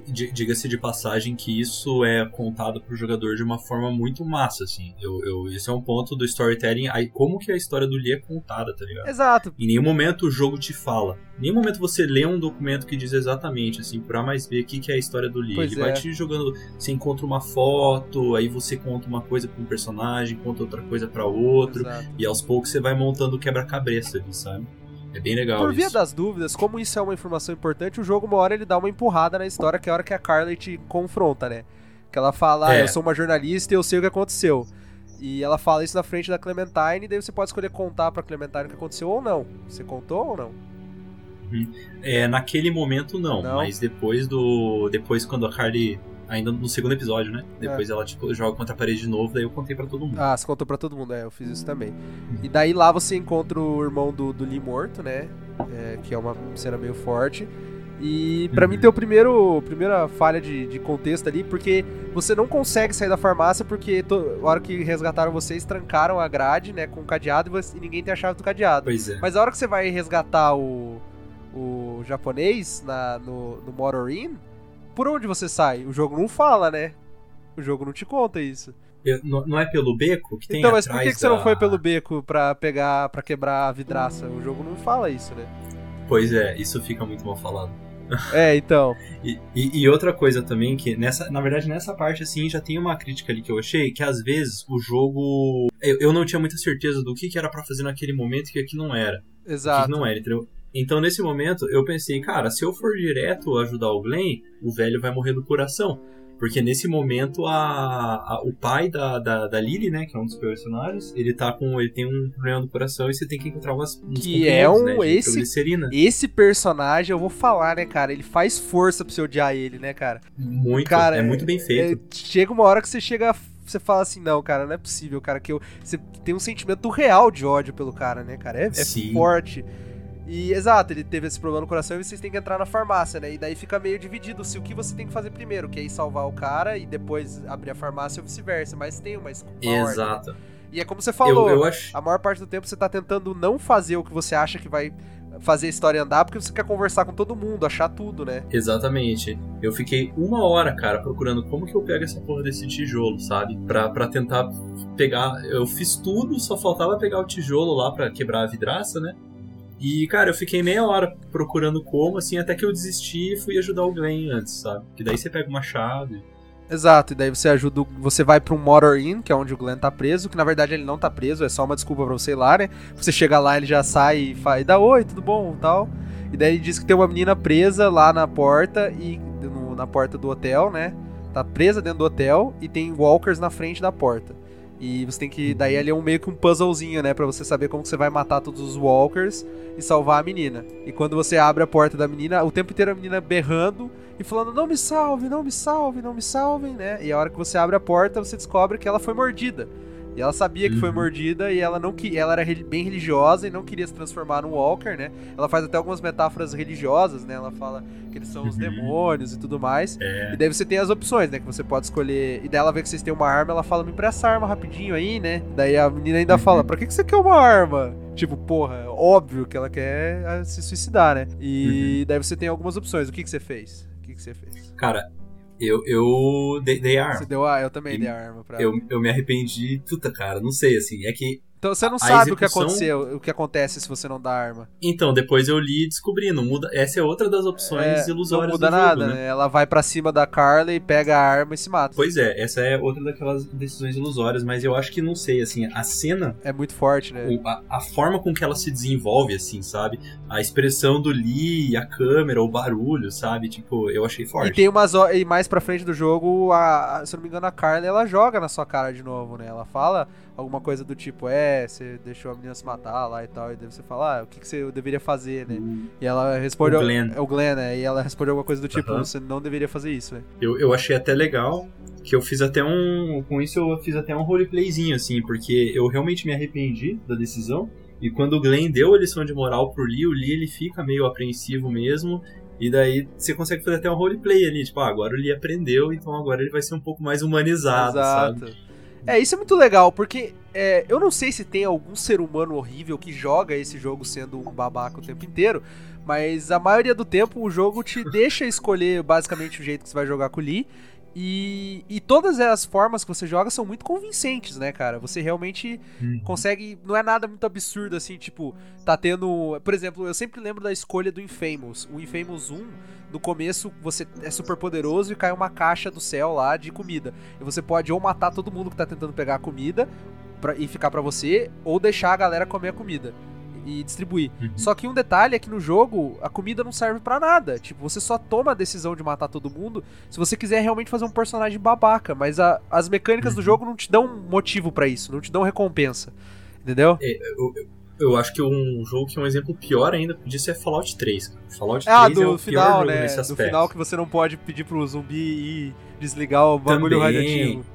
Diga-se de passagem que isso é contado pro jogador de uma forma muito massa, assim. Eu, eu, esse é um ponto do storytelling. Aí, como que a história do Lee é contada, tá ligado? Exato. Em nenhum momento o jogo te fala. Em nenhum momento você lê um documento que diz exatamente, assim, por A mais B, o que, que é a história do Lee. Pois Ele é. vai te jogando. Você encontra uma foto, aí você conta uma coisa pra um personagem, conta outra coisa pra outro. exato. E aos poucos você vai montando o quebra-cabeça ali, sabe? É bem legal Por via isso. das dúvidas, como isso é uma informação importante, o jogo, uma hora, ele dá uma empurrada na história, que é a hora que a Carly te confronta, né? Que ela fala, ah, É. eu sou uma jornalista e eu sei o que aconteceu. E ela fala isso na frente da Clementine, e daí você pode escolher contar pra Clementine o que aconteceu ou não. Você contou ou não? É, naquele momento não, Não. mas depois do. Depois quando a Carly. Ainda no segundo episódio, né? É. Depois ela tipo, joga contra a parede de novo, daí eu contei pra todo mundo. Ah, você contou pra todo mundo, é, eu fiz isso também. E daí lá você encontra o irmão do, do Lee morto, né? É, que é uma cena meio forte. E pra Uhum. mim tem o primeiro primeira falha de, de contexto ali, porque você não consegue sair da farmácia porque to, a hora que resgataram vocês, trancaram a grade, né, com o cadeado e, você- e ninguém tem a chave do cadeado. Pois é. Mas a hora que você vai resgatar o, o japonês na, no, no Motor Inn, por onde você sai? O jogo não fala, né? O jogo não te conta isso. Eu- não, é pelo beco que tem Então, mas por que, que você não foi pelo beco pra pegar, para quebrar a vidraça? O jogo não fala isso, né? Pois é, isso fica muito mal falado. É, então. E, e- e outra coisa também, que nessa, na verdade nessa parte assim já tem uma crítica ali que eu achei, que às vezes o jogo. Eu, eu não tinha muita certeza do que, que era pra fazer naquele momento e o que, não era. O que, Exato. não era, entendeu? Então nesse momento eu pensei, cara, se eu for direto ajudar o Glenn, o velho vai morrer do coração. Porque nesse momento a, a- o pai da, da, da Lily, né, que é um dos personagens, ele tá com. ele tem um problema do coração e você tem que encontrar umas, Que é comprimidos, um- né, esse-. Esse personagem, eu vou falar, né, cara? Ele faz força pra você odiar ele, né, cara? Muito, Cara, é muito bem feito. É, chega uma hora que você chega. Você fala assim, não, cara, não é possível, cara, que eu. Você tem um sentimento real de ódio pelo cara, né, cara? É, é forte. E, exato, ele teve esse problema no coração e vocês têm que entrar na farmácia, né? E daí fica meio dividido se o que você tem que fazer primeiro, que é ir salvar o cara e depois abrir a farmácia ou vice-versa. Mas tem uma, uma ordem. Exato. E é como você falou, Eu, eu acho. a maior parte do tempo você tá tentando não fazer o que você acha que vai fazer a história andar, porque você quer conversar com todo mundo, achar tudo, né? Exatamente. Eu fiquei uma hora, cara, procurando como que eu pego essa porra desse tijolo, sabe? Pra, pra tentar pegar. Eu fiz tudo, só faltava pegar o tijolo lá pra quebrar a vidraça, né? E, cara, eu fiquei meia hora procurando como, assim, até que eu desisti e fui ajudar o Glenn antes, sabe? Que daí você pega uma chave. Exato, e daí você ajuda, você vai um Motor Inn, que é onde o Glenn tá preso, que na verdade ele não tá preso, é só uma desculpa pra você ir lá, né? Você chega lá, ele já sai e faz, dá oi, tudo bom, tal. E daí ele diz que tem uma menina presa lá na porta e no- na porta do hotel, né? Tá presa dentro do hotel e tem walkers na frente da porta. E você tem que. Daí ali é um meio que um puzzlezinho, né? Pra você saber como você vai matar todos os walkers e salvar a menina. E quando você abre a porta da menina, o tempo inteiro a menina berrando e falando: Não me salve, não me salve, não me salvem, né? E a hora que você abre a porta, você descobre que ela foi mordida. E ela sabia que foi Uhum. mordida e ela não que ela era bem religiosa e não queria se transformar num walker, né? Ela faz até algumas metáforas religiosas, né? Ela fala que eles são os Uhum. demônios e tudo mais. É. E daí você tem as opções, né? Que você pode escolher. E daí ela vê que vocês têm uma arma, ela fala, me empresta a arma rapidinho aí, né? Daí a menina ainda Uhum. fala, pra que, que você quer uma arma? Tipo, porra, é óbvio que ela quer ah, se suicidar, né? E Uhum. daí você tem algumas opções. O que, que você fez? O que, que você fez? Cara, eu, eu dei, dei a Você arma. deu a. Eu também dei a arma pra Eu, eu me arrependi. Puta, cara, não sei, assim. É que. Então você não a sabe o que execução- aconteceu, o que acontece se você não dá arma. Então, depois eu li e descobri. Não muda. Essa é outra das opções É, ilusórias não muda do jogo, nada, né? né? Ela vai pra cima da Carly, pega a arma e se mata. Pois é, essa é outra daquelas decisões ilusórias, mas eu acho que não sei, assim, a cena, É muito forte, né? a, a forma com que ela se desenvolve, assim, sabe? A expressão do Lee, a câmera, o barulho, sabe? Tipo, eu achei E forte. tem umas e mais pra frente do jogo, a, se eu não me engano, a Carly ela joga na sua cara de novo, né? Ela fala alguma coisa do tipo, é, você deixou a menina se matar lá e tal, e daí você fala, ah, o que, que você deveria fazer, né? E ela responde. O Glenn. É o Glenn, né? E ela responde alguma coisa do tipo, Aham. você não deveria fazer isso, né? Eu, eu achei até legal que eu fiz até um. Com isso eu fiz até um roleplayzinho, assim, porque eu realmente me arrependi da decisão. E quando o Glenn deu a lição de moral pro Lee, o Lee ele fica meio apreensivo mesmo. E daí você consegue fazer até um roleplay ali, tipo, ah, agora o Lee aprendeu, então agora ele vai ser um pouco mais humanizado, sabe? É, isso é muito legal, porque é, eu não sei se tem algum ser humano horrível que joga esse jogo sendo um babaca o tempo inteiro, mas a maioria do tempo o jogo te deixa escolher basicamente o jeito que você vai jogar com o Lee. E, e todas as formas que você joga são muito convincentes, né, cara? Você realmente Uhum. consegue. Não é nada muito absurdo assim, tipo, tá tendo. Por exemplo, eu sempre lembro da escolha do Infamous. O Infamous 1, no começo, você é super poderoso e cai uma caixa do céu lá de comida. E você pode ou matar todo mundo que tá tentando pegar a comida pra, e ficar pra você, ou deixar a galera comer a comida e distribuir. Uhum. Só que um detalhe é que no jogo a comida não serve pra nada. Tipo, você só toma a decisão de matar todo mundo se você quiser realmente fazer um personagem babaca. Mas a- as mecânicas do Uhum. jogo não te dão motivo pra isso, não te dão recompensa. Entendeu? Eu, eu acho que um jogo que é um exemplo pior ainda disso é Fallout 3. cara. Fallout Ah, 3 é do o pior final, jogo né? nesse Do aspecto. final que você não pode pedir pro zumbi ir desligar o bagulho Também. radioativo.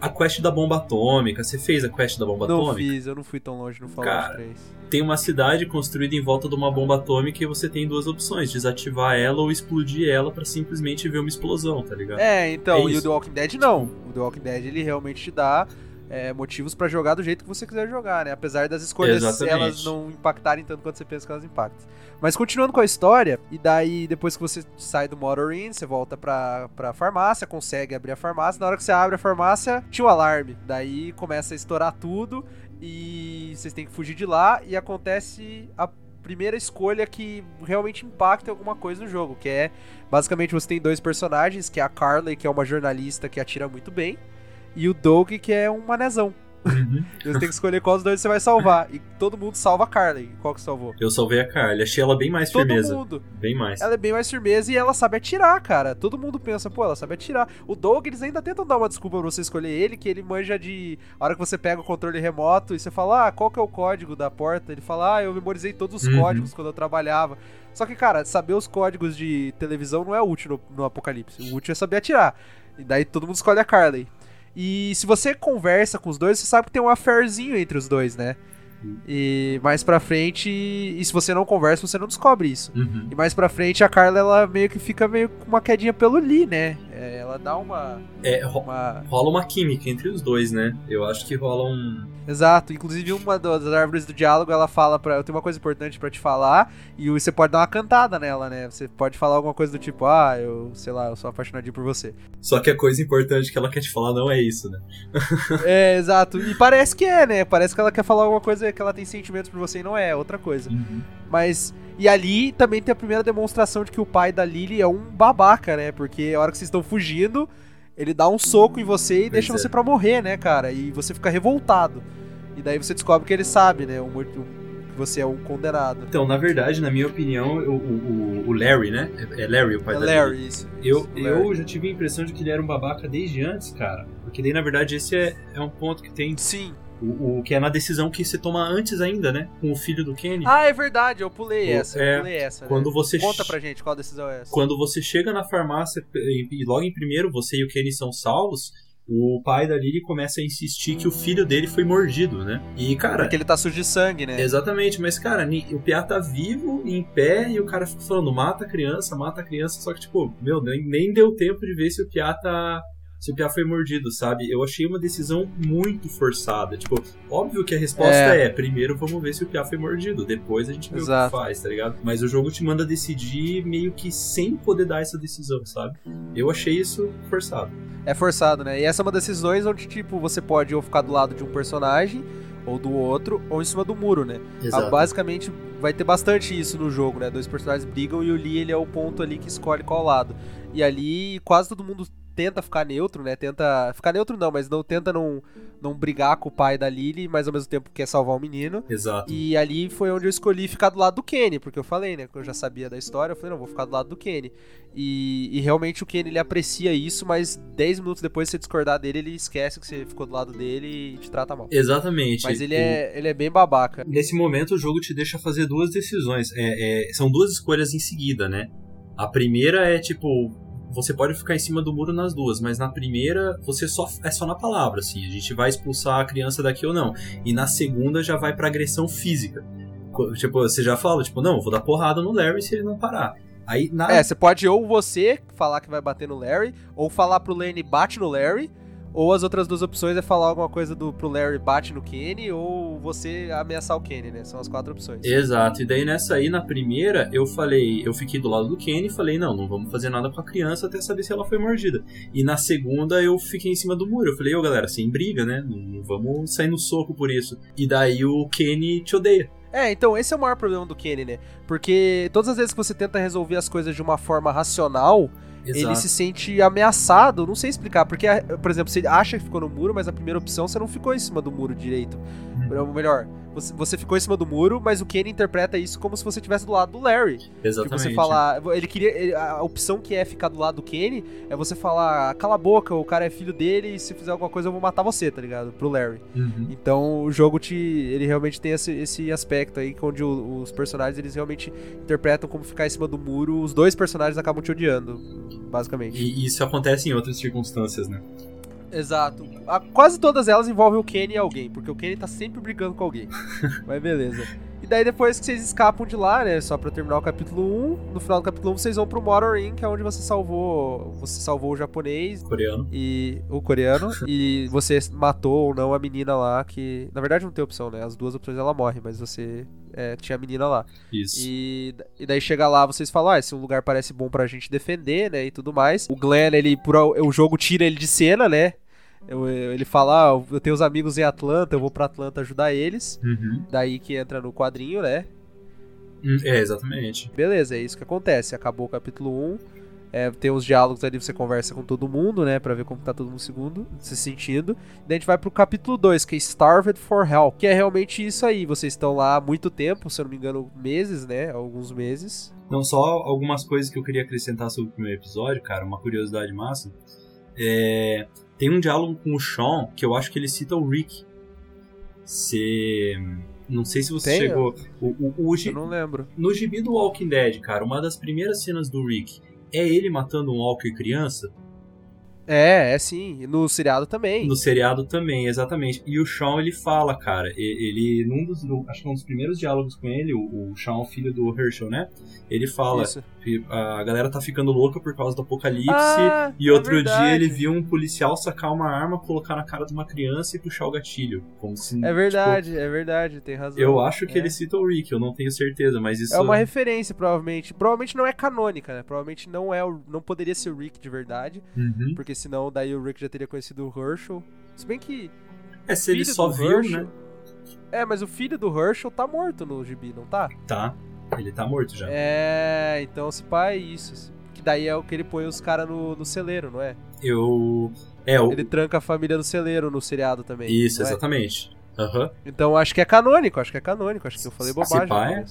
A quest da bomba atômica, você fez a quest da bomba Não atômica? fiz, eu não fui tão longe no Fallout Cara, 3. Tem uma cidade construída em volta de uma bomba atômica e você tem duas opções: desativar ela ou explodir ela pra simplesmente ver uma explosão, tá ligado? É, então, É e o. The Walking Dead não. O The Walking Dead ele realmente te dá é, motivos pra jogar do jeito que você quiser jogar, né? Apesar das escolhas Exatamente. elas não impactarem tanto quanto você pensa que elas impactam. Mas continuando com a história, e daí depois que você sai do Motor Inn, você volta pra, pra farmácia, consegue abrir a farmácia. Na hora que você abre a farmácia, tinha um alarme. Daí começa a estourar tudo e vocês têm que fugir de lá e acontece a primeira escolha que realmente impacta alguma coisa no jogo, que é basicamente você tem dois personagens, que é a Carly, que é uma jornalista que atira muito bem, e o Doug, que é um manezão. Uhum. E você tem que escolher qual dos dois você vai salvar. E todo mundo salva a Carly. Qual que salvou? Eu salvei a Carly, achei ela bem mais Todo firmeza. mundo. Bem mais. Ela é bem mais firmeza e ela sabe atirar, cara. Todo mundo pensa, pô, ela sabe atirar. O Doug, eles ainda tentam dar uma desculpa pra você escolher ele, que ele manja de. A hora que você pega o controle remoto e você fala, ah, qual que é o código da porta? Ele fala, ah, eu memorizei todos os Uhum. códigos quando eu trabalhava. Só que, cara, saber os códigos de televisão não é útil no, no apocalipse. O útil é saber atirar. E daí todo mundo escolhe a Carly. E se você conversa com os dois, você sabe que tem um affairzinho entre os dois, né? E mais pra frente, e se você não conversa, você não descobre isso. Uhum. E mais pra frente, a Carla, ela meio que fica meio com uma quedinha pelo Lee, né? É, ela dá uma, É, ro- uma... rola uma química entre os dois, né? Eu acho que rola um. Exato. Inclusive, uma das árvores do diálogo, ela fala pra... Eu tenho uma coisa importante pra te falar, e você pode dar uma cantada nela, né? Você pode falar alguma coisa do tipo, ah, eu, sei lá, eu sou apaixonadinho por você. Só que a coisa importante que ela quer te falar não é isso, né? é, exato. E parece que é, né? Parece que ela quer falar alguma coisa que ela tem sentimentos por você e não é, é outra coisa. Mas. E ali também tem a primeira demonstração de que o pai da Lily é um babaca, né? Porque a hora que vocês estão fugindo, ele dá um soco em você e Pois deixa é. você pra morrer, né, cara? E você fica revoltado. E daí você descobre que ele sabe, né? O, que você é um condenado. Então, na verdade, na minha opinião, o, o, o Larry, né? É é Larry o pai É da Larry, Lily. isso. Eu, Isso, Larry. eu já tive a impressão de que ele era um babaca desde antes, cara. Porque daí, na verdade, esse é, é um ponto que tem. Sim. O, o que é na decisão que você toma antes ainda, né? Com o filho do Kenny. Ah, é verdade, eu pulei O- essa. é, eu pulei essa. né? quando você Conta pra gente qual decisão é essa. Quando você chega na farmácia e logo em primeiro você e o Kenny são salvos, o pai da Lily começa a insistir que o filho dele foi mordido, né? E, cara. Porque ele tá sujo de sangue, né? Exatamente, mas, cara, o Piá tá vivo, em pé, e o cara fica falando, mata a criança, mata a criança, só que, tipo, meu, nem, nem deu tempo de ver se o Piá tá. Se o Piá foi mordido, sabe? Eu achei uma decisão muito forçada. Tipo, óbvio que a resposta É. é, primeiro vamos ver se o Piá foi mordido, depois a gente vê Exato. o que faz, tá ligado? Mas o jogo te manda decidir meio que sem poder dar essa decisão, sabe? Eu achei isso forçado. É forçado, né? E essa é uma das decisões onde, tipo, você pode ou ficar do lado de um personagem, ou do outro, ou em cima do muro, né? Ah, basicamente, vai ter bastante isso no jogo, né? Dois personagens brigam e o Lee, ele é o ponto ali que escolhe qual lado. E ali, quase todo mundo tenta ficar neutro, né? Tenta... Ficar neutro não, mas não tenta não, não brigar com o pai da Lily, mas ao mesmo tempo quer salvar o menino. Exato. E ali foi onde eu escolhi ficar do lado do Kenny, porque eu falei, né? Que eu já sabia da história, eu falei, não, vou ficar do lado do Kenny. E, e realmente o Kenny ele aprecia isso, mas 10 minutos depois de você discordar dele, ele esquece que você ficou do lado dele e te trata mal. Exatamente. Mas ele O- é, ele é bem babaca. Nesse momento, o jogo te deixa fazer duas decisões. É, é, são duas escolhas em seguida, né? A primeira é tipo. Você pode ficar em cima do muro nas duas, mas na primeira você só é só na palavra, assim. A gente vai expulsar a criança daqui ou não. E na segunda já vai pra agressão física. Tipo, você já fala, tipo, não, vou dar porrada no Larry se ele não parar. Aí na. É, você pode ou você falar que vai bater no Larry, ou falar pro Lenny bate no Larry, ou as outras duas opções é falar alguma coisa do pro Larry bate no Kenny, ou você ameaçar o Kenny, né? São as quatro opções. Exato, e daí nessa aí, na primeira, eu falei, eu fiquei do lado do Kenny e falei, não, não vamos fazer nada com a criança até saber se ela foi mordida. E na segunda eu fiquei em cima do muro, eu falei, ô galera, sem briga, né? Não, não vamos sair no soco por isso. E daí o Kenny te odeia. É, então esse é o maior problema do Kenny, né? Porque todas as vezes que você tenta resolver as coisas de uma forma racional, ele se sente ameaçado. Não sei explicar, porque, por exemplo, você acha que ficou no muro, mas a primeira opção você não ficou em cima do muro direito. Ou melhor, você, ficou em cima do muro, mas o Kenny interpreta isso como se você estivesse do lado do Larry. Exatamente. Tipo, você falar. Ele queria. a opção que é ficar do lado do Kenny é você falar, cala a boca, o cara é filho dele e se fizer alguma coisa eu vou matar você, tá ligado? Pro Larry. Uhum. Então o jogo te. ele realmente tem esse, esse aspecto aí, onde o- os personagens eles realmente interpretam como ficar em cima do muro. Os dois personagens acabam te odiando, basicamente. E isso acontece em outras circunstâncias, né? Exato. A- quase todas elas envolvem o Kenny e alguém, porque o Kenny tá sempre brigando com alguém. Mas beleza. E daí depois que vocês escapam de lá, né, só pra terminar o capítulo 1, no final do capítulo 1 vocês vão pro Motor Inn, que é onde você salvou, você salvou o japonês Coreano. e o coreano e você matou ou não a menina lá que, na verdade não tem opção, né? As duas opções ela morre, mas você é, tinha a menina lá. Isso. E, e daí chega lá, vocês falam, ah, esse lugar parece bom pra gente defender, né, e tudo mais. O Glenn, ele, por, o jogo tira ele de cena, né, Eu- eu- ele fala, ah, eu tenho os amigos em Atlanta, eu vou pra Atlanta ajudar eles. Uhum. Daí que entra no quadrinho, né, Hum, É, exatamente. Beleza, é isso que acontece. Acabou o capítulo 1. É, tem os diálogos ali, você conversa com todo mundo, né? Pra ver como tá todo mundo segundo, se sentindo. Daí a gente vai pro capítulo 2, que é Starved for Help. Que é realmente isso aí. Vocês estão lá há muito tempo, se eu não me engano, meses, né? Alguns meses. Não, só algumas coisas que eu queria acrescentar sobre o primeiro episódio, cara, uma curiosidade massa. É, tem um diálogo com o Sean que eu acho que ele cita o Rick. Você. Não sei se você Tem? chegou. O, o, o gi- Eu não lembro. No gibi do Walking Dead, cara, uma das primeiras cenas do Rick é ele matando um Walker criança. É, é sim. E no seriado também. No seriado também, exatamente. E o Sean, ele fala, cara, ele, num dos, no- acho que um dos primeiros diálogos com ele, o, o Sean, filho do Herschel, né? Ele fala Isso. que a galera tá ficando louca por causa do apocalipse. Ah, e é outro dia verdade. ele viu um policial sacar uma arma, colocar na cara de uma criança e puxar o gatilho. Como se, É verdade, é verdade, tem razão. tipo, eu acho que É. ele cita o Rick, eu não tenho certeza, mas isso. É uma referência, provavelmente. Provavelmente não é canônica, né? Provavelmente não é o, não poderia ser o Rick de verdade, Uhum. porque senão daí o Rick já teria conhecido o Herschel. Se bem que É, se ele só viu, Herschel- né? É, mas o filho do Herschel tá morto no gibi, não tá? Tá. Ele tá morto já. É, então se pá é isso. Que daí é o que ele põe os caras no, no celeiro, não é? Eu. É, o. Ele tranca a família no celeiro no seriado também. Isso, é? exatamente. Aham. Então acho que é canônico, acho que é canônico. Acho que eu falei Se bobagem. pá, no é.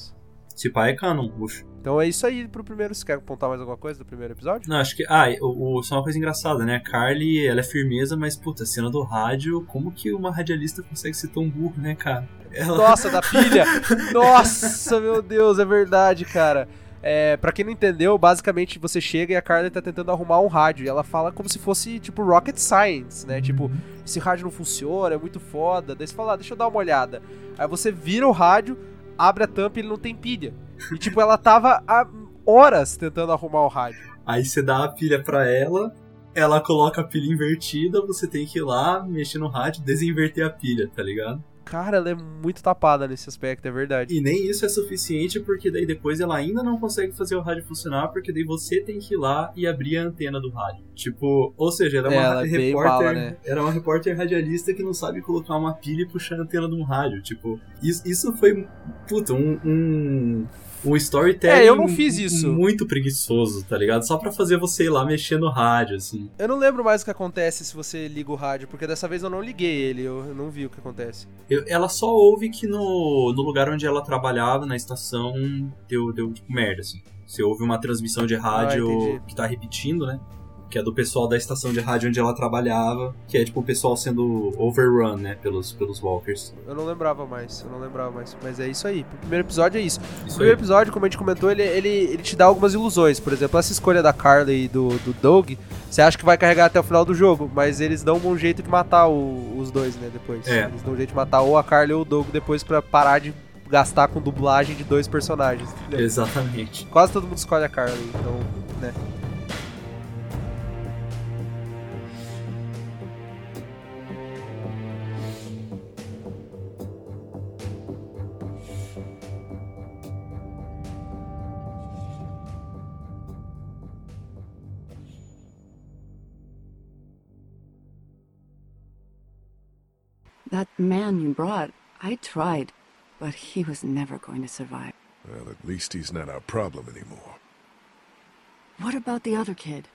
Se pá é canon, puxa. Então é isso aí pro primeiro. Você quer apontar mais alguma coisa do primeiro episódio? Não, acho que. Ah, o, o- só uma coisa engraçada, né? A Carly, ela é firmeza, mas, puta, a cena do rádio, como que uma radialista consegue ser tão burro, né, cara? Ela. Nossa, da pilha! Nossa, meu Deus, é verdade, cara. É, pra quem não entendeu, basicamente você chega e a Carly tá tentando arrumar um rádio. E ela fala como se fosse, tipo, rocket science, né? Tipo, esse rádio não funciona, é muito foda. Daí você fala, ah, deixa eu dar uma olhada. Aí você vira o rádio, abre a tampa e ele não tem pilha. E, tipo, ela tava há horas tentando arrumar o rádio. Aí você dá a pilha pra ela, ela coloca a pilha invertida, você tem que ir lá, mexer no rádio, desinverter a pilha, tá ligado? Cara, ela é muito tapada nesse aspecto, é verdade. E nem isso é suficiente, porque daí depois ela ainda não consegue fazer o rádio funcionar, porque daí você tem que ir lá e abrir a antena do rádio. Tipo, ou seja, ela é uma É, ela é repórter. bala, né? Era uma repórter radialista que não sabe colocar uma pilha e puxar a antena de um rádio. Tipo, isso, isso foi, puta, um. um um storytelling É, eu não fiz isso. muito preguiçoso, tá ligado? Só pra fazer você ir lá mexer no rádio, assim. Eu não lembro mais o que acontece se você liga o rádio, porque dessa vez eu não liguei ele, eu não vi o que acontece. Eu- ela só ouve que no, no lugar onde ela trabalhava, na estação, deu, deu tipo merda, assim. Você ouve uma transmissão de rádio Ah, que tá repetindo, né? Que é do pessoal da estação de rádio onde ela trabalhava, que é tipo o pessoal sendo overrun, né, pelos, pelos walkers. Eu não lembrava mais, eu não lembrava mais. Mas é isso aí. O primeiro episódio é isso. O Isso aí. primeiro episódio, como a gente comentou, ele, ele, ele te dá algumas ilusões. Por exemplo, essa escolha da Carly e do, do Doug, você acha que vai carregar até o final do jogo, mas eles dão um jeito de matar o- os dois, né, depois. É. Eles dão um jeito de matar ou a Carly ou o Doug depois pra parar de gastar com dublagem de dois personagens. entendeu? Exatamente. Quase todo mundo escolhe a Carly, então, né. That man you brought, I tried, but he was never going to survive. Well, at least he's not our problem anymore. What about the other kid?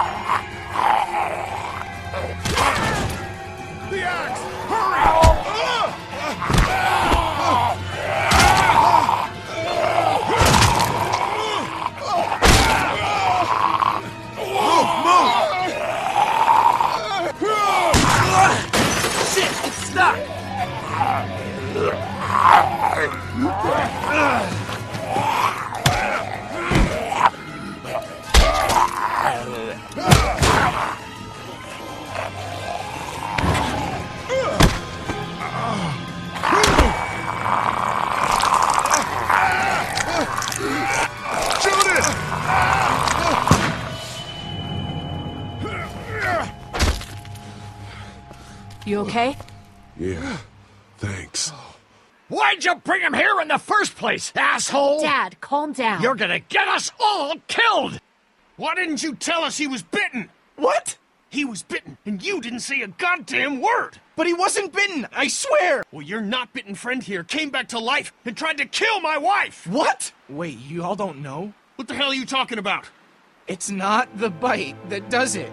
You okay? Yeah, thanks. Why'd you bring him here in the first place, asshole? Dad, calm down. You're gonna get us all killed! Why didn't you tell us he was bitten? What? He was bitten, and you didn't say a goddamn word! But he wasn't bitten, I swear! Well, your not bitten friend here came back to life and tried to kill my wife! What? Wait, you all don't know? What the hell are you talking about? It's not the bite that does it.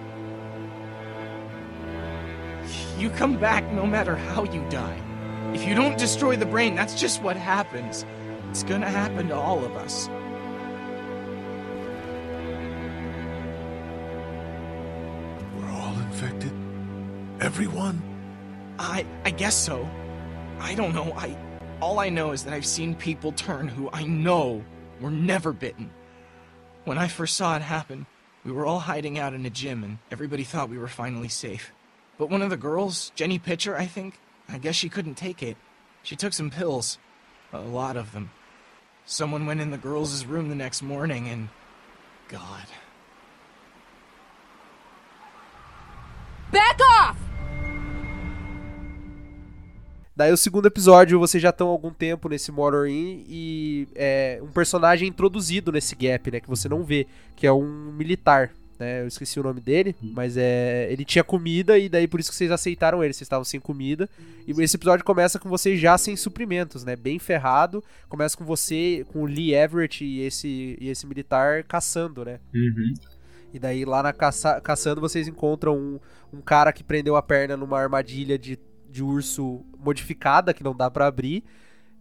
You come back no matter how you die. If you don't destroy the brain, that's just what happens. It's gonna happen to all of us. We're all infected? Everyone? I I guess so. I don't know. I All I know is that I've seen people turn who I know were never bitten. When I first saw it happen, we were all hiding out in a gym and everybody thought we were finally safe. But one of the girls, Jenny Pitcher, I think, I guess she couldn't take it. She took some pills. A lot of them. Someone went in the girls' room the next morning and. God. Back off! Daí o segundo episódio, vocês já estão há algum tempo nesse Motorin e é um personagem introduzido nesse gap, né, que você não vê, que é um militar, né, eu esqueci o nome dele, mas é, ele tinha comida e daí por isso que vocês aceitaram ele, vocês estavam sem comida, e esse episódio começa com vocês já sem suprimentos, né, bem ferrado, começa com você, com o Lee Everett e esse, e esse militar caçando, né. Uhum. E daí lá na caça, caçando vocês encontram um, um cara que prendeu a perna numa armadilha de, de urso modificada que não dá pra abrir.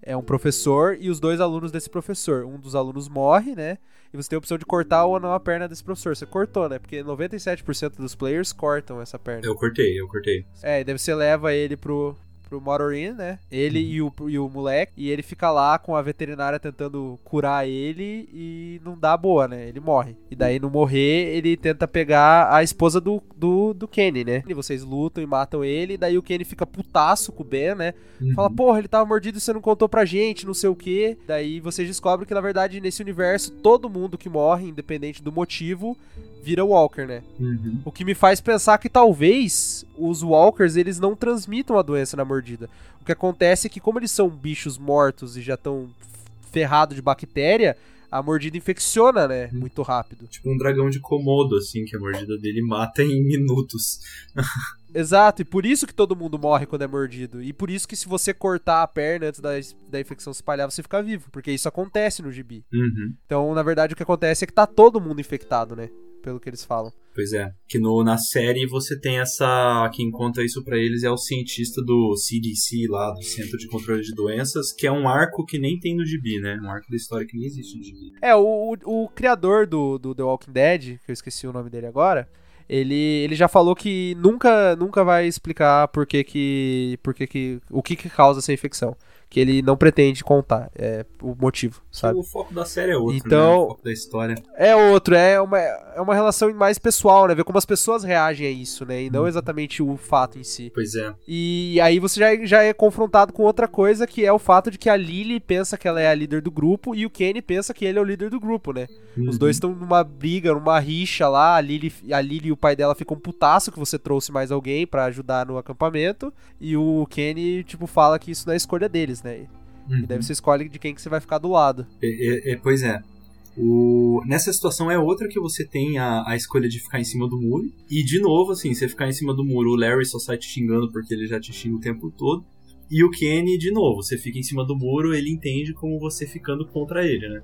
É um professor e os dois alunos desse professor. Um dos alunos morre, né? E você tem a opção de cortar ou não a perna desse professor. Você cortou, né? Porque 97% dos players cortam essa perna. Eu cortei, eu cortei. É, e daí você leva ele pro, pro Motorin, né? Ele e, o, e o moleque. E ele fica lá com a veterinária tentando curar ele e não dá boa, né? Ele morre. E daí, no morrer, ele tenta pegar a esposa do, do, do Kenny, né? E vocês lutam e matam ele. E daí o Kenny fica putaço com o Ben, né? Fala, porra, ele tava mordido e você não contou pra gente, não sei o que. Daí vocês descobrem que, na verdade, nesse universo, todo mundo que morre, independente do motivo, vira Walker, né? Uhum. O que me faz pensar que talvez os Walkers eles não transmitam a doença na mordida. O que acontece é que, como eles são bichos mortos e já estão ferrados de bactéria, a mordida infecciona, né? Muito rápido. Tipo um dragão de Komodo, assim, que a mordida dele mata em minutos. Exato, e por isso que todo mundo morre quando é mordido. E por isso que se você cortar a perna antes da, da infecção se espalhar, você fica vivo. Porque isso acontece no gibi. Uhum. Então, na verdade, o que acontece é que tá todo mundo infectado, né? Pelo que eles falam. Pois é. Que no, na série você tem essa. Quem conta isso pra eles é o cientista do CDC lá, do Centro de Controle de Doenças, que é um arco que nem tem no gibi, né? Um arco da história que nem existe no gibi. É, o, o, o criador do, do The Walking Dead, que eu esqueci o nome dele agora, ele, ele já falou que nunca, nunca vai explicar por que que, por que que, o que que causa essa infecção. Que ele não pretende contar, é o motivo, sabe? O foco da série é outro, Então- né? O foco da história. É outro, é uma, é uma relação mais pessoal, né? Ver como as pessoas reagem a isso, né? E não exatamente o fato em si. Pois é. E aí você já, já é confrontado com outra coisa, que é o fato de que a Lily pensa que ela é a líder do grupo e o Kenny pensa que ele é o líder do grupo, né? Os dois estão numa briga, numa rixa lá, a Lily, a Lily e o pai dela ficam putaço que você trouxe mais alguém pra ajudar no acampamento, e o Kenny, tipo, fala que isso não é escolha deles, né? Uhum. E daí você escolhe de quem que você vai ficar do lado. É, é- é- pois é. O- Nessa situação é outra que você tem a, a escolha de ficar em cima do muro. E de novo, assim, você ficar em cima do muro, o Larry só sai te xingando porque ele já te xinga o tempo todo. E o Kenny, de novo, você fica em cima do muro, ele entende como você ficando contra ele, né?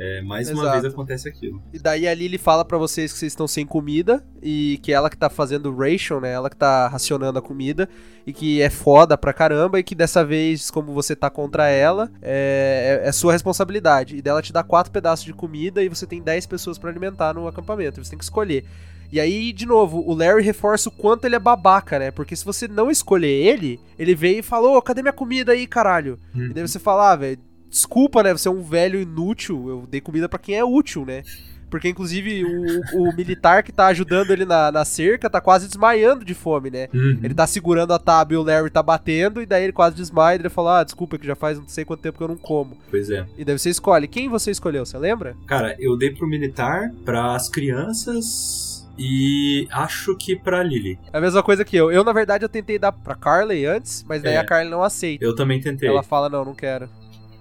É, mais uma Exato. vez acontece aquilo. E daí a Lily fala pra vocês que vocês estão sem comida e que ela que tá fazendo ration, né? Ela que tá racionando a comida e que é foda pra caramba e que dessa vez, como você tá contra ela, é, é, é sua responsabilidade. E dela te dá quatro pedaços de comida e você tem 10 pessoas pra alimentar no acampamento. Você tem que escolher. E aí, de novo, o Larry reforça o quanto ele é babaca, né? Porque se você não escolher ele, ele veio e falou, "Ô, cadê minha comida aí, caralho? E daí você fala, ah, velho, desculpa, né? Você é um velho inútil. Eu dei comida pra quem é útil, né? Porque, inclusive, o, o militar que tá ajudando ele na, na cerca tá quase desmaiando de fome, né? Uhum. Ele tá segurando a tab e o Larry tá batendo, e daí ele quase desmaia e ele fala: Ah, desculpa, que já faz não sei quanto tempo que eu não como. Pois é. E daí você escolhe. Quem você escolheu, você lembra? Cara, eu dei pro militar, pras crianças e acho que pra Lily. É a mesma coisa que eu. Eu, na verdade, eu tentei dar pra Carly antes, mas daí É. a Carly não aceita. Eu também tentei. Ela fala: Não, não quero.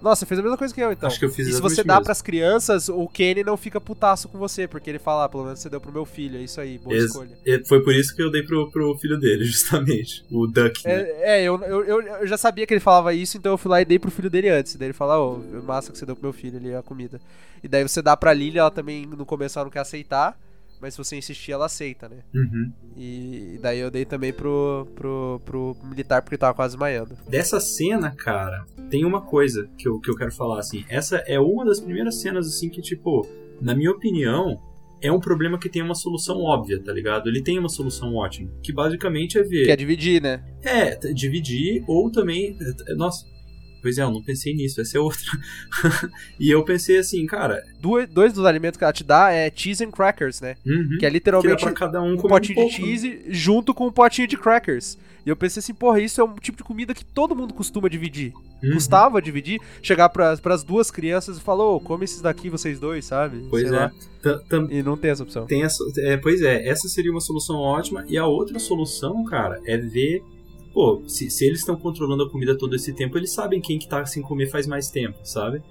Nossa, fez a mesma coisa que eu, então. Acho que eu fiz E se você dá mesmo. pras crianças, o Kenny não fica putaço com você, porque ele fala, ah, pelo menos você deu pro meu filho, é isso aí, boa escolha. é, Foi por isso que eu dei pro, pro filho dele, justamente. O Duck. né? É, é, eu, eu, eu, eu já sabia que ele falava isso, então eu fui lá e dei pro filho dele antes. Daí ele fala, ô, massa que você deu pro meu filho ali a comida. E daí você dá pra Lily, ela também no começo ela não quer aceitar, mas se você insistir, ela aceita, né? Uhum. E, daí eu dei também pro, pro, pro militar porque tava quase desmaiando. Dessa cena, cara, tem uma coisa que eu, que eu quero falar, assim. Essa é uma das primeiras cenas, assim, que, tipo, na minha opinião, é um problema que tem uma solução óbvia, tá ligado? Ele tem uma solução ótima. Que basicamente é ver. Quer dividir, né? É, dividir ou também. é, Nossa. Pois é, eu não pensei nisso, essa é outra. e eu pensei assim, cara. Dois, dois dos alimentos que ela te dá é cheese and crackers, né? Uhum, que é literalmente pra cada um, um potinho um de né? cheese junto com um potinho de crackers. E eu pensei assim, porra, isso é um tipo de comida que todo mundo costuma dividir. Uhum. Custava dividir, chegar pras, pras duas crianças e falar, ô, come esses daqui vocês dois, sabe? Pois Sei é. lá. Tam- tam- E não tem essa opção. Tem essa, é, pois é, essa seria uma solução ótima. E a outra solução, cara, é ver. Pô, se, se eles estão controlando a comida todo esse tempo, eles sabem quem que tá sem comer faz mais tempo, sabe?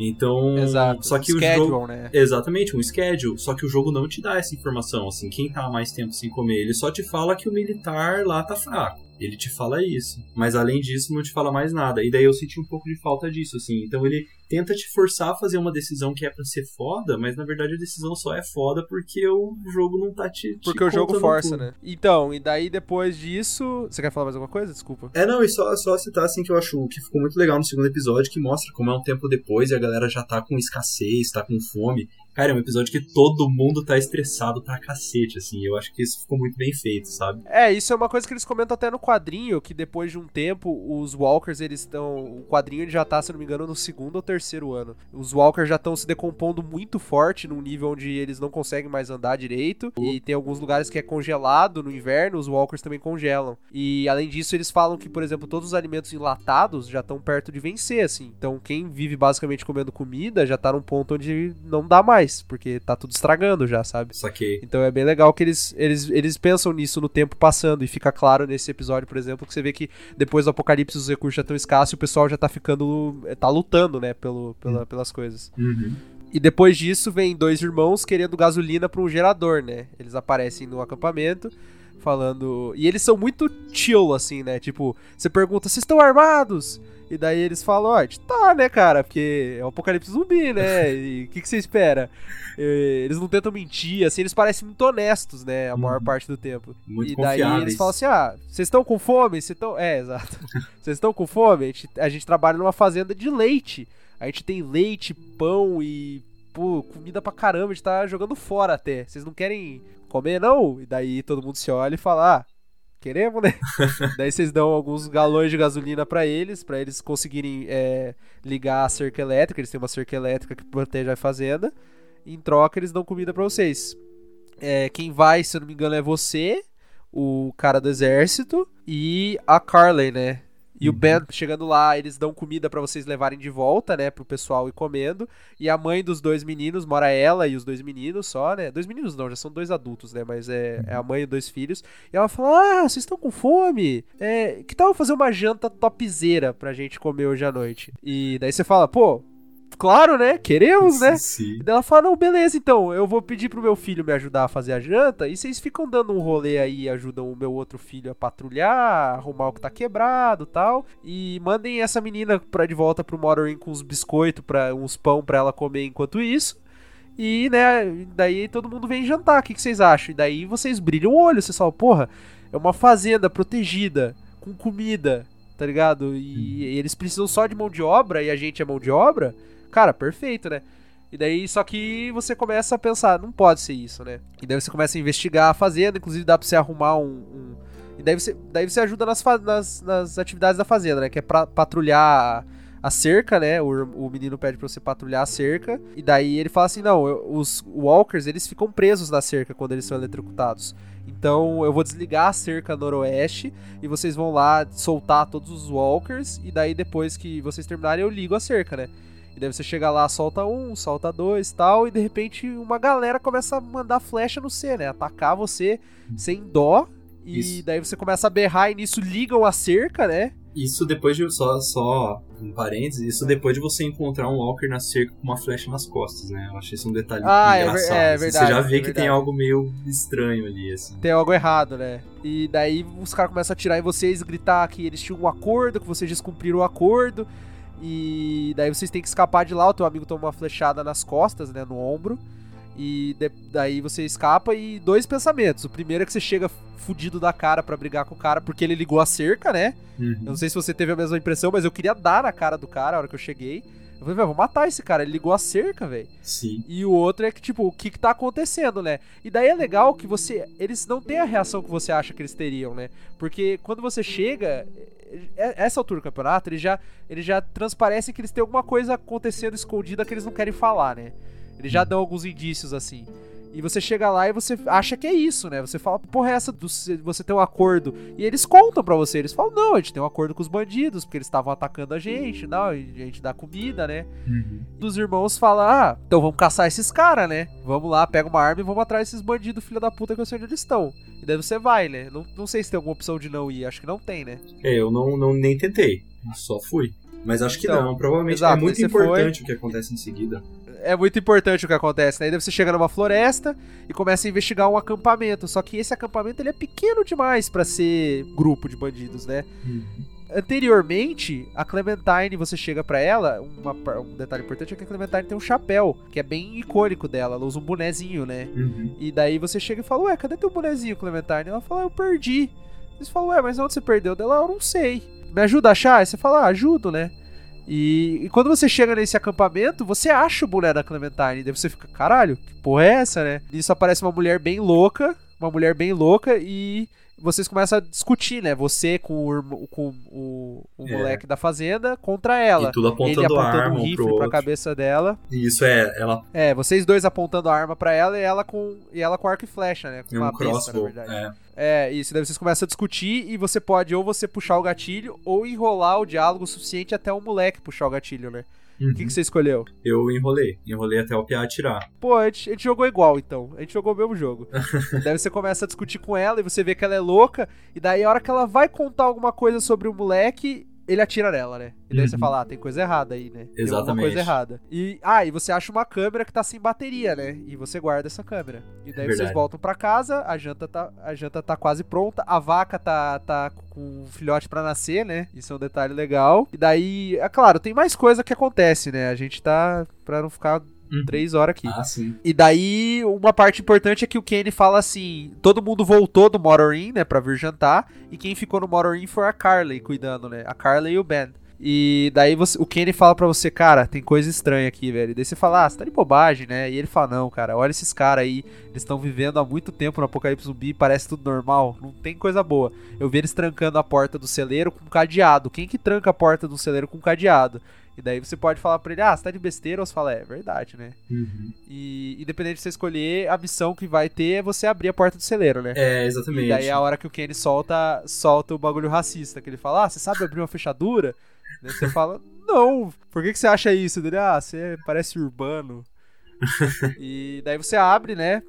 Então. Exato. Só que o Schedule, jogo. né? Exatamente, um schedule. Só que o jogo não te dá essa informação, assim, quem tá mais tempo sem comer. Ele só te fala que o militar lá tá fraco. Ele te fala isso. Mas além disso, não te fala mais nada. E daí eu senti um pouco de falta disso, assim. Então ele tenta te forçar a fazer uma decisão que é pra ser foda, mas na verdade a decisão só é foda porque o jogo não tá te. te Porque o jogo força, tudo. né? Então, e daí depois disso. Você quer falar mais alguma coisa? Desculpa. É, não, e só, só citar assim que eu acho que ficou muito legal no segundo episódio, que mostra como é um tempo depois e a galera já tá com escassez, tá com fome. Cara, é um episódio que todo mundo tá estressado pra cacete, assim. Eu acho que isso ficou muito bem feito, sabe? É, isso é uma coisa que eles comentam até no quadrinho, que depois de um tempo, os Walkers, eles estão. O quadrinho já tá, se não me engano, no segundo ou terceiro ano. Os Walkers já estão se decompondo muito forte, num nível onde eles não conseguem mais andar direito. E tem alguns lugares que é congelado no inverno, os Walkers também congelam. E além disso, eles falam que, por exemplo, todos os alimentos enlatados já estão perto de vencer, assim. Então, quem vive basicamente comendo comida já tá num ponto onde não dá mais, porque tá tudo estragando já, sabe? Saquei. Então é bem legal que eles, eles, eles pensam nisso no tempo passando. E fica claro nesse episódio, por exemplo, que você vê que depois do apocalipse os recursos já estão escassos e o pessoal já tá ficando. tá lutando, né, pelo, pela, pelas coisas. Uhum. E depois disso vem dois irmãos querendo gasolina para um gerador, né? Eles aparecem no acampamento falando. E eles são muito chill, assim, né? Tipo, você pergunta, vocês estão armados? E daí eles falam, ó, tá, né, cara? Porque é um apocalipse zumbi, né? E o que, que você espera? E Eles não tentam mentir, assim, eles parecem muito honestos, né? A maior Uhum. parte do tempo. Muito e daí confiáveis. eles falam assim: ah, vocês estão com fome? Vocês estão. É, exato. Vocês estão com fome? A gente, a gente trabalha numa fazenda de leite. A gente tem leite, pão e. Pô, comida pra caramba, a gente tá jogando fora até. Vocês não querem comer, não? E daí todo mundo se olha e fala: ah, queremos, né? daí vocês dão alguns galões de gasolina pra eles, pra eles conseguirem é, ligar a cerca elétrica. Eles têm uma cerca elétrica que protege a fazenda. E em troca, eles dão comida pra vocês. É, quem vai, se eu não me engano, é você, o cara do exército e a Carly, né? E o Ben, chegando lá, eles dão comida pra vocês levarem de volta, né? Pro pessoal ir comendo. E a mãe dos dois meninos, mora ela e os dois meninos só, né? Dois meninos não, já são dois adultos, né? Mas é, é a mãe e dois filhos. E ela fala: Ah, vocês estão com fome? É, que tal fazer uma janta topzera pra gente comer hoje à noite? E daí você fala, pô. Claro, né? Queremos, né? Sim. E daí ela fala, não, beleza, então, eu vou pedir pro meu filho me ajudar a fazer a janta, e vocês ficam dando um rolê aí ajudam o meu outro filho a patrulhar, arrumar o que tá quebrado e tal, e mandem essa menina pra de volta pro Motoring com uns biscoitos, pra, uns pão pra ela comer enquanto isso, e, né, daí todo mundo vem jantar, o que, que vocês acham? E daí vocês brilham o olho, vocês falam, porra, é uma fazenda protegida, com comida, tá ligado? E, e eles precisam só de mão de obra, e a gente é mão de obra, cara, perfeito, né? E daí, só que você começa a pensar, não pode ser isso, né? E daí você começa a investigar a fazenda, inclusive dá pra você arrumar um. um- E daí você, daí você ajuda nas, nas, nas atividades da fazenda, né? Que é pra patrulhar a cerca, né? O, o menino pede pra você patrulhar a cerca. E daí ele fala assim: não, eu- os walkers eles ficam presos na cerca quando eles são eletrocutados. Então eu vou desligar a cerca noroeste e vocês vão lá soltar todos os walkers. E daí depois que vocês terminarem, eu ligo a cerca, né? E daí você chega lá, solta um, solta dois tal, e de repente uma galera começa a mandar flecha no C, né? Atacar você sem dó. E Isso. daí você começa a berrar e nisso ligam a cerca, né? Isso depois de. Só, só um parênteses, isso depois de você encontrar um Walker na cerca com uma flecha nas costas, né? Eu achei isso um detalhe Ah, é engraçado. é assim. verdade, Você já é vê que verdade. tem algo meio estranho ali, assim. Tem algo errado, né? E daí os caras começam a atirar em vocês, gritar que eles tinham um acordo, que vocês descumpriram o acordo. E daí vocês têm que escapar de lá. O teu amigo toma uma flechada nas costas, né? No ombro. E de- daí você escapa e dois pensamentos. O primeiro é que você chega fudido da cara pra brigar com o cara porque ele ligou a cerca, né? Eu não sei se você teve a mesma impressão, mas eu queria dar na cara do cara a hora que eu cheguei. Eu falei, velho, vou matar esse cara. Ele ligou a cerca, velho. Sim. E o outro é que, tipo, o que que tá acontecendo, né? E daí é legal que você. Eles não têm a reação que você acha que eles teriam, né? Porque quando você chega, essa altura do campeonato, eles já, eles já transparecem que eles têm alguma coisa acontecendo escondida que eles não querem falar, né? Eles já dão alguns indícios assim. E você chega lá e você acha que é isso, né? Você fala, porra, é essa do, você tem um acordo. E eles contam pra você, eles falam, não, a gente tem um acordo com os bandidos, porque eles estavam atacando a gente, não, e a gente dá comida, né? Uhum. Dos irmãos falam, ah, então vamos caçar esses caras, né? Vamos lá, pega uma arma e vamos atrás desses bandidos, filha da puta, que eu sei onde eles estão. E daí você vai, né? Não, não sei se tem alguma opção de não ir, acho que não tem, né? É, eu não, não nem tentei, só fui. Mas acho que Então, não, provavelmente exato, é muito importante o que acontece em seguida. É muito importante o que acontece, né? E daí você chega numa floresta e começa a investigar um acampamento. Só que esse acampamento ele é pequeno demais pra ser grupo de bandidos, né? Anteriormente, a Clementine, você chega pra ela, uma um detalhe importante é que a Clementine tem um chapéu, que é bem icônico dela, ela usa um bonezinho, né? Uhum. E daí você chega e fala, ué, cadê teu bonezinho, Clementine? Ela fala, eu perdi. Você fala, ué, mas onde você perdeu? Dela, eu não sei. Me ajuda a achar? Aí você fala, ah, ajudo, né? E, e quando você chega nesse acampamento, você acha o boné da Clementine. Daí você fica, caralho, que porra é essa, né? Nisso aparece uma mulher bem louca, uma mulher bem louca e vocês começam a discutir, né? Você com o, com o, o É. moleque da fazenda contra ela. E tudo apontando Ele apontando arma um rifle pro pra cabeça dela. E isso é, ela É, vocês dois apontando a arma pra ela e ela com, e ela com arco e flecha, né? Com é uma um besta, na crossbow. verdade. É. É, isso. Daí vocês começam a discutir e você pode ou você puxar o gatilho ou enrolar o diálogo o suficiente até o moleque puxar o gatilho, né? O Uhum. que, que você escolheu? Eu enrolei, enrolei até o Piá atirar. Pô, a gente, a gente jogou igual, então. A gente jogou o mesmo jogo. daí você começa a discutir com ela e você vê que ela é louca. E daí a hora que ela vai contar alguma coisa sobre o moleque, ele atira nela, né? E daí você Uhum. fala, ah, tem coisa errada aí, né? Tem alguma Exatamente. coisa errada. E, ah, e você acha uma câmera que tá sem bateria, né? E você guarda essa câmera. E daí vocês Verdade. voltam pra casa, a janta tá, a janta tá quase pronta, a vaca tá, tá com um filhote pra nascer, né? Isso é um detalhe legal. E daí, é claro, tem mais coisa que acontece, né? A gente tá, pra não ficar Uhum. três horas aqui. Ah, sim. E daí, uma parte importante é que o Kenny fala assim: todo mundo voltou do Motorin, né, pra vir jantar, e quem ficou no Motorin foi a Carly cuidando, né? A Carly e o Ben. E daí você- o Kenny fala pra você, cara, tem coisa estranha aqui, velho. E daí você fala, ah, você tá de bobagem, né? E ele fala, não, cara, olha esses caras aí, eles estão vivendo há muito tempo no apocalipse zumbi, parece tudo normal, não tem coisa boa. Eu vi eles trancando a porta do celeiro com cadeado. Quem que tranca a porta do celeiro com cadeado? E daí você pode falar pra ele, ah, você tá de besteira, ou você fala, é, verdade, né? Uhum. E independente de você escolher, a missão que vai ter é você abrir a porta do celeiro, né? É, E exatamente. daí é a hora que o Kenny solta, solta o bagulho racista, que ele fala, ah, você sabe abrir uma fechadura? daí você fala, não, por que, que você acha isso? Dele, ah, você parece urbano. e daí você abre, né?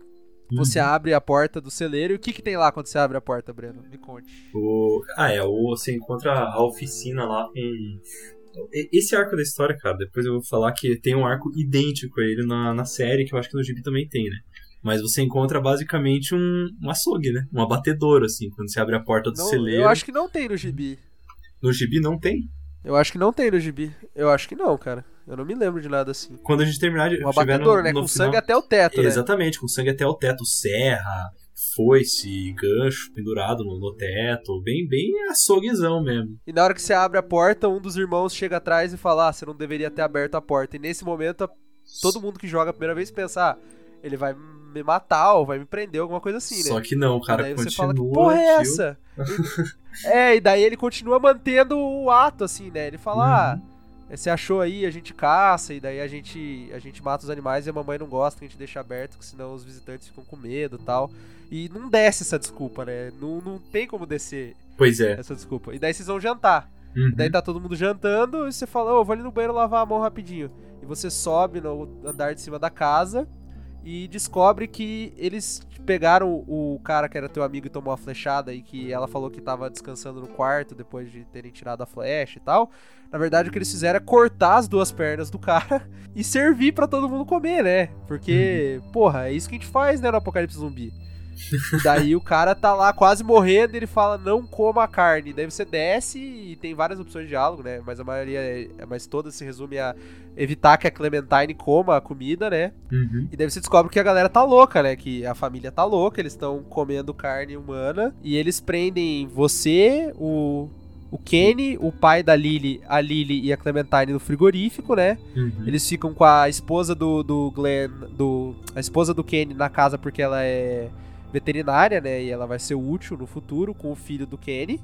Você Uhum. abre a porta do celeiro. E o que, que tem lá quando você abre a porta, Breno? Me conte. O... Ah, é, o... você encontra a oficina lá com. Esse arco da história, cara, depois eu vou falar que tem um arco idêntico a ele na, na série, que eu acho que no Gibi também tem, né? Mas você encontra basicamente um, um açougue, né? Um abatedouro, assim, quando você abre a porta do Não, celeiro. eu acho que não tem no gibi. No Gibi não tem. Eu acho que não tem no gibi. Eu acho que não, cara. Eu não me lembro de nada assim. Quando a gente terminar de. Um abatedouro, no, né? no Com final- sangue até o teto, né? Exatamente, com sangue até o teto, serra, foice, gancho pendurado no, no teto, bem, bem açouguezão mesmo. E na hora que você abre a porta, um dos irmãos chega atrás e fala: Ah, você não deveria ter aberto a porta. E nesse momento, todo mundo que joga a primeira vez pensa: Ah, ele vai me matar ou vai me prender, alguma coisa assim, né? Só que não, o cara e daí você continua. fala: Que porra é essa? E- é, e daí ele continua mantendo o ato, assim, né? Ele fala: Uhum. Ah, você achou aí, a gente caça, e daí a gente, a gente mata os animais e a mamãe não gosta que a gente deixa aberto, porque senão os visitantes ficam com medo e tal. E não desce essa desculpa, né? Não, não tem como descer Pois é. essa desculpa. E daí vocês vão jantar. Uhum. Daí tá todo mundo jantando e você fala, ô, vou ali no banheiro lavar a mão rapidinho. E você sobe no andar de cima da casa e descobre que eles pegaram o cara que era teu amigo e tomou a flechada e que ela falou que tava descansando no quarto depois de terem tirado a flecha e tal. Na verdade, o que eles fizeram é cortar as duas pernas do cara e servir pra todo mundo comer, né? Porque, porra, é isso que a gente faz, né, no Apocalipse Zumbi. Daí o cara tá lá quase morrendo e ele fala, não coma a carne. Daí você desce e tem várias opções de diálogo, né? Mas a maioria, é, mas todas se resume a evitar que a Clementine coma a comida, né? Uhum. E daí você descobre que a galera tá louca, né? Que a família tá louca, eles estão comendo carne humana. E eles prendem você, o, o Kenny, o pai da Lily, a Lily e a Clementine no frigorífico, né? Uhum. Eles ficam com a esposa do, do Glenn, do, a esposa do Kenny na casa porque ela é veterinária, né? E ela vai ser útil no futuro com o filho do Kenny.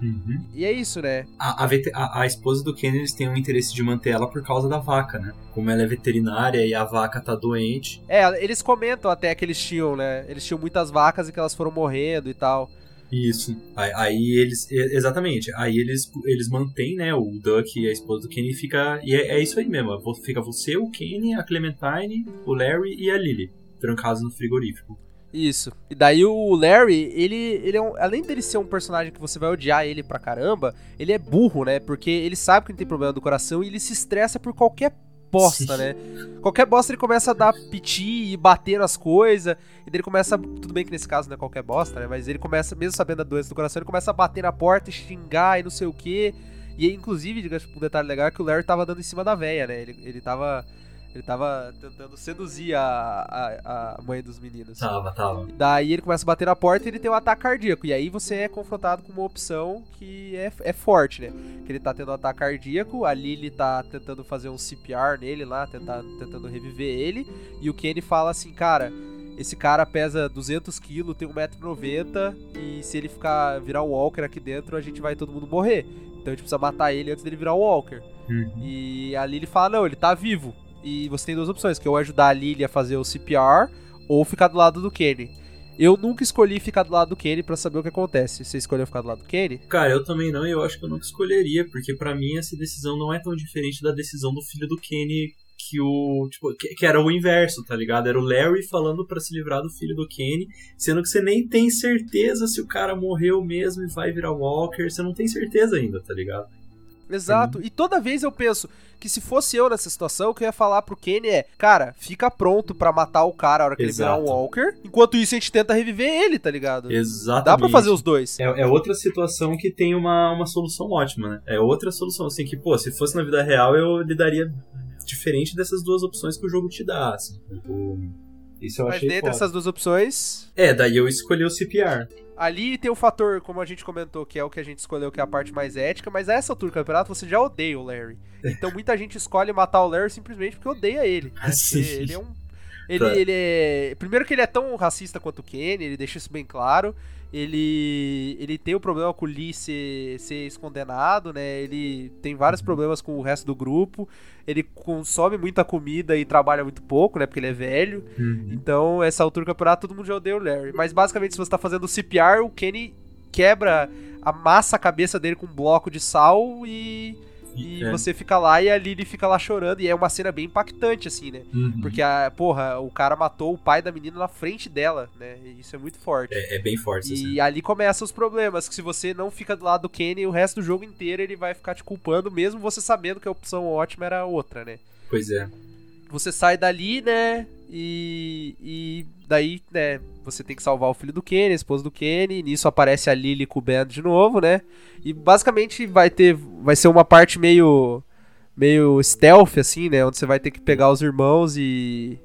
Uhum. E é isso, né? A, a, a- a esposa do Kenny, eles têm o interesse de manter ela por causa da vaca, né? Como ela é veterinária e a vaca tá doente. É, eles comentam até que eles tinham, né? Eles tinham muitas vacas e que elas foram morrendo e tal. Isso. Aí, aí eles. Exatamente. Aí eles, eles mantêm, né? O Duck e a esposa do Kenny fica. E é, é isso aí mesmo. Fica você, o Kenny, a Clementine, o Larry e a Lily. Trancados no frigorífico. Isso. E daí o Larry, ele, ele é um, além dele ser um personagem que você vai odiar ele pra caramba, ele é burro, né? Porque ele sabe que ele tem problema do coração e ele se estressa por qualquer bosta, Sim. né? Qualquer bosta ele começa a dar piti e bater nas coisas. E daí ele começa. Tudo bem que nesse caso não é qualquer bosta, né? Mas ele começa, mesmo sabendo da doença do coração, ele começa a bater na porta e xingar e não sei o quê. E inclusive, diga um detalhe legal, é que o Larry tava dando em cima da véia, né? Ele, ele tava. Ele tava tentando seduzir a, a, a mãe dos meninos. Tava, tava. Daí ele começa a bater na porta e ele tem um ataque cardíaco. E aí você é confrontado com uma opção que é, é forte, né? Que ele tá tendo um ataque cardíaco, a Lily tá tentando fazer um CPR nele lá, tentar, tentando reviver ele. E o Kenny fala assim, cara, esse cara pesa 200 quilos, tem 1,90m e se ele ficar virar um Walker aqui dentro, a gente vai todo mundo morrer. Então a gente precisa matar ele antes dele virar um Walker. Uhum. E a Lily fala, não, ele tá vivo. E você tem duas opções, que é ou ajudar a Lily a fazer o CPR, ou ficar do lado do Kenny. Eu nunca escolhi ficar do lado do Kenny pra saber o que acontece. Você escolheu ficar do lado do Kenny? Cara, eu também não, e eu acho que eu nunca escolheria, porque pra mim essa decisão não é tão diferente da decisão do filho do Kenny, que o. Tipo, que, que era o inverso, tá ligado? Era o Larry falando pra se livrar do filho do Kenny, sendo que você nem tem certeza se o cara morreu mesmo e vai virar Walker, você não tem certeza ainda, tá ligado? Exato. E toda vez eu penso que se fosse eu nessa situação, o que eu ia falar pro Kenny é: Cara, fica pronto pra matar o cara a hora que ele virar um Exato. Walker. Enquanto isso, a gente tenta reviver ele, tá ligado? Exatamente. Dá pra fazer os dois. É, é outra situação que tem uma, uma solução ótima, né? É outra solução, assim, que, pô, se fosse na vida real, eu lidaria diferente dessas duas opções que o jogo te dá, assim. Tipo, Isso eu Mas achei dentre foda. essas duas opções, É, daí eu escolhi o CPR. ali tem o fator, como a gente comentou, que é o que a gente escolheu, que é a parte mais ética, mas a essa altura do campeonato você já odeia o Larry. Então muita gente escolhe matar o Larry simplesmente porque odeia ele. né? Sim. Porque ele é um. Ele, Tá. ele é. Primeiro que ele é tão racista quanto o Kenny, ele deixa isso bem claro. Ele. Ele tem o problema com o Lee ser, ser ex-condenado, né? Ele tem vários problemas com o resto do grupo. Ele consome muita comida e trabalha muito pouco, né? Porque ele é velho. Então, essa altura do campeonato, todo mundo já odeia o Larry. Mas basicamente, se você tá fazendo CPR, o Kenny quebra, amassa a cabeça dele com um bloco de sal e. E É. você fica lá e a Lily fica lá chorando. E é uma cena bem impactante, assim, né? Uhum. Porque, a, porra, o cara matou o pai da menina na frente dela, né? E isso é muito forte. É, é bem forte, assim. E ali começam os problemas, que se você não fica do lado do Kenny, o resto do jogo inteiro ele vai ficar te culpando, mesmo você sabendo que a opção ótima era outra, né? Pois é. Você sai dali, né? E, e daí, né? Você tem que salvar o filho do Kenny, a esposa do Kenny. Nisso aparece a Lily com o Ben de novo, né? E basicamente vai ter. Vai ser uma parte meio. meio stealth, assim, né? Onde você vai ter que pegar os irmãos e.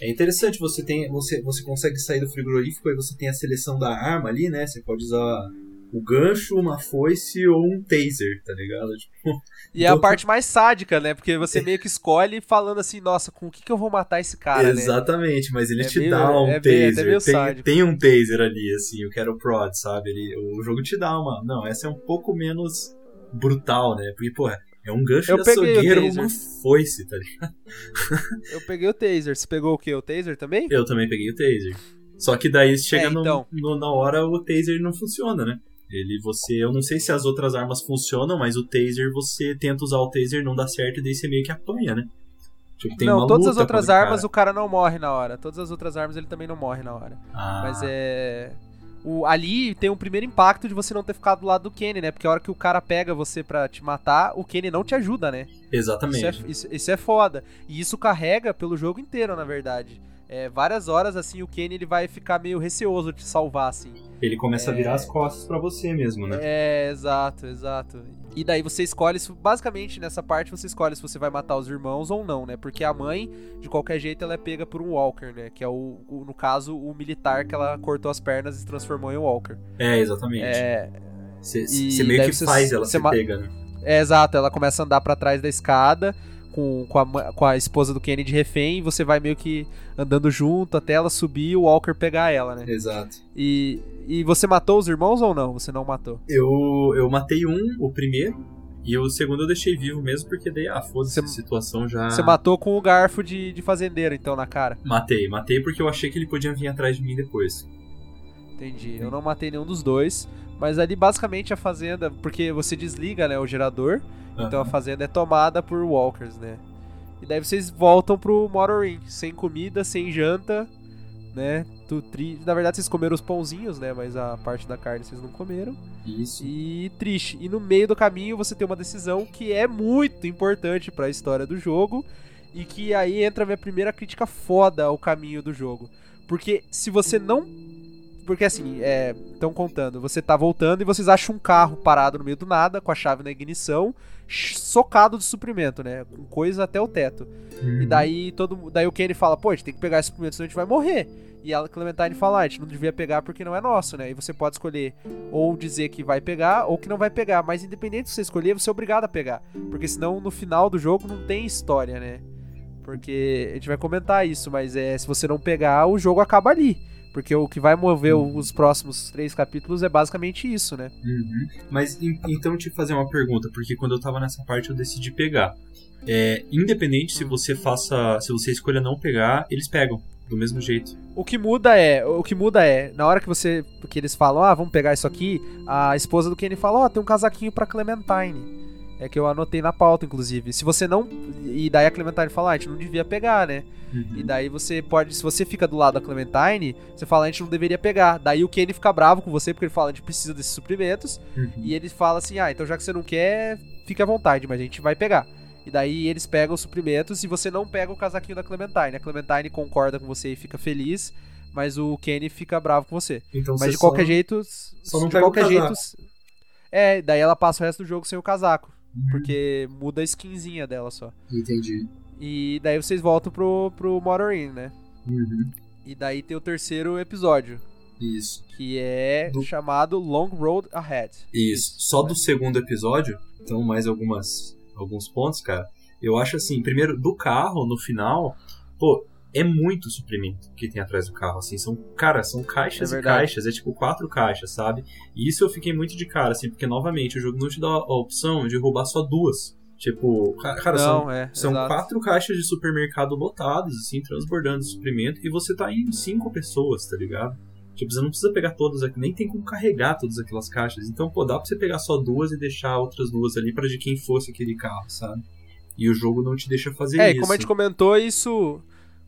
É interessante, você tem. Você, você consegue sair do frigorífico, aí você tem a seleção da arma ali, né? Você pode usar o gancho, uma foice ou um taser, tá ligado? Tipo, E é a Então- parte mais sádica, né? Porque você meio que escolhe falando assim, nossa, com o que, que eu vou matar esse cara, né? Exatamente, mas ele É te meio- dá um é meio- é taser. meio tem, sádico. tem um taser ali, assim, eu quero prod, sabe? Ele, o jogo te dá uma. Não, essa é um pouco menos brutal, né? Porque, porra, é um gancho Eu de açougueiro, uma foice, tá ligado? Eu peguei o taser. Você pegou o quê? O taser também? Eu também peguei o taser. Só que daí chega É, no- então. no- na hora o taser não funciona, né? Ele, você, eu não sei se as outras armas funcionam, mas o taser, você tenta usar o taser, não dá certo, e daí você meio que apanha, né? Tipo, tem não, todas as outras armas cara. o cara não morre na hora. Todas as outras armas ele também não morre na hora. Ah, Mas é. O, ali tem um primeiro impacto de você não ter ficado do lado do Kenny, né? Porque a hora que o cara pega você pra te matar, o Kenny não te ajuda, né? Exatamente. Isso é, isso, isso é foda. E isso carrega pelo jogo inteiro, na verdade. É, várias horas, assim, o Kenny ele vai ficar meio receoso de salvar, assim. Ele começa a virar as costas pra você mesmo, né? É, exato, exato. E daí você escolhe, basicamente nessa parte você escolhe se você vai matar os irmãos ou não, né? Porque a mãe, de qualquer jeito, ela é pega por um Walker, né? Que é o, o- no caso, o militar que ela cortou as pernas e transformou em Walker. É, exatamente. É, Você meio que faz ela ser pega, né? é exato, ela começa a andar pra trás da escada com, com, a, com a esposa do Kenny de refém e você vai meio que andando junto até ela subir e o Walker pegar ela, né? Exato. E, e você matou os irmãos ou não? Você não matou? Eu, eu matei um, o primeiro, e o segundo eu deixei vivo mesmo, porque daí, ah, foda-se, a situação já. Você matou com o garfo de, de fazendeiro, então, na cara. Matei, matei porque eu achei que ele podia vir atrás de mim depois. Entendi. Eu não matei nenhum dos dois. Mas ali basicamente a fazenda, porque você desliga, né, o gerador, então a fazenda é tomada por walkers, né? E daí vocês voltam pro Motoring, sem comida, sem janta, né? Tu tri... Na verdade vocês comeram os pãozinhos, né? Mas a parte da carne vocês não comeram. Isso. E triste. E no meio do caminho você tem uma decisão que é muito importante pra história do jogo. E que aí entra a minha primeira crítica foda ao caminho do jogo. Porque se você não. Porque assim, é. Estão contando, você tá voltando e vocês acham um carro parado no meio do nada, com a chave na ignição, socado de suprimento, né? Com coisa até o teto. Uhum. E daí todo daí o Kenny fala, pô, a gente tem que pegar esse suprimento, senão a gente vai morrer. E a Clementine fala, ah, a gente não devia pegar porque não é nosso, né? E você pode escolher ou dizer que vai pegar ou que não vai pegar. Mas independente que você escolher, você é obrigado a pegar. Porque senão no final do jogo não tem história, né? Porque a gente vai comentar isso, mas é se você não pegar, o jogo acaba ali. Porque o que vai mover os próximos três capítulos é basicamente isso, né? Uhum. Mas então te fazer uma pergunta, porque quando eu tava nessa parte eu decidi pegar. É, independente se você faça. Se você escolha não pegar, eles pegam. Do mesmo jeito. O que muda é, o que muda é, na hora que você, que eles falam, ah, vamos pegar isso aqui, a esposa do Kenny fala, ó, tem um casaquinho pra Clementine. É que eu anotei na pauta, inclusive. Se você não, e daí a Clementine fala, ah, a gente não devia pegar, né? E daí você pode, se você fica do lado da Clementine, você fala, a gente não deveria pegar. Daí o Kenny fica bravo com você porque ele fala, a gente precisa desses suprimentos. Uhum. E ele fala assim, ah, então já que você não quer, fique à vontade, mas a gente vai pegar. E daí eles pegam os suprimentos e você não pega o casaquinho da Clementine. A Clementine concorda com você e fica feliz, mas o Kenny fica bravo com você. Então mas você de qualquer só- jeito, só não de pega o qualquer jeito, casaco. é, daí ela passa o resto do jogo sem o casaco, Uhum. Porque muda a skinzinha dela só. Entendi. E daí vocês voltam pro pro Motoring, né? Uhum. E daí tem o terceiro episódio, Isso. que é Do- chamado Long Road Ahead. Isso. Só do segundo episódio, então mais algumas alguns pontos, cara. Eu acho assim, primeiro do carro no final, pô, é muito suprimento que tem atrás do carro, assim, são, cara, são caixas É e caixas, é tipo quatro caixas, sabe? E isso eu fiquei muito de cara, assim, porque novamente o jogo não te dá a opção de roubar só duas. Tipo, ca- cara, são, Não, é, são quatro caixas de supermercado lotadas, assim, transbordando suprimento, e você tá em cinco pessoas, tá ligado? Tipo, você não precisa pegar todas aqui, nem tem como carregar todas aquelas caixas. Então, pô, dá pra você pegar só duas e deixar outras duas ali pra de quem fosse aquele carro, sabe? E o jogo não te deixa fazer É, isso. como a gente comentou isso,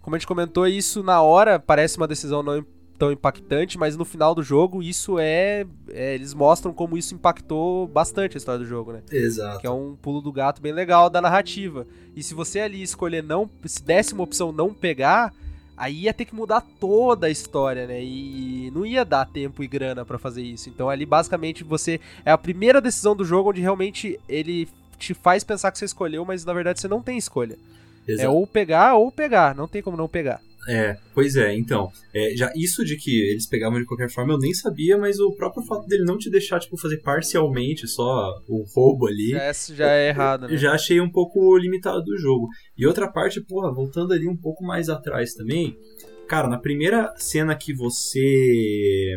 como a gente comentou isso na hora, parece uma decisão não tão impactante, mas no final do jogo isso é, é, eles mostram como isso impactou bastante a história do jogo, né? Exato. Que é um pulo do gato bem legal da narrativa. E se você ali escolher não, se desse uma opção não pegar, aí ia ter que mudar toda a história, né? E não ia dar tempo e grana pra fazer isso. Então ali basicamente você é a primeira decisão do jogo onde realmente ele te faz pensar que você escolheu, mas na verdade você não tem escolha. É Exato. ou pegar ou pegar, não tem como não pegar. É, pois é, então. é, já isso de que eles pegavam de qualquer forma eu nem sabia, mas o próprio fato dele não te deixar, tipo, fazer parcialmente só o roubo ali. Já é, já é errado, né? Eu já achei um pouco limitado do jogo. E outra parte, porra, voltando ali um pouco mais atrás também. Cara, na primeira cena que você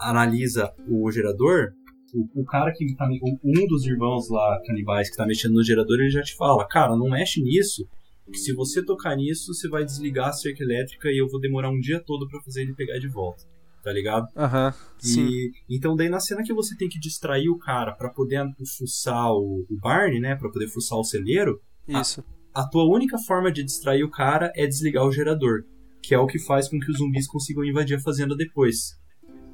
analisa o gerador, o, o cara que tá. Um dos irmãos lá, canibais, que tá mexendo no gerador, ele já te fala: Cara, não mexe nisso. Se você tocar nisso, você vai desligar a cerca elétrica e eu vou demorar um dia todo pra fazer ele pegar de volta. Tá ligado? Aham, sim. E então daí na cena que você tem que distrair o cara pra poder fuçar o, o Barney, né, Pra poder fuçar o celeiro, Isso. a tua única forma de distrair o cara é desligar o gerador, que é o que faz com que os zumbis consigam invadir a fazenda depois.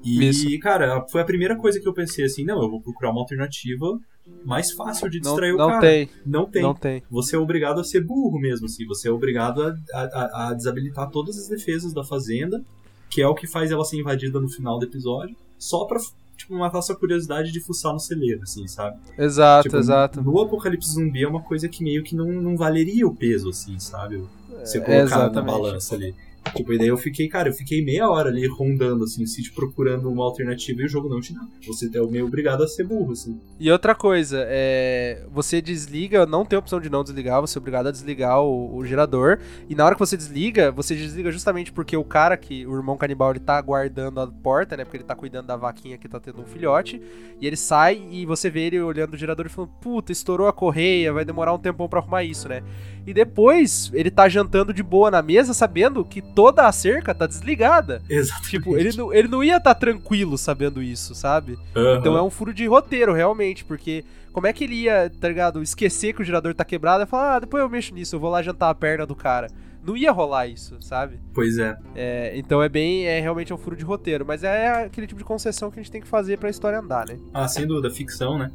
E, Isso. cara, foi a primeira coisa que eu pensei assim, não, eu vou procurar uma alternativa mais fácil de Não, distrair o não cara. tem. Não tem. Não tem. Você é obrigado a ser burro mesmo, assim. Você é obrigado a, a- a desabilitar todas as defesas da fazenda, que é o que faz ela ser invadida no final do episódio, só pra, tipo, matar sua curiosidade de fuçar no celeiro, assim, sabe? Exato, Tipo, exato. No apocalipse zumbi é uma coisa que meio que não, não valeria o peso, assim, sabe? Você É, colocar na exatamente. balança ali. Tipo, e daí eu fiquei, cara, eu fiquei meia hora ali rondando, assim, o sítio procurando uma alternativa e o jogo não te dá. Você é meio obrigado a ser burro, assim. E outra coisa, é, você desliga, não tem opção de não desligar, você é obrigado a desligar o, o gerador. E na hora que você desliga, você desliga justamente porque o cara que, o irmão canibal, ele tá guardando a porta, né? Porque ele tá cuidando da vaquinha que tá tendo um filhote. E ele sai e você vê ele olhando o gerador e falando: Puta, estourou a correia, vai demorar um tempão pra arrumar isso, né? E depois ele tá jantando de boa na mesa, sabendo que toda a cerca tá desligada. Exatamente. Tipo, ele não, ele não ia estar tá tranquilo sabendo isso, sabe? Uhum. Então é um furo de roteiro, realmente, porque como é que ele ia, tá ligado, esquecer que o gerador tá quebrado e falar, ah, depois eu mexo nisso, eu vou lá jantar a perna do cara. Não ia rolar isso, sabe? Pois é. é então é bem, é realmente um furo de roteiro, mas é aquele tipo de concessão que a gente tem que fazer pra história andar, né? Ah, sem dúvida, ficção, né?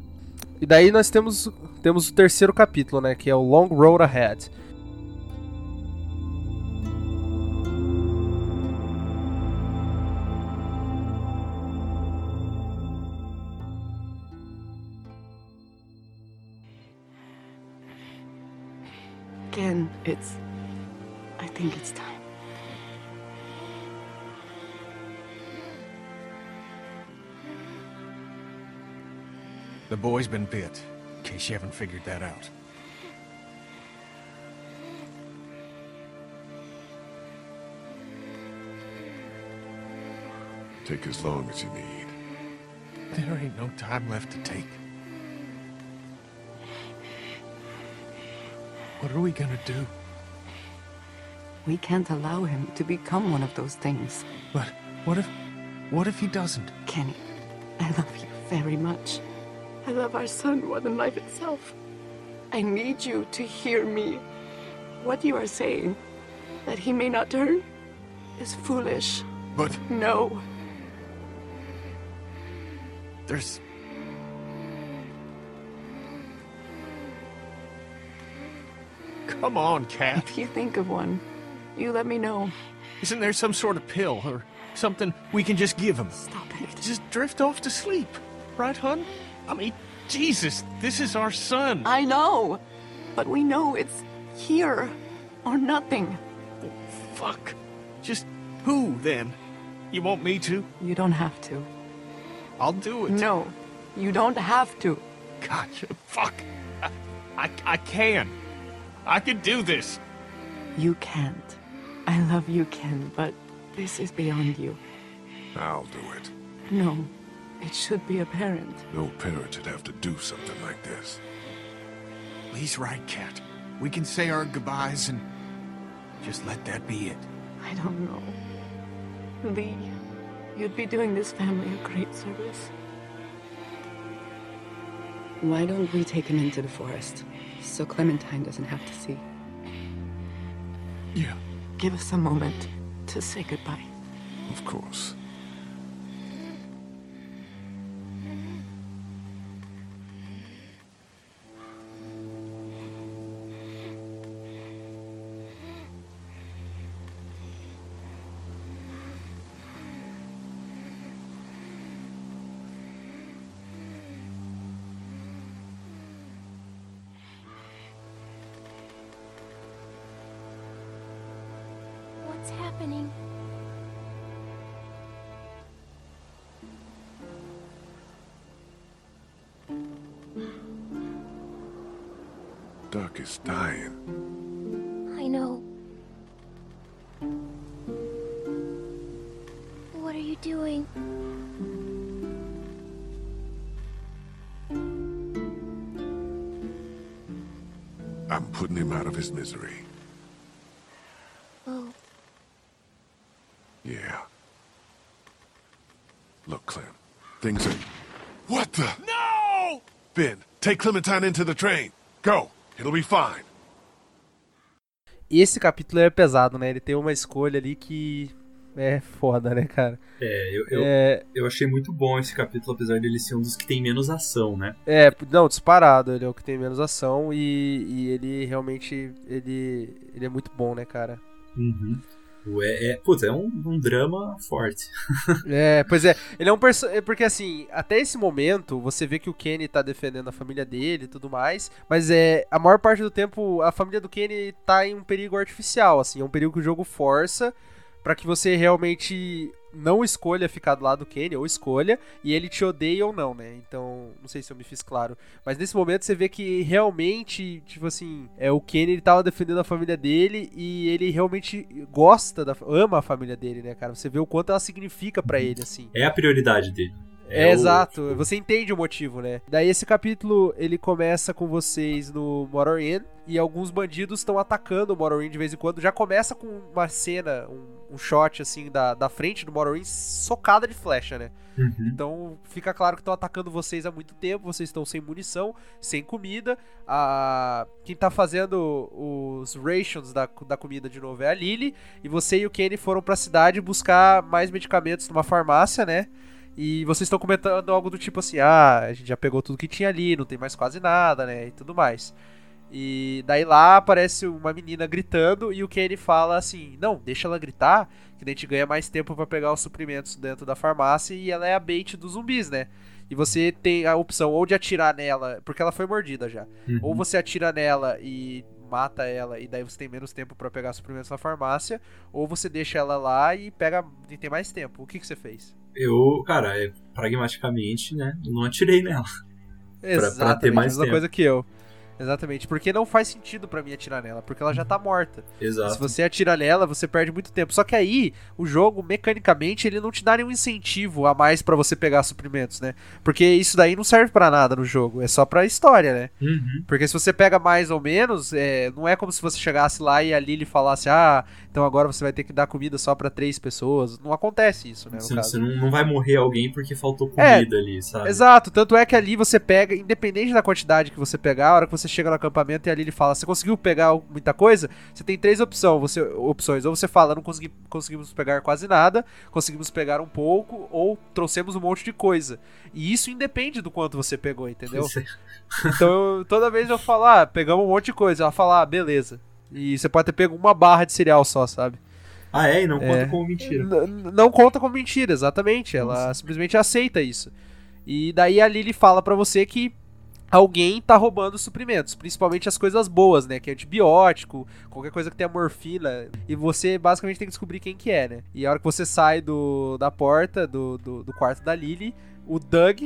E daí nós temos, temos o terceiro capítulo, né, que é o Long Road Ahead. Again, it's. I think it's time. The boy's been bit, in case you haven't figured that out. Take as long as you need. There ain't no time left to take. What are we gonna do? We can't allow him to become one of those things. But what if... what if he doesn't? Kenny, I love you very much. I love our son more than life itself. I need you to hear me. What you are saying, that he may not turn, is foolish. But No. there's... Come on, Cat. If you think of one, you let me know. Isn't there some sort of pill or something we can just give him? Stop it. Just drift off to sleep. Right, hun? I mean, Jesus, this is our son. I know, but we know it's here or nothing. Fuck. Just who, then? You want me to? You don't have to. I'll do it. No, you don't have to. Gotcha. Fuck. I, I, I can. I can do this. You can't. I love you, Ken, but this is beyond you. I'll do it. No, it should be a parent. No parent should have to do something like this. He's right, Cat. We can say our goodbyes and just let that be it. I don't know. Lee, you'd be doing this family a great service. Why don't we take him into the forest so Clementine doesn't have to see? Yeah. Give us a moment to say goodbye. Of course. Of his misery. Oh, Yeah. Look, Clem. Things are. What the? No! Ben, take Clementine into the train. Go. It'll be fine. Esse capítulo é pesado, né? Ele tem uma escolha ali que é foda, né, cara? É, eu, eu, É, eu achei muito bom esse capítulo, apesar dele ser um dos que tem menos ação, né? é, não, disparado, ele é o que tem menos ação e, e ele realmente, ele, ele é muito bom, né, cara? Uhum. É, é, putz, é um, um drama forte. É, pois é, ele é um perso é porque assim, até esse momento você vê que o Kenny tá defendendo a família dele e tudo mais, mas é a maior parte do tempo a família do Kenny tá em um perigo artificial, assim, é um perigo que o jogo força pra que você realmente não escolha ficar do lado do Kenny, ou escolha, e ele te odeia ou não, né? Então, não sei se eu me fiz claro. Mas nesse momento você vê que realmente, tipo assim, é o Kenny ele tava defendendo a família dele e ele realmente gosta, da, ama a família dele, né, cara? Você vê o quanto ela significa para ele, assim. É a prioridade dele. É, é exato, o... você entende o motivo, né? Daí esse capítulo ele começa com vocês no Motor Inn e alguns bandidos estão atacando o Motor Inn de vez em quando. Já começa com uma cena, um, um shot assim da, da frente do Motor Inn socada de flecha, né? Uhum. Então fica claro que estão atacando vocês há muito tempo, vocês estão sem munição, sem comida. A... Quem tá fazendo os rations da, da comida de novo é a Lily. E você e o Kenny foram pra cidade buscar mais medicamentos numa farmácia, né? E vocês estão comentando algo do tipo assim: ah, a gente já pegou tudo que tinha ali, não tem mais quase nada, né? E tudo mais. E daí lá aparece uma menina gritando e o Kenny fala assim: não, deixa ela gritar, que a gente ganha mais tempo para pegar os suprimentos dentro da farmácia e ela é a bait dos zumbis, né? E você tem a opção ou de atirar nela, porque ela foi mordida já. Uhum. Ou você atira nela e mata ela e daí você tem menos tempo para pegar suprimentos na farmácia, ou você deixa ela lá e pega e tem mais tempo. O que, que você fez? Eu, cara, é, pragmaticamente, né, não atirei nela. Exatamente, pra, pra ter mais mesma tempo. coisa que eu. Exatamente, porque não faz sentido para mim atirar nela, porque ela já tá morta. Exato. Se você atira nela, você perde muito tempo. Só que aí, o jogo, mecanicamente, ele não te dá nenhum incentivo a mais para você pegar suprimentos, né? Porque isso daí não serve para nada no jogo, é só pra história, né? Uhum. Porque se você pega mais ou menos, é, não é como se você chegasse lá e a Lily falasse, ah, então agora você vai ter que dar comida só para três pessoas. Não acontece isso, né? Você, você não, não, vai morrer alguém porque faltou é, comida é, ali, sabe? Exato, tanto é que ali você pega, independente da quantidade que você pegar, a hora que você chega no acampamento e ali ele fala: Você conseguiu pegar muita coisa? Você tem três opções. Você, opções. Ou você fala: Não consegui, conseguimos pegar quase nada, conseguimos pegar um pouco, ou trouxemos um monte de coisa. E isso independe do quanto você pegou, entendeu? então eu, toda vez eu falo: Ah, pegamos um monte de coisa. Ela fala: Ah, beleza. E você pode ter pego uma barra de cereal só, sabe? Ah, é? E não conta é, como mentira. Não conta como mentira, exatamente. Ela Nossa. simplesmente aceita isso. E daí a Lily fala para você que alguém tá roubando suprimentos, principalmente as coisas boas, né? Que é antibiótico, qualquer coisa que tenha morfina. E você basicamente tem que descobrir quem que é, né? E a hora que você sai do, da porta, do, do, do quarto da Lily, o Doug,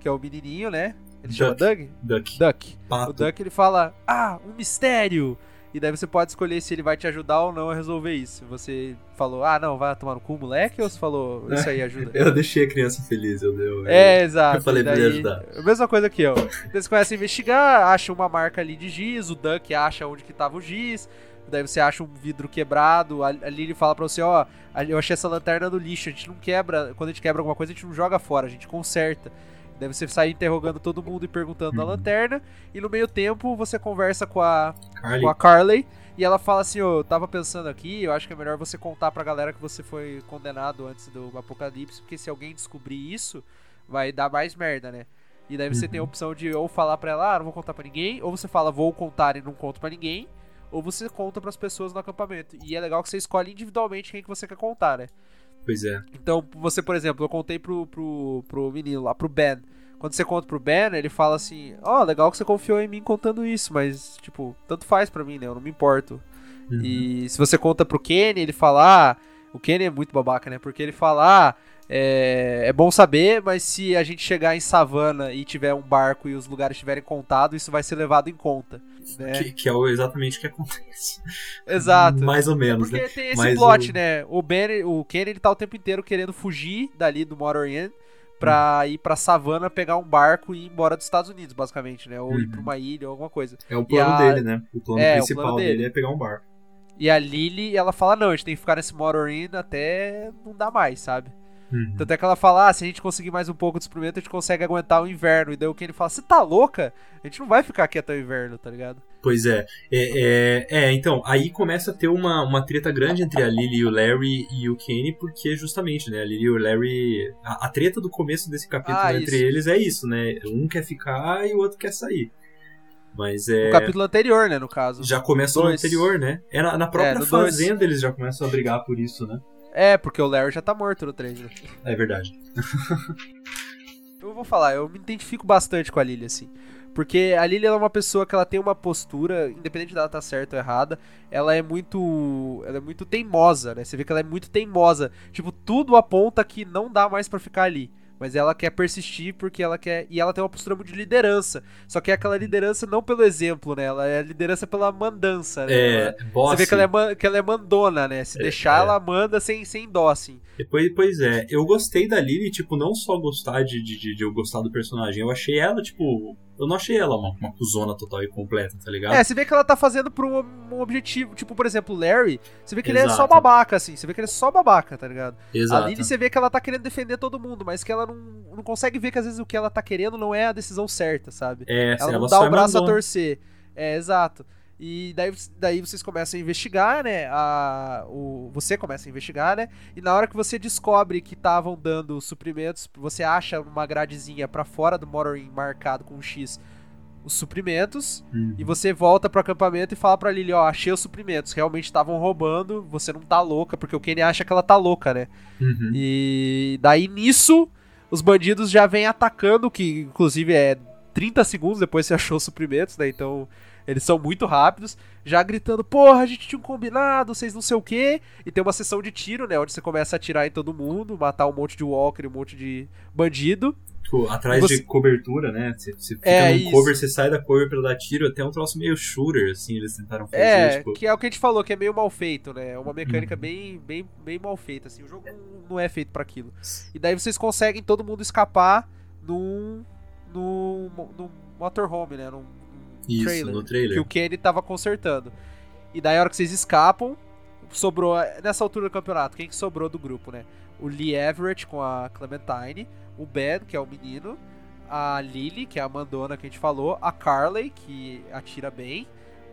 que é o menininho, né? Ele Duck. chama Doug? Duck. Duck. Pato. O Duck ele fala: Ah, um mistério! E daí você pode escolher se ele vai te ajudar ou não a resolver isso. Você falou, ah, não, vai tomar no cu, moleque, ou você falou, isso aí ajuda? eu deixei a criança feliz, eu deu. É, exato. Eu falei daí, pra ele ajudar. Mesma coisa que eu. Eles começam a investigar, acham uma marca ali de giz, o Duck acha onde que tava o giz. Daí você acha um vidro quebrado, ali ele fala pra você, ó, eu achei essa lanterna no lixo, a gente não quebra, quando a gente quebra alguma coisa, a gente não joga fora, a gente conserta. Daí você sai interrogando todo mundo e perguntando uhum. na lanterna. E no meio tempo você conversa com a Carly, com a Carly e ela fala assim: Eu tava pensando aqui, eu acho que é melhor você contar pra galera que você foi condenado antes do apocalipse, porque se alguém descobrir isso, vai dar mais merda, né? E daí você uhum. tem a uhum. opção de ou falar pra ela, ah, não vou contar pra ninguém, ou você fala, vou contar e não conto pra ninguém, ou você conta pras pessoas no acampamento. E é legal que você escolhe individualmente quem que você quer contar, né? Pois é. Então, você, por exemplo, eu contei pro, pro, pro menino lá, pro Ben. Quando você conta pro Ben, ele fala assim: Ó, oh, legal que você confiou em mim contando isso, mas, tipo, tanto faz pra mim, né? Eu não me importo. Uhum. E se você conta pro Kenny, ele fala: Ah, o Kenny é muito babaca, né? Porque ele fala: Ah, é, é, bom saber, mas se a gente chegar em savana e tiver um barco e os lugares estiverem contados, isso vai ser levado em conta. Né? Que, que, é exatamente o que acontece. Exato. Mais ou menos, Porque né? tem esse mas plot, o... né? O, ben, o Kenny ele tá o tempo inteiro querendo fugir dali do Motor Inn pra hum. ir pra savana, pegar um barco e ir embora dos Estados Unidos, basicamente, né? Ou ir pra uhum. uma ilha ou alguma coisa. É o plano a... dele, né? O plano é, principal o plano dele. dele é pegar um barco. E a Lily, ela fala, não, a gente tem que ficar nesse Motor Inn até não dá mais, sabe? Uhum. Tanto é que ela fala: ah, se a gente conseguir mais um pouco de suprimento, a gente consegue aguentar o inverno. E daí o Kenny fala: você tá louca? A gente não vai ficar aqui até o inverno, tá ligado? Pois é. É, é, é então, aí começa a ter uma, uma treta grande entre a Lily e o Larry e o Kenny, porque justamente, né, a Lily e o Larry. A, a treta do começo desse capítulo ah, entre isso. eles é isso, né? Um quer ficar e o outro quer sair. Mas é. No capítulo anterior, né, no caso. Já começa no anterior, né? É na, na própria é, fazenda dois. eles já começam a brigar por isso, né? É, porque o Larry já tá morto no 3, né? É verdade. Eu vou falar, eu me identifico bastante com a Lily, assim. Porque a Lily é uma pessoa que ela tem uma postura, independente dela estar tá certa ou errada, ela é muito. Ela é muito teimosa, né? Você vê que ela é muito teimosa. Tipo, tudo aponta que não dá mais para ficar ali. Mas ela quer persistir porque ela quer. E ela tem uma postura de liderança. Só que é aquela liderança não pelo exemplo, né? Ela é liderança pela mandança, né? É, Ela-. Você vê que ela, é, man- que ela é mandona, né? Se É, deixar, é. ela manda sem, sem dó, assim. Pois, pois é, eu gostei da Lily, tipo, não só gostar de, de, de- de eu gostar do personagem, eu achei ela, tipo. Eu não achei ela uma, uma cuzona total e completa, tá ligado? É, você vê que ela tá fazendo por um, um objetivo. Tipo, por exemplo, o Larry, você vê que ele é só Exato. babaca, assim. Você vê que ele é só babaca, tá ligado? Exato. A Lily, você vê que ela tá querendo defender todo mundo, mas que ela não, não consegue ver que às vezes o que ela tá querendo não é a decisão certa, sabe? É, ela não ela dá só o braço a mandona. torcer. É, exato. E daí, daí vocês começam a investigar, né? A, o, você começa a investigar, né? E na hora que você descobre que estavam dando suprimentos, você acha uma gradezinha pra fora do motoring marcado com um X os suprimentos. Uhum. E você volta pro acampamento e fala pra Lily, ó, achei os suprimentos. Realmente estavam roubando, você não tá louca, porque o Kenny acha que ela tá louca, né? Uhum. E daí nisso, os bandidos já vêm atacando, que inclusive é 30 segundos depois você achou os suprimentos, né? Então eles são muito rápidos, já gritando, porra, a gente tinha um combinado, vocês não sei o quê. E tem uma sessão de tiro, né? Onde você começa a atirar em todo mundo, matar um monte de walker e um monte de bandido. Tipo, atrás Você- de cobertura, né? Você, você fica É, num isso. cover, você sai da cover pra dar tiro, até um troço meio shooter, assim, eles tentaram fazer, É, tipo. que é o que a gente falou, que é meio mal feito, né? É uma mecânica Uhum. bem, bem, bem mal feita, assim. O jogo não- é feito pra aquilo. E daí vocês conseguem todo mundo escapar num, num, num motorhome, né? Num Isso, trailer, no trailer. Que o Kenny tava consertando. E daí a hora que vocês escapam, sobrou, nessa altura do campeonato, quem que sobrou do grupo, né? O Lee Everett com a Clementine, o Ben, que é o menino, a Lily, que é a mandona que a gente falou, a Carly, que atira bem,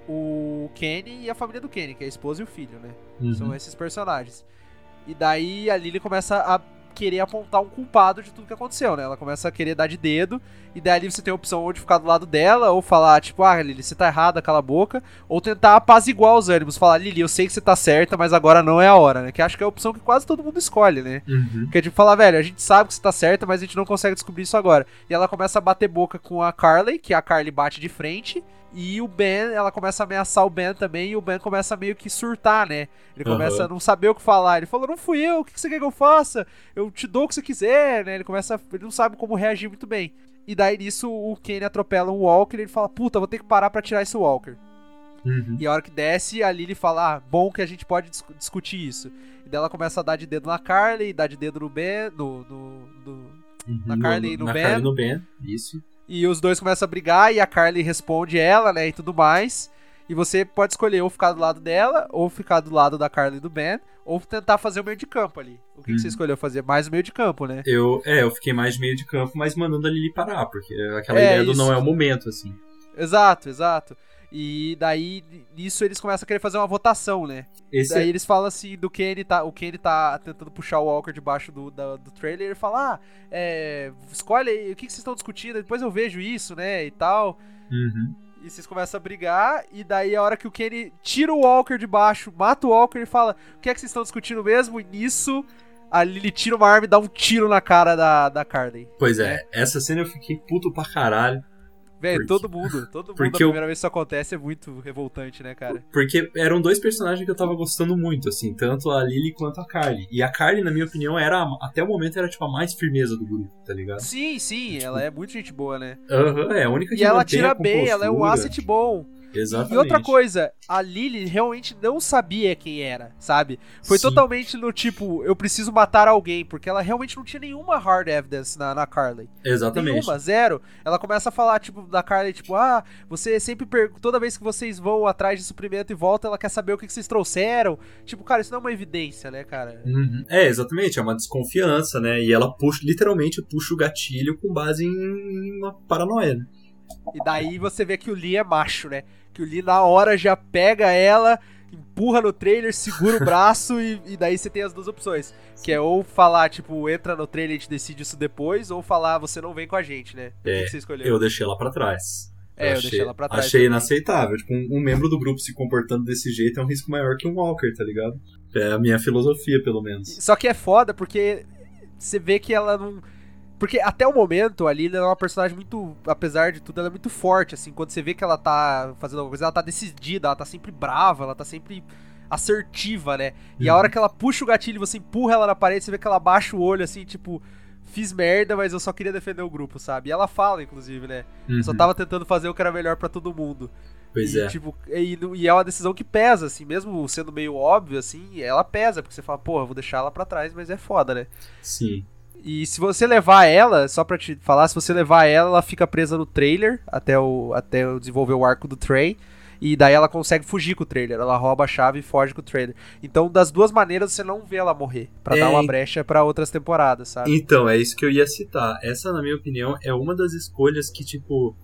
o Kenny e a família do Kenny, que é a esposa e o filho, né? Uhum. São esses personagens. E daí a Lily começa a querer apontar um culpado de tudo que aconteceu, né? Ela começa a querer dar de dedo, e daí você tem a opção ou de ficar do lado dela, ou falar, tipo, ah, Lily, você tá errada, cala a boca, ou tentar apaziguar os ânimos, falar, Lily, eu sei que você tá certa, mas agora não é a hora, né? Que acho que é a opção que quase todo mundo escolhe, né? Uhum. Que é tipo falar, velho, a gente sabe que você tá certa, mas a gente não consegue descobrir isso agora. E ela começa a bater boca com a Carly, que a Carly bate de frente. E o Ben, ela começa a ameaçar o Ben também, e o Ben começa a meio que surtar, né? Ele começa Aham. a não saber o que falar. Ele falou, não fui eu, o que você quer que eu faça? Eu te dou o que você quiser, né? Ele começa, a- ele não sabe como reagir muito bem. E daí nisso o Kenny atropela um Walker e ele fala, puta, vou ter que parar pra tirar esse Walker. Uhum. E a hora que desce, a Lily fala, ah, bom que a gente pode dis- discutir isso. E daí ela começa a dar de dedo na Carly, dar de dedo no Ben, no... no, no- Na Uhum. Carly e no na Ben. Carly e no Ben, isso. E os dois começam a brigar e a Carly responde ela, né, e tudo mais. E você pode escolher ou ficar do lado dela, ou ficar do lado da Carly e do Ben, ou tentar fazer o meio de campo ali. O que, que você Uhum. escolheu fazer? Mais o meio de campo, né? Eu, é, eu fiquei mais meio de campo, mas mandando a Lily parar, porque aquela É, ideia do isso. não é o momento, assim. Exato, exato. E daí, nisso, eles começam a querer fazer uma votação, né? Esse Daí eles falam assim, do Kenny tá. O Kenny tá tentando puxar o Walker debaixo do, da- do trailer. Ele fala, ah, é, escolhe aí, o que, que vocês estão discutindo, depois eu vejo isso, né? E tal. Uhum. E vocês começam a brigar, e daí a hora que o Kenny tira o Walker de baixo, mata o Walker e fala: O que é que vocês estão discutindo mesmo? E nisso, a Lily tira uma arma e dá um tiro na cara da, da Carly. Pois é, essa cena eu fiquei puto pra caralho. Velho, Porque- todo mundo, todo mundo, a porque eu- primeira vez que isso acontece é muito revoltante, né, cara? Porque eram dois personagens que eu tava gostando muito, assim, tanto a Lily quanto a Carly. E a Carly, na minha opinião, era, até o momento, era tipo a mais firmeza do grupo, tá ligado? Sim, sim, ela é muito gente boa, né? Aham, é a única que E ela a tira bem, ela é um asset bom. Exatamente. E outra coisa, a Lily realmente não sabia quem era, sabe? Foi Sim. totalmente no tipo, eu preciso matar alguém, porque ela realmente não tinha nenhuma hard evidence na, na Carly. Exatamente. Nenhuma, zero. Ela começa a falar, tipo, da Carly, tipo, ah, você sempre pergunta, toda vez que vocês vão atrás de suprimento e voltam, ela quer saber o que, que vocês trouxeram. Tipo, cara, isso não é uma evidência, né, cara? Uhum. É, exatamente, é uma desconfiança, né? E ela puxa, literalmente puxa o gatilho com base em uma paranoia, né? E daí você vê que o Lee é macho, né? Que o Lee na hora já pega ela, empurra no trailer, segura o braço e, e daí você tem as duas opções. Que é ou falar, tipo, entra no trailer e a gente decide isso depois, ou falar, você não vem com a gente, né? O que, É, que você escolheu? Eu deixei ela pra trás. É, eu deixei ela pra trás Achei também. inaceitável. Tipo, um, um membro do grupo se comportando desse jeito é um risco maior que um Walker, tá ligado? É a minha filosofia, pelo menos. Só que é foda porque você vê que ela não. Porque até o momento, a Lily é uma personagem muito. Apesar de tudo, ela é muito forte, assim. Quando você vê que ela tá fazendo alguma coisa, ela tá decidida, ela tá sempre brava, ela tá sempre assertiva, né? E a Uhum. hora que ela puxa o gatilho e você empurra ela na parede, você vê que ela baixa o olho, assim, tipo. Fiz merda, mas eu só queria defender o grupo, sabe? E ela fala, inclusive, né? Eu só Uhum. tava tentando fazer o que era melhor pra todo mundo. Pois e, é. Tipo, e, e é uma decisão que pesa, assim, mesmo sendo meio óbvio, assim, ela pesa, porque você fala, porra, vou deixar ela pra trás, mas é foda, né? Sim. E se você levar ela, só pra te falar, se você levar ela, ela fica presa no trailer até o, até o desenvolver o arco do trem. E daí ela consegue fugir com o trailer. Ela rouba a chave e foge com o trailer. Então, das duas maneiras, você não vê ela morrer. Pra É, dar uma brecha pra outras temporadas, sabe? Então, é isso que eu ia citar. Essa, na minha opinião, é uma das escolhas que, tipo.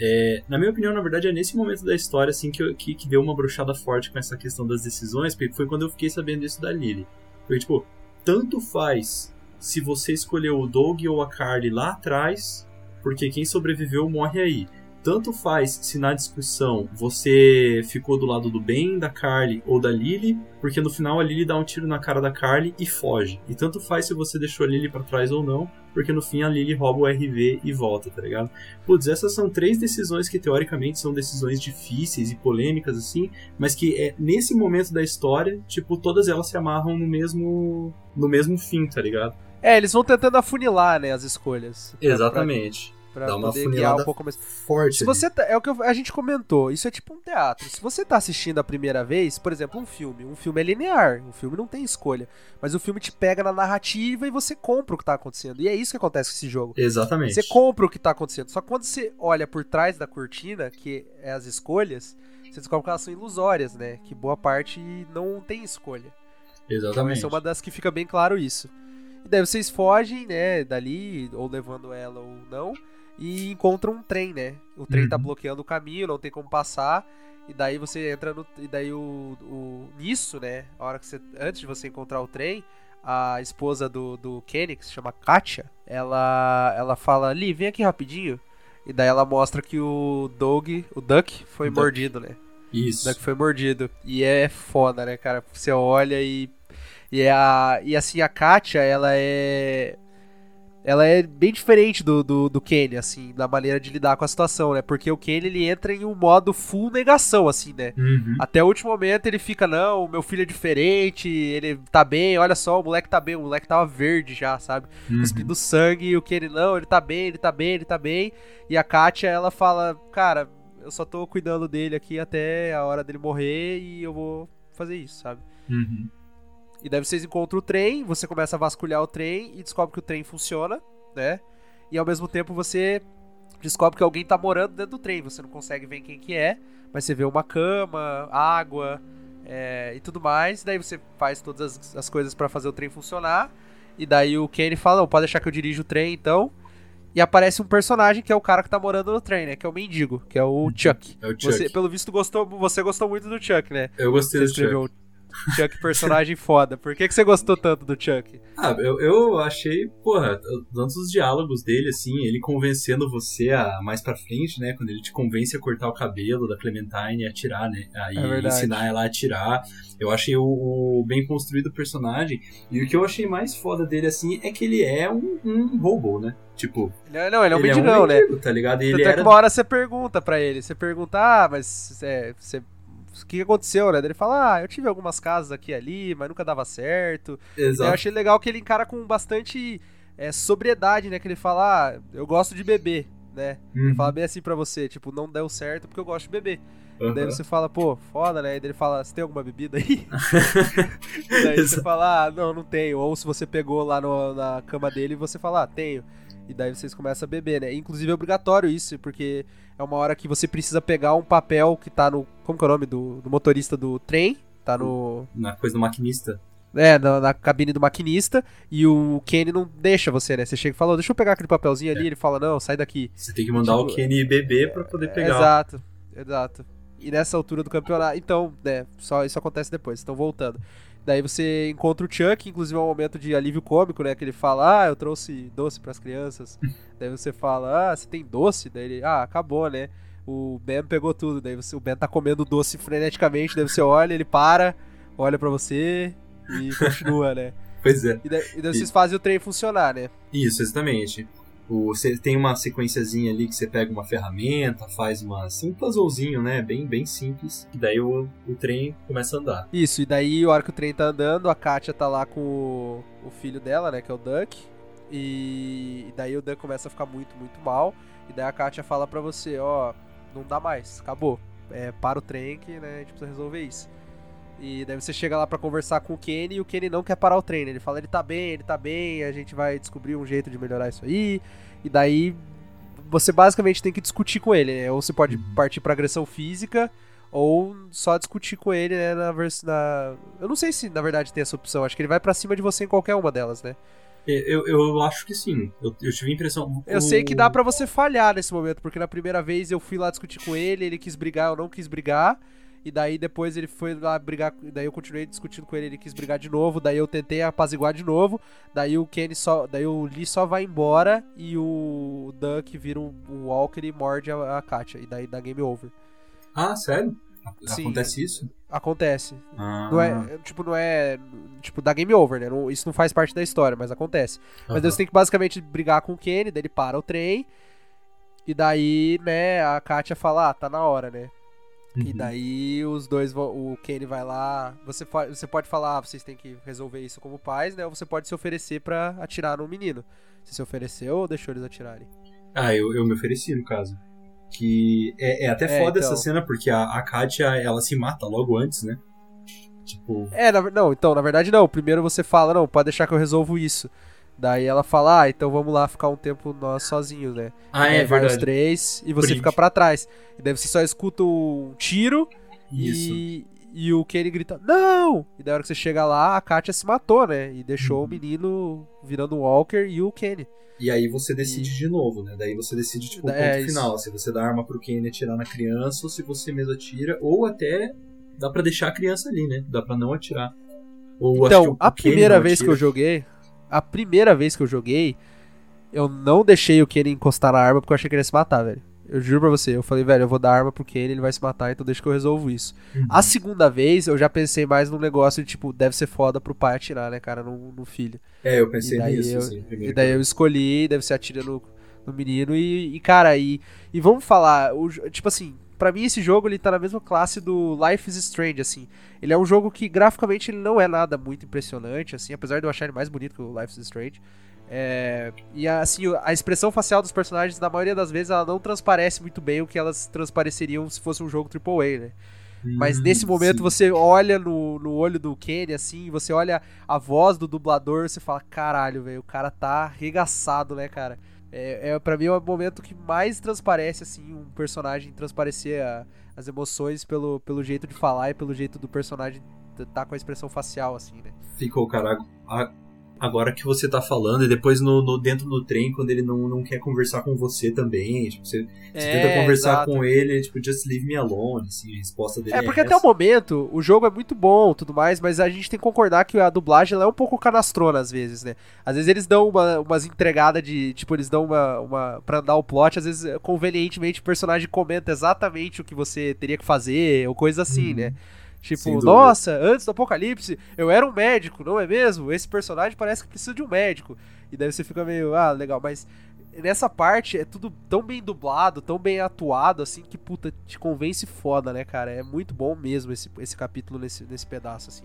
é, na minha opinião, na verdade, é nesse momento da história assim que, eu- que, que deu uma bruxada forte com essa questão das decisões, porque foi quando eu fiquei sabendo disso da Lily. Foi tipo, tanto faz se você escolheu o Doug ou a Carly lá atrás, porque quem sobreviveu morre aí. Tanto faz se na discussão você ficou do lado do Ben, da Carly ou da Lily, porque no final a Lily dá um tiro na cara da Carly e foge. E tanto faz se você deixou a Lily pra trás ou não, porque no fim a Lily rouba o RV e volta, tá ligado? Putz, essas são três decisões que teoricamente são decisões difíceis e polêmicas assim, mas que é nesse momento da história, tipo, todas elas se amarram no mesmo no mesmo fim, tá ligado? É, eles vão tentando afunilar, né, as escolhas. Exatamente. Pra, Dá pra uma poder guiar funilada um pouco mais. forte. Se você tá, é o que eu- a gente comentou, isso é tipo um teatro. Se você tá assistindo a primeira vez, por exemplo, um filme, um filme é linear, um filme não tem escolha, mas o filme te pega na narrativa e você compra o que tá acontecendo. E é isso que acontece com esse jogo. Exatamente. Você compra o que tá acontecendo. Só que quando você olha por trás da cortina, que é as escolhas, você descobre que elas são ilusórias, né? Que boa parte não tem escolha. Exatamente. Essa é uma das que fica bem claro isso. Daí vocês fogem, né, dali, ou levando ela ou não, e encontram um trem, né? O trem tá Uhum. bloqueando o caminho, não tem como passar. E daí você entra no. E daí o. o nisso, né? A hora que você. Antes de você encontrar o trem, a esposa do, do Kenny, que se chama Katia, ela. Ela fala, Lee, vem aqui rapidinho. E daí ela mostra que o Doug, o Duck, foi mordido, né? Isso. Duck foi mordido. E é foda, né, cara? Você olha e. E, é a, e assim, a Katia, ela é. Ela é bem diferente do, do, do Kenny, assim, na maneira de lidar com a situação, né? Porque o Kenny, ele entra em um modo full negação, assim, né? Uhum. Até o último momento ele fica, não, meu filho é diferente, ele tá bem, olha só, o moleque tá bem, o moleque tava verde já, sabe? Uhum. Cuspindo sangue, e o Kenny, não, ele tá bem, ele tá bem, ele tá bem. E a Katia, ela fala, cara, eu só tô cuidando dele aqui até a hora dele morrer e eu vou fazer isso, sabe? Uhum. E daí vocês encontram o trem, você começa a vasculhar o trem e descobre que o trem funciona, né? E ao mesmo tempo você descobre que alguém tá morando dentro do trem. Você não consegue ver quem que é, mas você vê uma cama, água é, e tudo mais. Daí você faz todas as, as coisas pra fazer o trem funcionar. E daí o Kenny fala, não, pode deixar que eu dirijo o trem então. E aparece um personagem que é o cara que tá morando no trem, né? Que é o mendigo, que é o Chuck. É o Chuck. Você, pelo visto, gostou, você gostou muito do Chuck, né? Eu gostei Você do Chuck. Chuck personagem foda. Por que, que você gostou tanto do Chuck? Ah, eu, eu achei, porra, tantos os diálogos dele, assim, ele convencendo você a mais pra frente, né? Quando ele te convence a cortar o cabelo da Clementine e atirar, né? Aí É ensinar ela a atirar. Eu achei o, o bem construído o personagem. E o que eu achei mais foda dele, assim, é que ele é um, um robô, né? Tipo, Ele é, não, ele é um ele mendigão, é um né? tá ligado? E ele Tanto é que era... uma hora você pergunta pra ele, você pergunta, ah, mas é, você, o que aconteceu, né? Ele fala, ah, eu tive algumas casas aqui e ali, mas nunca dava certo. Eu Exato. achei legal que ele encara com bastante é, sobriedade, né? Que ele fala, ah, eu gosto de beber, né? Ele Uhum. fala bem assim pra você, tipo, não deu certo porque eu gosto de beber. Uhum. Daí você fala, pô, foda, né? E daí ele fala, você tem alguma bebida aí? daí você fala, ah, não, não tenho. Ou se você pegou lá no- na cama dele, você fala, ah, tenho. E daí vocês começam a beber, né? Inclusive é obrigatório isso, porque é uma hora que você precisa pegar um papel que tá no. Como que é o nome? Do, do motorista do trem. Tá no. Na coisa do maquinista. É, na, na cabine do maquinista. E o Kenny não deixa você, né? Você chega e fala, deixa eu pegar aquele papelzinho ali. Ele fala, não, sai daqui. Você tem que mandar o Tipo, Kenny beber pra poder pegar. Exato, exato. E nessa altura do campeonato. Então, né, só isso acontece depois, estão voltando. Daí você encontra o Chuck, inclusive é um momento de alívio cômico, né? Que ele fala, ah, eu trouxe doce pras crianças. Daí você fala, ah, você tem doce? Daí ele, ah, acabou, né? O Ben pegou tudo. Daí você, o Ben tá comendo doce freneticamente. Daí você olha, ele para, olha pra você e continua, né? Pois é. E daí, e daí vocês fazem o trem funcionar, né? Isso, exatamente. O, você tem uma sequenciazinha ali que você pega uma ferramenta, faz uma, assim, um puzzlezinho, né? Bem, bem simples. E daí o, o trem começa a andar. Isso, e daí a hora que o trem tá andando, a Katia tá lá com o, o filho dela, né? Que é o Duck. E, e daí o Duck começa a ficar muito, muito mal. E daí a Katia fala pra você, ó, não dá mais, acabou. É, para o trem que né, a gente precisa resolver isso. E daí você chega lá pra conversar com o Kenny e o Kenny não quer parar o trem. né? Ele fala, ele tá bem, ele tá bem, a gente vai descobrir um jeito de melhorar isso aí. E daí você basicamente tem que discutir com ele, né? Ou você pode partir pra agressão física, ou só discutir com ele, né, na, na... Eu não sei se, na verdade, tem essa opção. Acho que ele vai pra cima de você em qualquer uma delas, né? Eu, eu acho que sim. Eu, eu tive a impressão. Eu o- sei que dá pra você falhar nesse momento, porque na primeira vez eu fui lá discutir com ele, ele quis brigar, eu não quis brigar. E daí depois ele foi lá brigar, daí eu continuei discutindo com ele, ele quis brigar de novo, daí eu tentei apaziguar de novo, daí o Kenny só, daí o Lee só vai embora e o Duck vira um, um Walker e morde a, a Katia, e daí dá game over. Ah, sério? Sim. Acontece isso? Acontece. Ah. Não é, tipo, não é, tipo, dá game over, né? Não- isso não faz parte da história, mas acontece. Mas Aham. daí você tem que basicamente brigar com o Kenny, daí ele para o trem. E daí, né, a Katia fala, ah, tá na hora, né? E Uhum. daí os dois vão. O Kenny vai lá. Você, fa- você pode falar, ah, vocês têm que resolver isso como pais, né? Ou você pode se oferecer pra atirar no menino. Você se ofereceu ou deixou eles atirarem? Ah, eu, eu me ofereci, no caso. Que é, é até É, foda então. essa cena, porque a, a Katia, ela se mata logo antes, né? Tipo, É, na não, então, na verdade não. Primeiro você fala, não, pode deixar que eu resolvo isso. Daí ela fala, ah, então vamos lá ficar um tempo nós sozinhos, né? Ah, E é daí vai os verdade. três e você fica pra trás. E daí você só escuta um tiro isso. e, e o Kenny grita, não! E daí a hora que você chega lá, a Katia se matou, né? E deixou o menino virando um Walker e o Kenny. E aí você decide de novo, né? Daí você decide, tipo, o ponto É, final. Se você dá arma pro Kenny atirar na criança, ou se você mesmo atira, ou até dá pra deixar a criança ali, né? Dá pra não atirar. Ou Então, o a primeira vez que eu joguei, a primeira vez que eu joguei, eu não deixei o Kenny encostar na arma porque eu achei que ele ia se matar, velho. Eu juro pra você, eu falei, velho, eu vou dar arma pro Kenny, ele vai se matar, então deixa que eu resolvo isso. Uhum. A segunda vez, eu já pensei mais num negócio de, tipo, deve ser foda pro pai atirar, né, cara, no, no filho. É, eu pensei nisso, eu- assim, E daí eu escolhi, deve ser atira no, no menino e, e, cara, e, e vamos falar, o tipo assim, pra mim esse jogo ele tá na mesma classe do Life is Strange, assim. Ele é um jogo que graficamente ele não é nada muito impressionante, assim, apesar de eu achar ele mais bonito que o Life is Strange. É, e assim, a expressão facial dos personagens, na maioria das vezes, ela não transparece muito bem o que elas transpareceriam se fosse um jogo AAA, né? Mas Hum, nesse momento sim. você olha no, no olho do Kenny, assim, você olha a voz do dublador, você fala, caralho, velho, o cara tá arregaçado, né, cara? É, é, pra mim é o momento que mais transparece, assim, um personagem transparecer a- as emoções pelo, pelo jeito de falar e pelo jeito do personagem tá com a expressão facial, assim, né? Ficou, cara. a- Agora que você tá falando, e depois no, no- dentro do trem, quando ele não, não quer conversar com você também, tipo, você, você tenta conversar É, exato. com ele, tipo, just leave me alone, assim, a resposta dele É, é, porque até o momento o jogo é muito bom tudo mais, mas a gente tem que concordar que a dublagem ela é um pouco canastrona às vezes, né? Às vezes eles dão uma, umas entregadas de. Tipo, eles dão uma. uma pra andar o plot, às vezes convenientemente o personagem comenta exatamente o que você teria que fazer, ou coisa assim, Uhum. né? Tipo, nossa, antes do apocalipse eu era um médico, não é mesmo? Esse personagem parece que precisa de um médico. E daí você fica meio, ah, legal, mas nessa parte é tudo tão bem dublado, tão bem atuado, assim, que puta, te convence foda, né, cara? É muito bom mesmo esse, esse capítulo nesse, nesse pedaço, assim.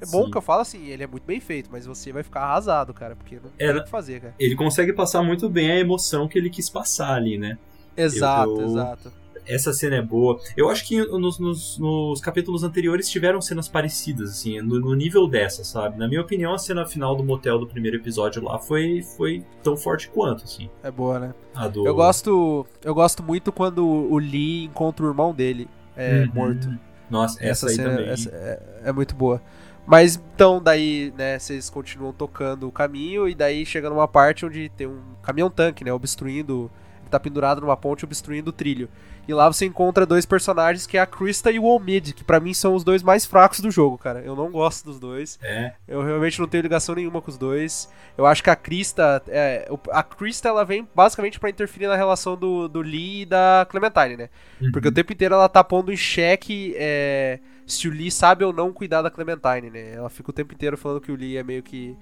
É bom Sim. que eu falo assim, ele é muito bem feito, mas você vai ficar arrasado, cara, porque não tem Era- o que fazer, cara. Ele consegue passar muito bem a emoção que ele quis passar ali, né? Exato, eu- exato. Essa cena é boa. Eu acho que nos, nos- nos capítulos anteriores tiveram cenas parecidas, assim, no, no nível dessa, sabe? Na minha opinião, a cena final do motel do primeiro episódio lá foi, foi tão forte quanto, assim. É boa, né? Do... Eu gosto, eu gosto muito quando o Lee encontra o irmão dele é, Uhum. morto. Nossa, essa, aí cena também. essa é, é muito boa. Mas então, daí, né, vocês continuam tocando o caminho e daí chega numa parte onde tem um caminhão-tanque, né, obstruindo. Ele tá pendurado numa ponte obstruindo o trilho. E lá você encontra dois personagens que é a Krista e o Omid, que pra mim são os dois mais fracos do jogo, cara. Eu não gosto dos dois. É. Eu realmente não tenho ligação nenhuma com os dois. Eu acho que a Krista. É, a Krista ela vem basicamente pra interferir na relação do, do Lee e da Clementine, né? Uhum. Porque o tempo inteiro ela tá pondo em xeque é, se o Lee sabe ou não cuidar da Clementine, né? Ela fica o tempo inteiro falando que o Lee é meio que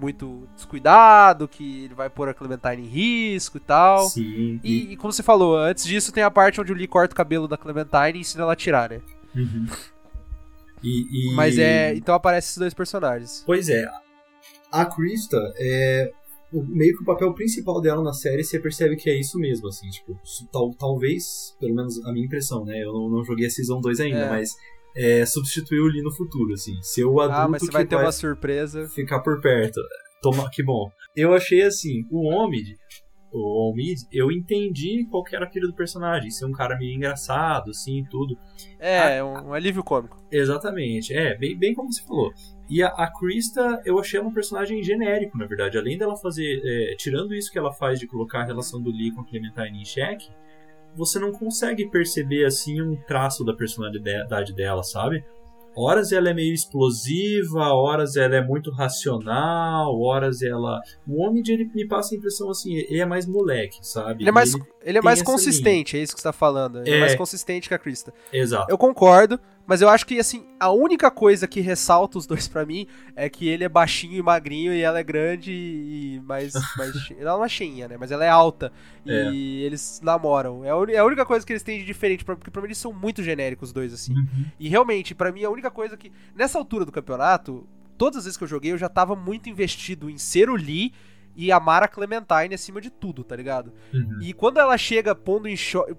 muito descuidado, que ele vai pôr a Clementine em risco e tal. Sim. E, e como você falou, antes disso tem a parte onde o Lee corta o cabelo da Clementine e ensina ela a tirar, né? Uhum. E, e- Mas é. Então aparecem esses dois personagens. Pois é. A Krista é meio que o papel principal dela na série, você percebe que é isso mesmo, assim, tipo, tal, talvez, pelo menos a minha impressão, né? Eu não, não joguei a Season 2 ainda, É. mas é, substituir o Lee no futuro, assim. Ser o adulto Ah, mas você que vai ter uma surpresa. ficar por perto. Toma, que bom. Eu achei assim, o Omid, o Omid, eu entendi qual que era aquele do personagem, ser um cara meio engraçado, assim, tudo. É, um, um alívio cômico. Exatamente, é, bem, bem como você falou. E a, a Krista, eu achei ela um personagem genérico, na verdade. Além dela fazer. é, tirando isso que ela faz de colocar a relação do Lee com a Clementine em xeque, você não consegue perceber assim um traço da personalidade dela, sabe? Horas ela é meio explosiva, horas ela é muito racional, horas ela. O homem ele me passa a impressão assim, ele é mais moleque, sabe? Ele é mais, Ele ele é mais consistente, é isso que você tá falando. Ele é, É. mais consistente que a Krista. Exato. Eu concordo, mas eu acho que, assim, a única coisa que ressalta os dois pra mim é que ele é baixinho e magrinho e ela é grande e mais. mais ela não é cheinha, né? Mas ela é alta. É. E eles namoram. É a, é a única coisa que eles têm de diferente, porque pra mim eles são muito genéricos os dois, assim. Uhum. E realmente, pra mim, a única coisa que. Nessa altura do campeonato, todas as vezes que eu joguei, eu já tava muito investido em ser o Lee e amar a Clementine acima de tudo, tá ligado? Uhum. E quando ela chega pondo em,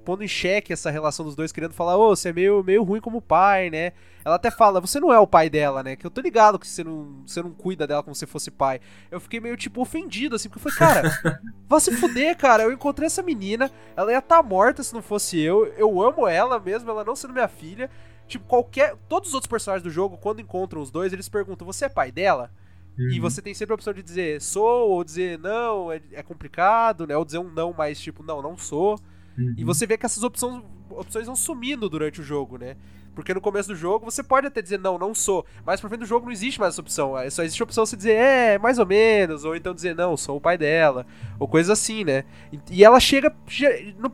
pondo em xeque essa relação dos dois, querendo falar, ô, você é meio, meio ruim como pai, né? Ela até fala, você não é o pai dela, né? Que eu tô ligado que você não, você não cuida dela como se fosse pai. Eu fiquei meio, tipo, ofendido, assim, porque eu falei, cara, vai se fuder, cara. Eu encontrei essa menina, ela ia estar morta se não fosse eu. Eu amo ela mesmo, ela não sendo minha filha. Tipo, qualquer. Todos os outros personagens do jogo, quando encontram os dois, eles perguntam, você é pai dela? E Uhum. você tem sempre a opção de dizer sou, ou dizer não, é, é complicado, né? Ou dizer um não, mas tipo, não, não sou. Uhum. E você vê que essas opções, opções vão sumindo durante o jogo, né? Porque no começo do jogo você pode até dizer não, não sou. Mas pro fim do jogo não existe mais essa opção. Aí Só existe a opção de você dizer é, mais ou menos. Ou então dizer não, sou o pai dela. Ou coisa assim, né? E, e ela chega.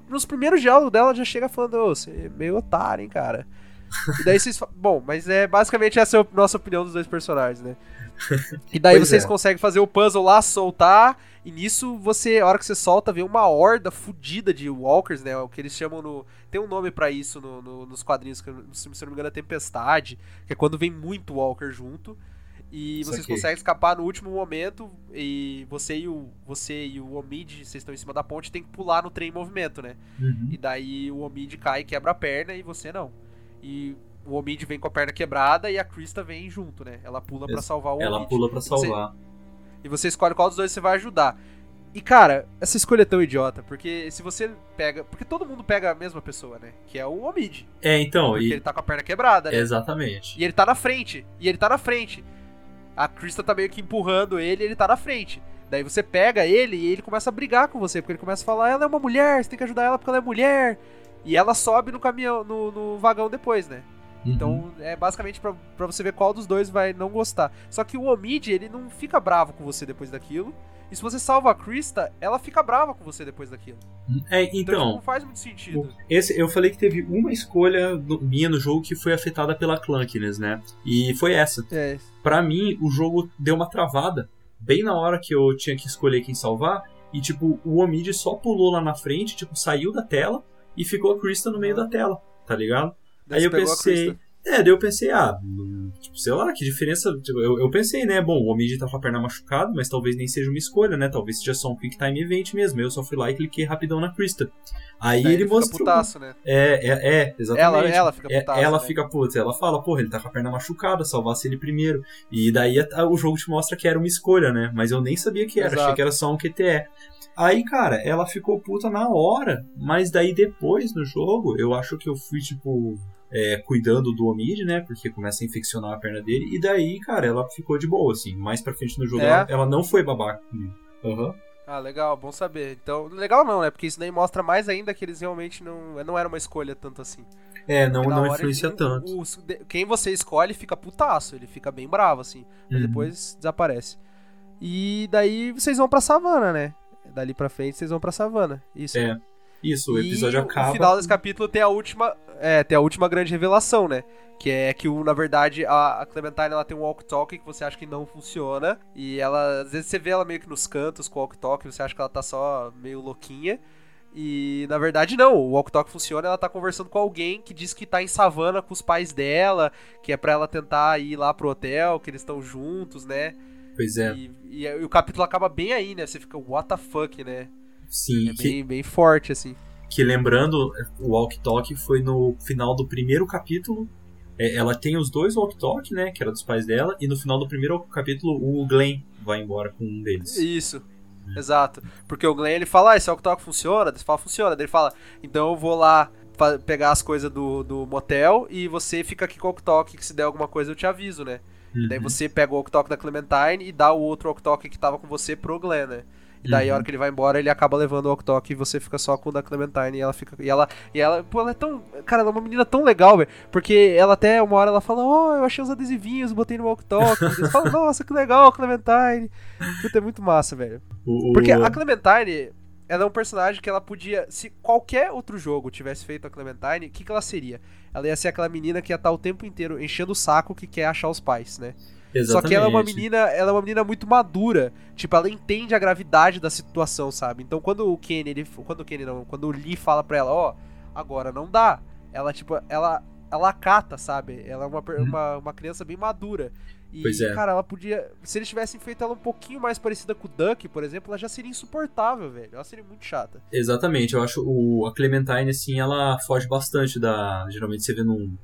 nos primeiros diálogos dela já chega falando, ô, você é meio otário, hein, cara. E daí vocês. fa- Bom, mas é basicamente essa é a nossa opinião dos dois personagens, né? E daí Pois vocês é. conseguem fazer o puzzle lá, soltar, e nisso você, a hora que você solta, vem uma horda fudida de walkers, né? O que eles chamam no. Tem um nome pra isso no- no- nos quadrinhos, que se não me engano é Tempestade, que é quando vem muito walker junto. E vocês conseguem escapar no último momento, e você e o. Você e o Omid, vocês estão em cima da ponte, tem que pular no trem em movimento, né? Uhum. E daí o Omid cai e quebra a perna e você não. E o Omid vem com a perna quebrada e a Krista vem junto, né? Ela pula pra Ex- salvar o Ela Omid. pula pra E você- salvar. E você escolhe qual dos dois você vai ajudar. E cara, essa escolha é tão idiota, porque se você pega. Porque todo mundo pega a mesma pessoa, né? Que é o Omid. É, então, Porque e... ele tá com a perna quebrada, né? exatamente. E ele tá na frente. E ele tá na frente. A Krista tá meio que empurrando ele e ele tá na frente. Daí você pega ele e ele começa a brigar com você, porque ele começa a falar, ela é uma mulher, você tem que ajudar ela porque ela é mulher. E ela sobe no caminhão, no, no vagão depois, né? Uhum. Então é basicamente pra, pra você ver qual dos dois vai não gostar. Só que o Omid, ele não fica bravo com você depois daquilo. E se você salva a Krista, ela fica brava com você depois daquilo. É, Então, então, não faz muito sentido. esse, eu falei que teve uma escolha do- minha no jogo que foi afetada pela Clunkiness, né? E foi essa. É, Pra mim, o jogo deu uma travada bem na hora que eu tinha que escolher quem salvar. E, tipo, o Omid só pulou lá na frente, tipo, saiu da tela e ficou a Krista no meio da tela, tá ligado? Daí Aí eu pensei. É, daí eu pensei, ah, tipo, sei lá, que diferença. tipo, eu, eu pensei, né? Bom, o Omid tá com a perna machucada, mas talvez nem seja uma escolha, né? Talvez seja só um quick time event mesmo. Eu só fui lá e cliquei rapidão na Krista. Aí Daí ele fica mostrou. putaço, né? É, é, é, exatamente. Ela- ela fica É, putaça, Ela né? fica, putz, ela fala, porra, ele tá com a perna machucada, salvasse ele primeiro. E daí a- o jogo te mostra que era uma escolha, né? Mas eu nem sabia que era, achei Exato. que era só um QTE. Aí, cara, ela ficou puta na hora, mas daí depois no jogo, eu acho que eu fui, tipo, é, cuidando do Omid, né? Porque começa a infeccionar a perna dele. E daí, cara, ela ficou de boa, assim. Mais pra frente no jogo, É? ela, ela não foi babaca. Aham. Ah, legal, bom saber. Então, legal não, né? Porque isso daí mostra mais ainda que eles realmente não, não era uma escolha tanto assim. É, não, não influencia o- tanto. o- quem você escolhe fica putaço, ele fica bem bravo, assim. Mas Uhum. depois desaparece. E daí vocês vão pra savana, né? Dali pra frente vocês vão pra savana. Isso. É. Isso, o episódio e acaba. No final desse capítulo tem a última. É, tem a última grande revelação, né? Que é que, na verdade, a, Clementine ela tem um walk-talk que você acha que não funciona. E ela. Às vezes você vê ela meio que nos cantos com o walk-talk, você acha que ela tá só meio louquinha. E na verdade não, o walk talk funciona, ela tá conversando com alguém que diz que tá em savana com os pais dela, que é para ela tentar ir lá pro hotel, que eles estão juntos, né? Pois é. E, e, e, o capítulo acaba bem aí, né? Você fica, what the fuck, né? Sim, é que, bem, bem forte, assim. Que lembrando, o walk talk foi no final do primeiro capítulo. É, ela tem os dois walk talk, né? Que era dos pais dela, e no final do primeiro capítulo o Glenn vai embora com um deles. Isso. Exato. Porque o Glenn ele fala, ah, esse walk-talk funciona? Ele fala, funciona. Daí ele fala, então eu vou lá pegar as coisas do, do motel e você fica aqui com o walk-talk, que se der alguma coisa eu te aviso, né? Uhum. Daí você pega o walk-talk da Clementine e dá o outro walk-talk que tava com você pro Glenn, né? E daí, uhum. a hora que ele vai embora, ele acaba levando o walk-talk e você fica só com o da Clementine e ela fica. E ela. E ela. Pô, ela é tão. Cara, ela é uma menina tão legal, velho. Porque ela até uma hora ela fala, ó, oh, eu achei os adesivinhos, botei no walk-talk. Eles falam, nossa, que legal, Clementine. Puta, é muito massa, velho. Porque a Clementine, ela é um personagem que ela podia. Se qualquer outro jogo tivesse feito a Clementine, o que, que ela seria? Ela ia ser aquela menina que ia estar o tempo inteiro enchendo o saco que quer achar os pais, né? Exatamente. Só que ela é uma menina, ela é uma menina muito madura. Tipo, ela entende a gravidade da situação, sabe? Então quando o Kenny, ele, quando o Kenny não, quando o Lee fala pra ela, ó, oh, agora não dá. Ela tipo, ela ela acata, sabe? Ela é uma, Uhum. uma, uma criança bem madura. E, Pois é. cara, ela podia. Se eles tivessem feito ela um pouquinho mais parecida com o Duck, por exemplo, ela já seria insuportável, velho. Ela seria muito chata. Exatamente, eu acho o, a Clementine, assim, ela foge bastante da. Geralmente você vê num,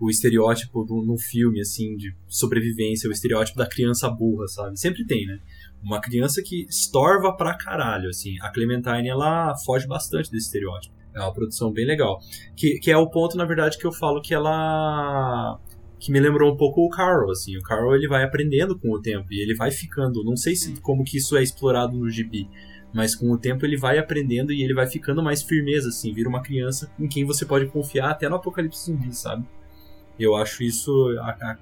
o estereótipo do, num filme, assim, de sobrevivência, o estereótipo da criança burra, sabe? Sempre tem, né? Uma criança que estorva pra caralho, assim. A Clementine, ela foge bastante desse estereótipo. É uma produção bem legal. Que, que é o ponto, na verdade, que eu falo que ela que me lembrou um pouco o Carl, assim. O Carl ele vai aprendendo com o tempo e ele vai ficando, não sei se como que isso é explorado no gibi, mas com o tempo ele vai aprendendo e ele vai ficando mais firmeza, assim, vira uma criança em quem você pode confiar até no apocalipse zumbi, sabe? Eu acho isso a, a,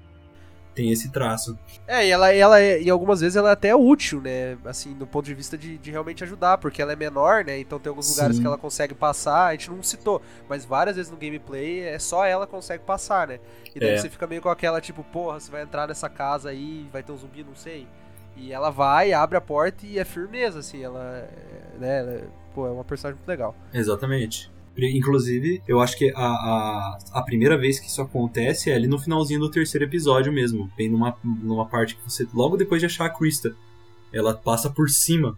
tem esse traço. É, e ela, ela é, e algumas vezes ela é até útil, né? Assim, do ponto de vista de, de realmente ajudar, porque ela é menor, né? Então tem alguns lugares Sim. que ela consegue passar, a gente não citou, mas várias vezes no gameplay é só ela consegue passar, né? E daí É. você fica meio com aquela, tipo, porra, você vai entrar nessa casa aí, vai ter um zumbi, não sei. E ela vai, abre a porta e é firmeza, assim, ela, né? Ela, é- pô, é uma personagem muito legal. Exatamente. Inclusive, eu acho que a, a, a primeira vez que isso acontece é ali no finalzinho do terceiro episódio mesmo. Bem numa, numa parte que você. Logo depois de achar a Krista. Ela passa por cima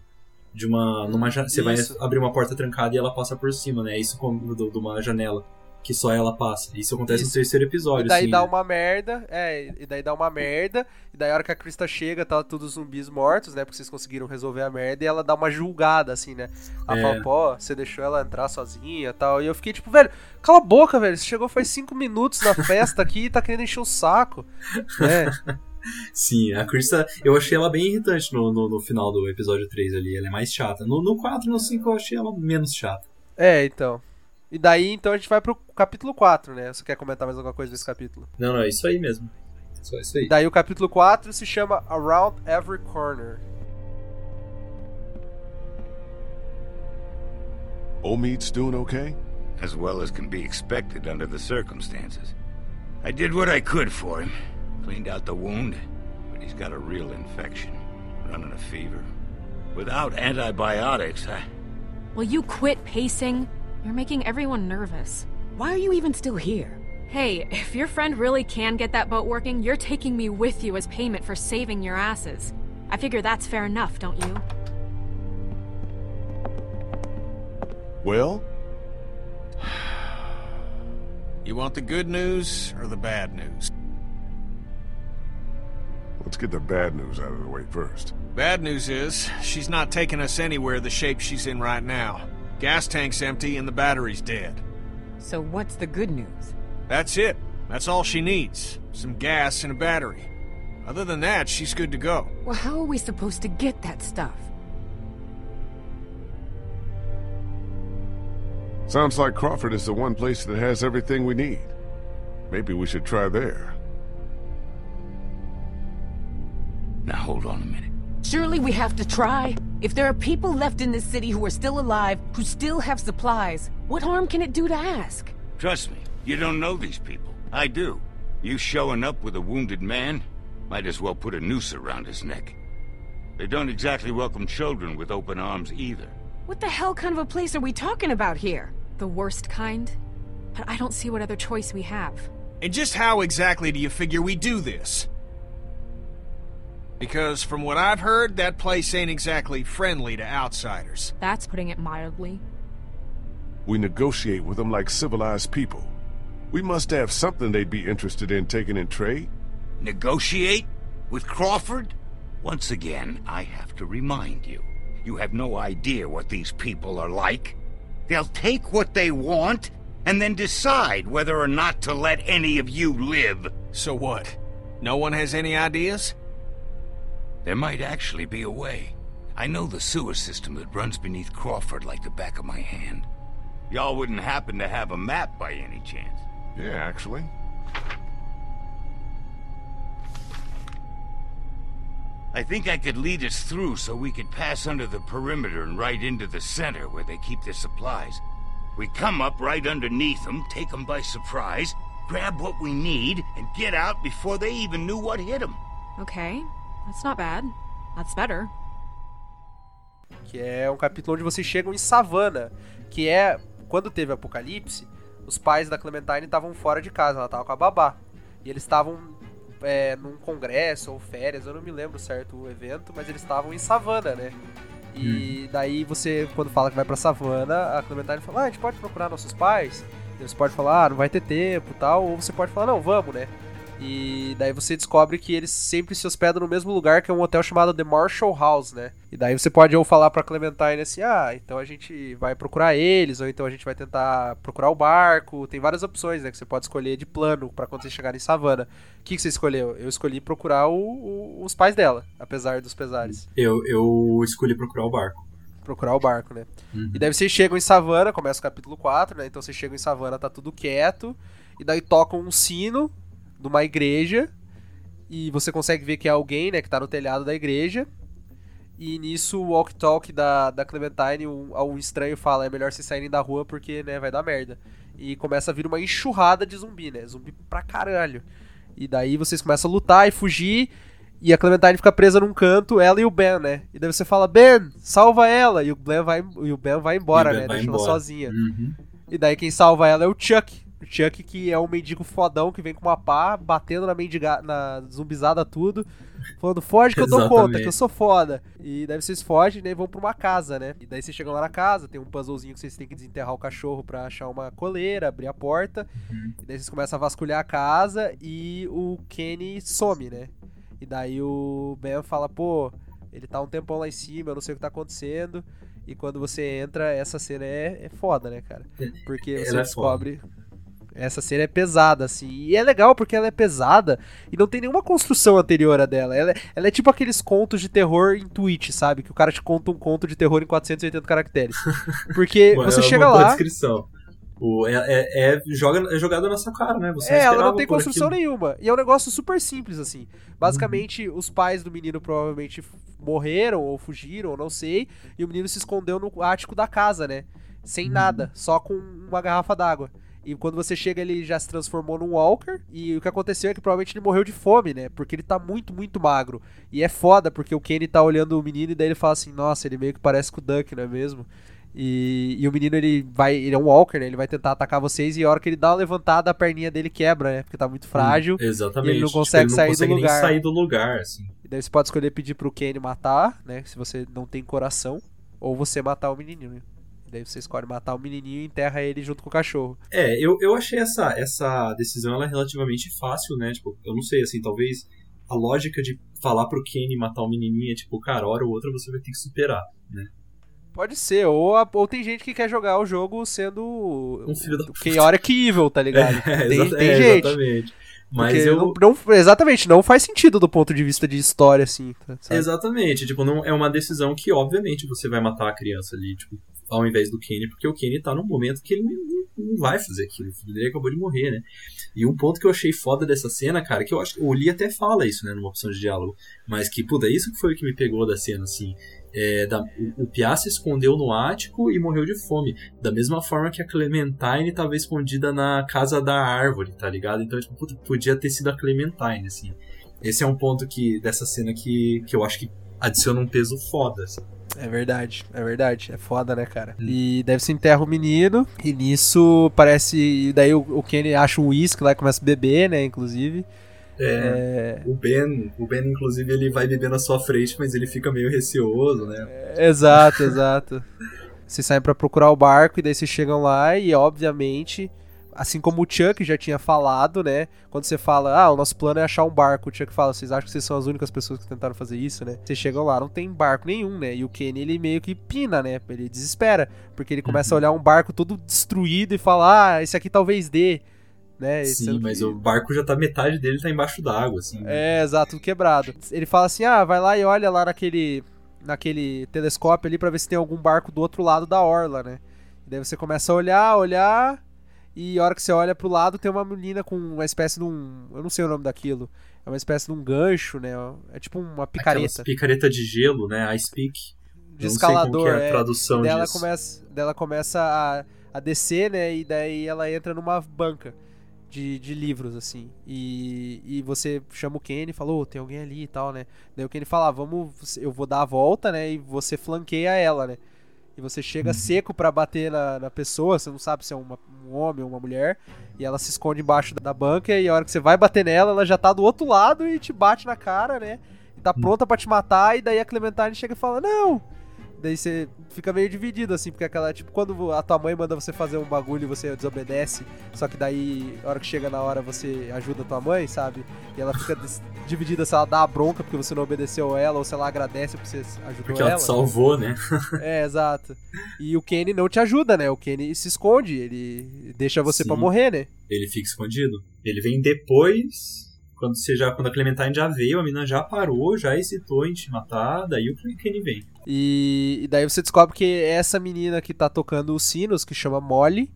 de uma. Numa, você vai Isso. abrir uma porta trancada e ela passa por cima, né? Isso de uma janela. Que só ela passa. Isso acontece Isso. no terceiro episódio. E daí assim, dá né? uma merda, é, e daí dá uma merda, e daí a hora que a Krista chega, tá todos os zumbis mortos, né? Porque vocês conseguiram resolver a merda, e ela dá uma julgada, assim, né? Ela É. fala, pô, você deixou ela entrar sozinha e tal. E eu fiquei tipo, velho, cala a boca, velho. Você chegou faz cinco minutos na festa aqui e tá querendo encher o saco. né? Sim, a Krista, eu achei ela bem irritante no, no, no final do episódio 3 ali. Ela é mais chata. No, no 4 e no 5 eu achei ela menos chata. É, então. E daí, então, a gente vai pro capítulo 4, né? Você quer comentar mais alguma coisa desse capítulo? Não, não, é isso aí mesmo. Só isso aí. Daí o capítulo 4 se chama Around Every Corner. Omid's doing okay? As well as can be expected under the circumstances. I did what I could for him. Cleaned out the wound, but he's got a real infection. Running a fever. Without antibiotics, I... Will you quit pacing? You're making everyone nervous. Why are you even still here? Hey, if your friend really can get that boat working, you're taking me with you as payment for saving your asses. I figure that's fair enough, don't you? Well, You want the good news or the bad news? let's get the bad news out of the way first. Bad news is, she's not taking us anywhere the shape she's in right now. Gas tank's empty and the battery's dead. So what's the good news? That's it. That's all she needs. Some gas and a battery. Other than that, she's good to go. Well, how are we supposed to get that stuff? Sounds like Crawford is the one place that has everything we need. Maybe we should try there. Now hold on a minute. Surely we have to try. If there are people left in this city who are still alive, who still have supplies, what harm can it do to ask? Trust me, you don't know these people. I do. You showing up with a wounded man? Might as well put a noose around his neck. They don't exactly welcome children with open arms either. What the hell kind of a place are we talking about here? The worst kind? But I don't see what other choice we have. And just how exactly do you figure we do this? Because from what I've heard, that place ain't exactly friendly to outsiders. That's putting it mildly. We negotiate with them like civilized people. We must have something they'd be interested in taking in trade. Negotiate? With Crawford? Once again, I have to remind you. You have no idea what these people are like. They'll take what they want, and then decide whether or not to let any of you live. So what? No one has any ideas? There might actually be a way. I know the sewer system that runs beneath Crawford like the back of my hand. Y'all wouldn't happen to have a map by any chance. Yeah, actually. I think I could lead us through so we could pass under the perimeter and right into the center where they keep their supplies. We come up right underneath them, take them by surprise, grab what we need, and get out before they even knew what hit them. Okay, that's not bad. That's better. Que é um capítulo onde vocês chegam em Savannah, que é quando teve apocalipse, os pais da Clementine estavam fora de casa, ela tava com a babá. E eles estavam é, num congresso ou férias, eu não me lembro certo o evento, mas eles estavam em Savannah, né? E daí você, quando fala que vai pra Savannah, a Clementine fala, ah, a gente pode procurar nossos pais? E você pode falar, ah, não vai ter tempo tal, ou você pode falar, não, vamos, né? E daí você descobre que eles sempre se hospedam no mesmo lugar, que é um hotel chamado The Marshall House, né? E daí você pode ou falar pra Clementine assim, ah, então a gente vai procurar eles, ou então a gente vai tentar procurar o barco. Tem várias opções, né? Que você pode escolher de plano para quando você chegar em Savannah. O que, que você escolheu? Eu escolhi procurar o, o, os pais dela, apesar dos pesares. Eu, eu escolhi procurar o barco. Procurar o barco, né? Uhum. E daí vocês chegam em Savannah, começa o capítulo 4, né? Então vocês chegam em Savannah, tá tudo quieto. E daí tocam um sino numa igreja e você consegue ver que é alguém, né, que tá no telhado da igreja. E nisso o walk talk da, da Clementine, um, um estranho fala: é melhor vocês saírem da rua porque, né, vai dar merda. E começa a vir uma enxurrada de zumbi, né? Zumbi pra caralho. E daí vocês começam a lutar e fugir. E a Clementine fica presa num canto, ela e o Ben, né? E daí você fala, Ben, salva ela! E o Ben vai, e o ben vai embora, né? Deixa ela sozinha. Uhum. E daí quem salva ela é o Chuck. O Chuck, que é um mendigo fodão que vem com uma pá, batendo na mendiga, na zumbizada tudo, falando, foge que eu dou conta, que eu sou foda. E daí vocês fogem né, e vão pra uma casa, né? E daí vocês chegam lá na casa, tem um puzzlezinho que vocês têm que desenterrar o cachorro pra achar uma coleira, abrir a porta. Uhum. E daí vocês começam a vasculhar a casa e o Kenny some, né? E daí o Ben fala, pô, ele tá um tempão lá em cima, eu não sei o que tá acontecendo. E quando você entra, essa cena é, é foda, né, cara? Porque você Ela é descobre. Essa cena é pesada, assim. E é legal porque ela é pesada e não tem nenhuma construção anterior a dela. Ela, ela é tipo aqueles contos de terror em Twitch, sabe? Que o cara te conta um conto de terror em 480 caracteres. Porque Mano, você é chega lá. descrição. O, é, é, é, joga, é jogada na sua cara, né? Você É, ela não tem construção aquilo. nenhuma. E é um negócio super simples, assim. Basicamente, os pais do menino provavelmente morreram ou fugiram, ou não sei. E o menino se escondeu no ático da casa, né? Sem nada, só com uma garrafa d'água. E quando você chega, ele já se transformou num Walker. E o que aconteceu é que provavelmente ele morreu de fome, né? Porque ele tá muito, muito magro. E é foda, porque o Kenny tá olhando o menino e daí ele fala assim: Nossa, ele meio que parece com o Duck, não é mesmo? E, e o menino, ele vai. Ele é um Walker, né? Ele vai tentar atacar vocês e a hora que ele dá uma levantada, a perninha dele quebra, né? Porque tá muito frágil. Hum, Exatamente. E ele não Tipo, consegue ele não sair consegue do nem lugar. sair do lugar, assim. E daí você pode escolher pedir pro Kenny matar, né? Se você não tem coração. Ou você matar o menininho. E daí você escolhe matar o menininho e enterra ele junto com o cachorro. É, eu, eu achei essa, essa decisão ela é relativamente fácil, né? Tipo, eu não sei, assim, talvez a lógica de falar pro Kenny matar o menininho é tipo, cara, hora ou outra você vai ter que superar, né? Pode ser, ou, a- ou tem gente que quer jogar o jogo sendo Um filho da Chaotic Evil, tá ligado? É, tem exa- tem é, gente. exatamente. Mas Porque eu. não, não- exatamente, não faz sentido do ponto de vista de história, assim. tá- sabe? Exatamente, tipo, não é uma decisão que, obviamente, você vai matar a criança ali, tipo, ao invés do Kenny, porque o Kenny tá num momento que ele não, não vai fazer aquilo. O filho dele acabou de morrer, né? E um ponto que eu achei foda dessa cena, cara, que eu acho que o Lee até fala isso, né, numa opção de diálogo, mas que, puta, isso que foi o que me pegou da cena, assim. É, da, o, o Piá se escondeu no ático e morreu de fome. Da mesma forma que a Clementine estava escondida na casa da árvore, tá ligado? Então, tipo, puta, podia ter sido a Clementine, assim. Esse é um ponto que dessa cena que, que eu acho que adiciona um peso foda, assim. É verdade, é verdade. É foda, né, cara? E deve se enterra o menino. E nisso parece. E daí o, o Kenny acha um uísque lá e começa a beber, né? Inclusive. É, é, O Ben, o Ben, inclusive, ele vai beber na sua frente, mas ele fica meio receoso, né? É, exato, exato. Vocês saem para procurar o barco e daí vocês chegam lá e, obviamente, assim como o Chuck já tinha falado, né? Quando você fala, ah, o nosso plano é achar um barco, o Chuck fala, vocês acham que vocês são as únicas pessoas que tentaram fazer isso, né? Vocês chegam lá, não tem barco nenhum, né? E o Kenny, ele meio que pina, né? Ele desespera, porque ele começa uhum. a olhar um barco todo destruído e fala, ah, esse aqui talvez dê. Né? Sim, mas que... o barco já tá, metade dele tá embaixo d'água, assim. Né? É, exato, tudo quebrado. Ele fala assim, ah, vai lá e olha lá naquele, naquele telescópio ali para ver se tem algum barco do outro lado da orla, né? E daí você começa a olhar, olhar, e a hora que você olha pro lado, tem uma menina com uma espécie de um. Eu não sei o nome daquilo. É uma espécie de um gancho, né? É tipo uma picareta. Aquelas picareta de gelo, né? Ice pick. De não escalador. Sei como é a tradução é. dela disso. começa, dela começa a, a descer, né? E daí ela entra numa banca de, de livros, assim. E, e você chama o Kenny e fala, oh, tem alguém ali e tal, né? Daí o Kenny fala, ah, vamos, eu vou dar a volta, né? E você flanqueia ela, né? E você chega seco para bater na, na, pessoa, você não sabe se é uma, um homem ou uma mulher, e ela se esconde embaixo da banca, e a hora que você vai bater nela, ela já tá do outro lado e te bate na cara, né? E tá uhum. pronta para te matar, e daí a Clementine chega e fala: Não! Daí você fica meio dividido, assim, porque aquela, tipo, quando a tua mãe manda você fazer um bagulho e você desobedece, só que daí, a hora que chega na hora, você ajuda a tua mãe, sabe? E ela fica dividida se ela dá a bronca porque você não obedeceu ela, ou se ela agradece porque você ajudou porque ela. Porque ela te salvou, né? é, exato. E o Kenny não te ajuda, né? O Kenny se esconde, ele deixa você para morrer, né? Ele fica escondido. Ele vem depois quando você já quando a Clementine já veio, a menina já parou, já hesitou em te matar, daí o Kenny vem. E, e, daí você descobre que é essa menina que tá tocando os sinos, que chama Molly,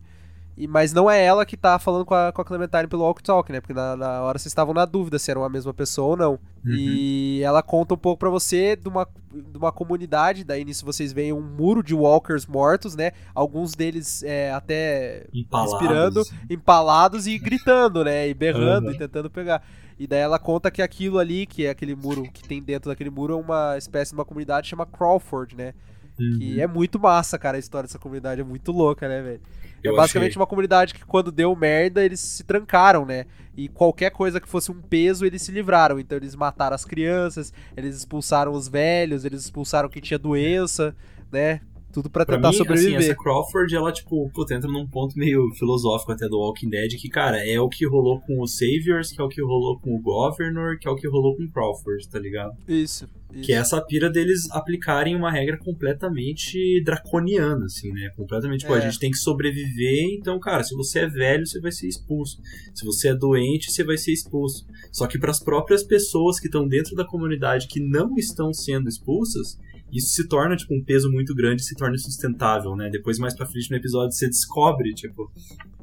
e, mas não é ela que tá falando com a, com a Clementine pelo walk talk, né? Porque na, na hora vocês estavam na dúvida se eram a mesma pessoa ou não. Uhum. E ela conta um pouco para você de uma, de uma comunidade, daí nisso vocês veem um muro de walkers mortos, né? Alguns deles é, até empalados. respirando, empalados e gritando, né? E berrando uhum. e tentando pegar. E daí ela conta que aquilo ali, que é aquele muro que tem dentro daquele muro, é uma espécie de uma comunidade chama Crawford, né? Uhum. Que é muito massa, cara, a história dessa comunidade é muito louca, né, velho? É basicamente achei. uma comunidade que quando deu merda, eles se trancaram, né? E qualquer coisa que fosse um peso, eles se livraram. Então eles mataram as crianças, eles expulsaram os velhos, eles expulsaram quem tinha doença, né? Tudo para tentar mim, sobreviver. Assim, essa Crawford, ela, tipo, puta, entra num ponto meio filosófico até do Walking Dead, que, cara, é o que rolou com os Saviors, que é o que rolou com o Governor, que é o que rolou com o Crawford, tá ligado? Isso. isso. Que é essa pira deles aplicarem uma regra completamente draconiana, assim, né? Completamente, tipo, é. a gente tem que sobreviver, então, cara, se você é velho, você vai ser expulso. Se você é doente, você vai ser expulso. Só que para as próprias pessoas que estão dentro da comunidade que não estão sendo expulsas, isso se torna, tipo, um peso muito grande se torna sustentável, né? Depois, mais pra frente no episódio, você descobre, tipo,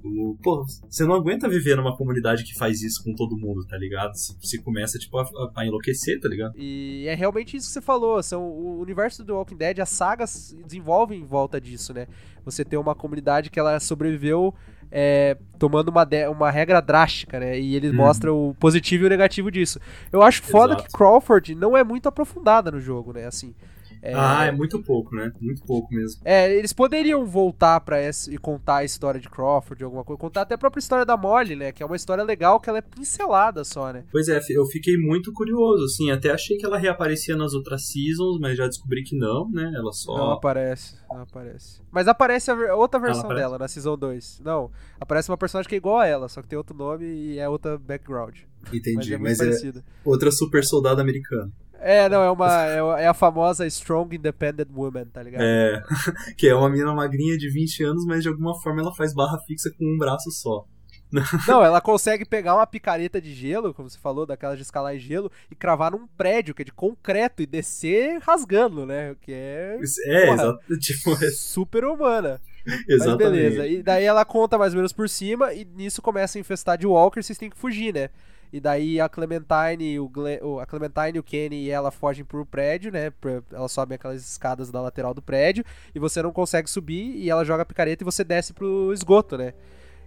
o, pô, você não aguenta viver numa comunidade que faz isso com todo mundo, tá ligado? Você, começa, tipo, a, a, enlouquecer, tá ligado? E é realmente isso que você falou, são o universo do Walking Dead, as sagas desenvolvem em volta disso, né? Você tem uma comunidade que ela sobreviveu é, tomando uma, uma regra drástica, né? E eles hum. mostram o positivo e o negativo disso. Eu acho foda Exato. que Crawford não é muito aprofundada no jogo, né? Assim, é... Ah, é muito pouco, né? Muito pouco mesmo. É, eles poderiam voltar para e contar a história de Crawford, alguma coisa, contar até a própria história da Molly, né? Que é uma história legal que ela é pincelada só, né? Pois é, eu fiquei muito curioso, assim, até achei que ela reaparecia nas outras seasons, mas já descobri que não, né? Ela só. Não aparece, não aparece. Mas aparece a outra versão dela na Season 2. Não, aparece uma personagem que é igual a ela, só que tem outro nome e é outra background. Entendi, mas é, mas é outra super soldado americano. É, não, é uma. É, é, a famosa Strong Independent Woman, tá ligado? É. Que é uma menina magrinha de 20 anos, mas de alguma forma ela faz barra fixa com um braço só. Não, ela consegue pegar uma picareta de gelo, como você falou, daquelas de escalar em gelo, e cravar num prédio que é de concreto e descer rasgando, né? Que é. É, porra, exato. Tipo, é- super humana. Mas Exatamente. beleza. E daí ela conta mais ou menos por cima, e nisso começa a infestar de Walker, vocês têm que fugir, né? E daí a Clementine, o Glenn, a Clementine, o Kenny e ela fogem pro prédio, né? Elas sobem aquelas escadas da lateral do prédio e você não consegue subir e ela joga a picareta e você desce pro esgoto, né?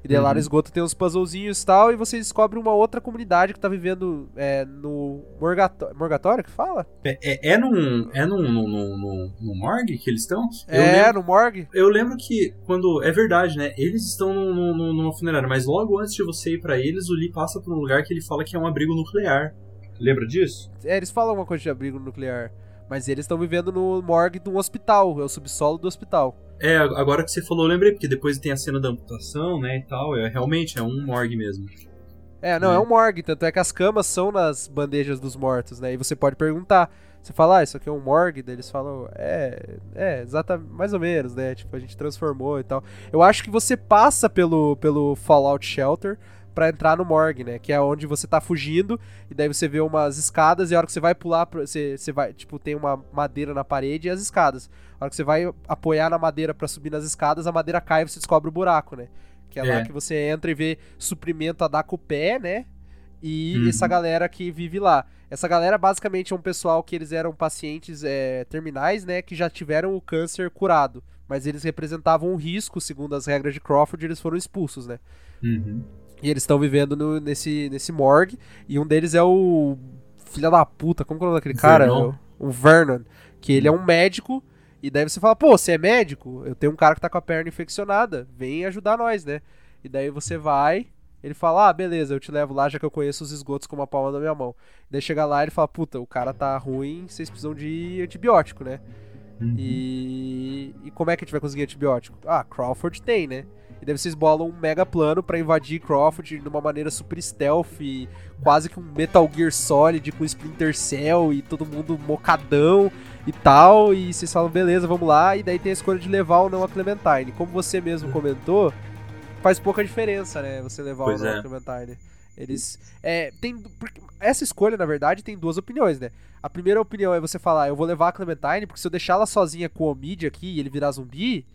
E daí lá no Uhum. esgoto tem uns puzzlezinhos e tal, e você descobre uma outra comunidade que tá vivendo é, no Morgatório. Morgatório que fala? É, é, é num, é num, num, num, num- morgue que eles estão? Eu é, lembro- no morgue. Eu lembro que quando. É verdade, né? Eles estão num- num- num- numa funerária, mas logo antes de você ir pra eles, o Lee passa por um lugar que ele fala que é um abrigo nuclear. Lembra disso? É, eles falam uma coisa de abrigo nuclear. Mas eles estão vivendo no morgue de um hospital, é o subsolo do hospital. É, agora que você falou, eu lembrei, porque depois tem a cena da amputação, né, e tal. É, realmente, é um morgue mesmo. É, não, é um morgue, tanto é que as camas são nas bandejas dos mortos, né? E você pode perguntar. Você fala, ah, isso aqui é um morgue? Daí eles falam, é, é, exatamente, mais ou menos, né? Tipo, a gente transformou e tal. Eu acho que você passa pelo, pelo Fallout Shelter pra entrar no morgue, né? Que é onde você tá fugindo, e daí você vê umas escadas, e a hora que você vai pular, você, você vai, tipo, tem uma madeira na parede e as escadas. A hora que você vai apoiar na madeira pra subir nas escadas, a madeira cai e você descobre o buraco, né? Que é, lá É. que você entra e vê suprimento a dar com o pé, né? E Uhum. essa galera que vive lá. Essa galera basicamente é um pessoal que eles eram pacientes é, terminais, né? Que já tiveram o câncer curado. Mas eles representavam um risco, segundo as regras de Crawford, e eles foram expulsos, né? Uhum. E eles estão vivendo no- nesse, nesse morgue. E um deles é o. Filha da puta, como que é o nome daquele cara? Vernon. O, o Vernon. Que ele é um médico. E daí você fala, pô, você é médico? Eu tenho um cara que tá com a perna infeccionada. Vem ajudar nós, né? E daí você vai. Ele fala, ah, beleza, eu te levo lá, já que eu conheço os esgotos com uma palma da minha mão. Daí chega lá e ele fala, puta, o cara tá ruim, vocês precisam de antibiótico, né? E, e como é que a gente vai conseguir antibiótico? Ah, Crawford tem, né? E daí vocês bolam um mega plano pra invadir Crawford de uma maneira super stealth, quase que um Metal Gear Solid com Splinter Cell e todo mundo mocadão e tal. E vocês falam, beleza, vamos lá. E daí tem a escolha de levar ou não a Clementine. Como você mesmo comentou, faz pouca diferença, né? Você levar Pois ou não é. a Clementine. Eles. É, tem. Essa escolha, na verdade, tem duas opiniões, né? A primeira opinião é você falar, eu vou levar a Clementine, porque se eu deixar ela sozinha com o Omid aqui e ele virar zumbi,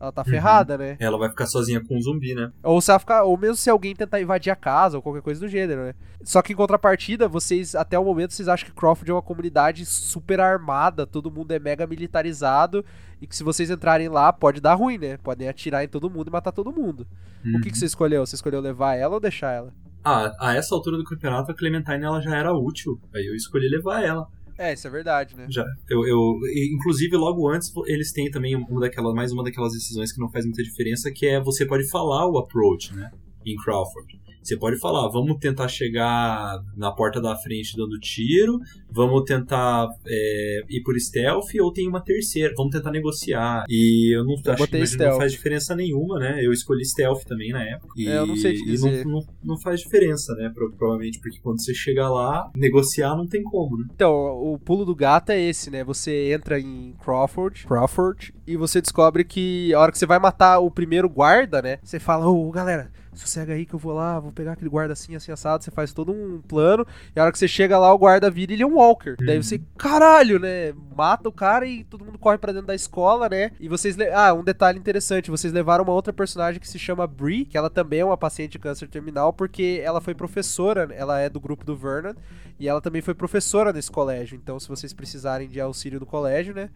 ela tá ferrada, né? Ela vai ficar sozinha com um zumbi, né? Ou se ela ficar, ou mesmo se alguém tentar invadir a casa ou qualquer coisa do gênero, né? Só que em contrapartida, vocês até o momento vocês acham que Crawford é uma comunidade super armada, todo mundo é mega militarizado e que se vocês entrarem lá pode dar ruim, né? Podem atirar em todo mundo e matar todo mundo. O que, que você escolheu? Você escolheu levar ela ou deixar ela? Ah, a essa altura do campeonato, a Clementine ela já era útil. Aí eu escolhi levar ela. É, isso é verdade, né? Já. Eu, eu, inclusive, logo antes, eles têm também uma daquelas, mais uma daquelas decisões que não faz muita diferença, que é você pode falar o approach, né? Em Crawford. Você pode falar, vamos tentar chegar na porta da frente dando tiro, vamos tentar é, ir por stealth, ou tem uma terceira, vamos tentar negociar. E eu não acho que não faz diferença nenhuma, né? Eu escolhi stealth também na época. E, É, eu não sei te e dizer. não, não, não faz diferença, né? Pro- Provavelmente, porque quando você chega lá, negociar não tem como, né? Então, o pulo do gato é esse, né? Você entra em Crawford, Crawford, e você descobre que a hora que você vai matar o primeiro guarda, né? Você fala, ô galera, sossega aí que eu vou lá, vou pegar aquele guarda assim, assim, assado. Você faz todo um plano, e a hora que você chega lá, o guarda vira e ele é um walker. Daí você, caralho, né? Mata o cara e todo mundo corre pra dentro da escola, né? E vocês. le- Ah, um detalhe interessante: vocês levaram uma outra personagem que se chama Bree, que ela também é uma paciente de câncer terminal, porque ela foi professora, ela é do grupo do Vernon, e ela também foi professora nesse colégio. Então, se vocês precisarem de auxílio do colégio, né?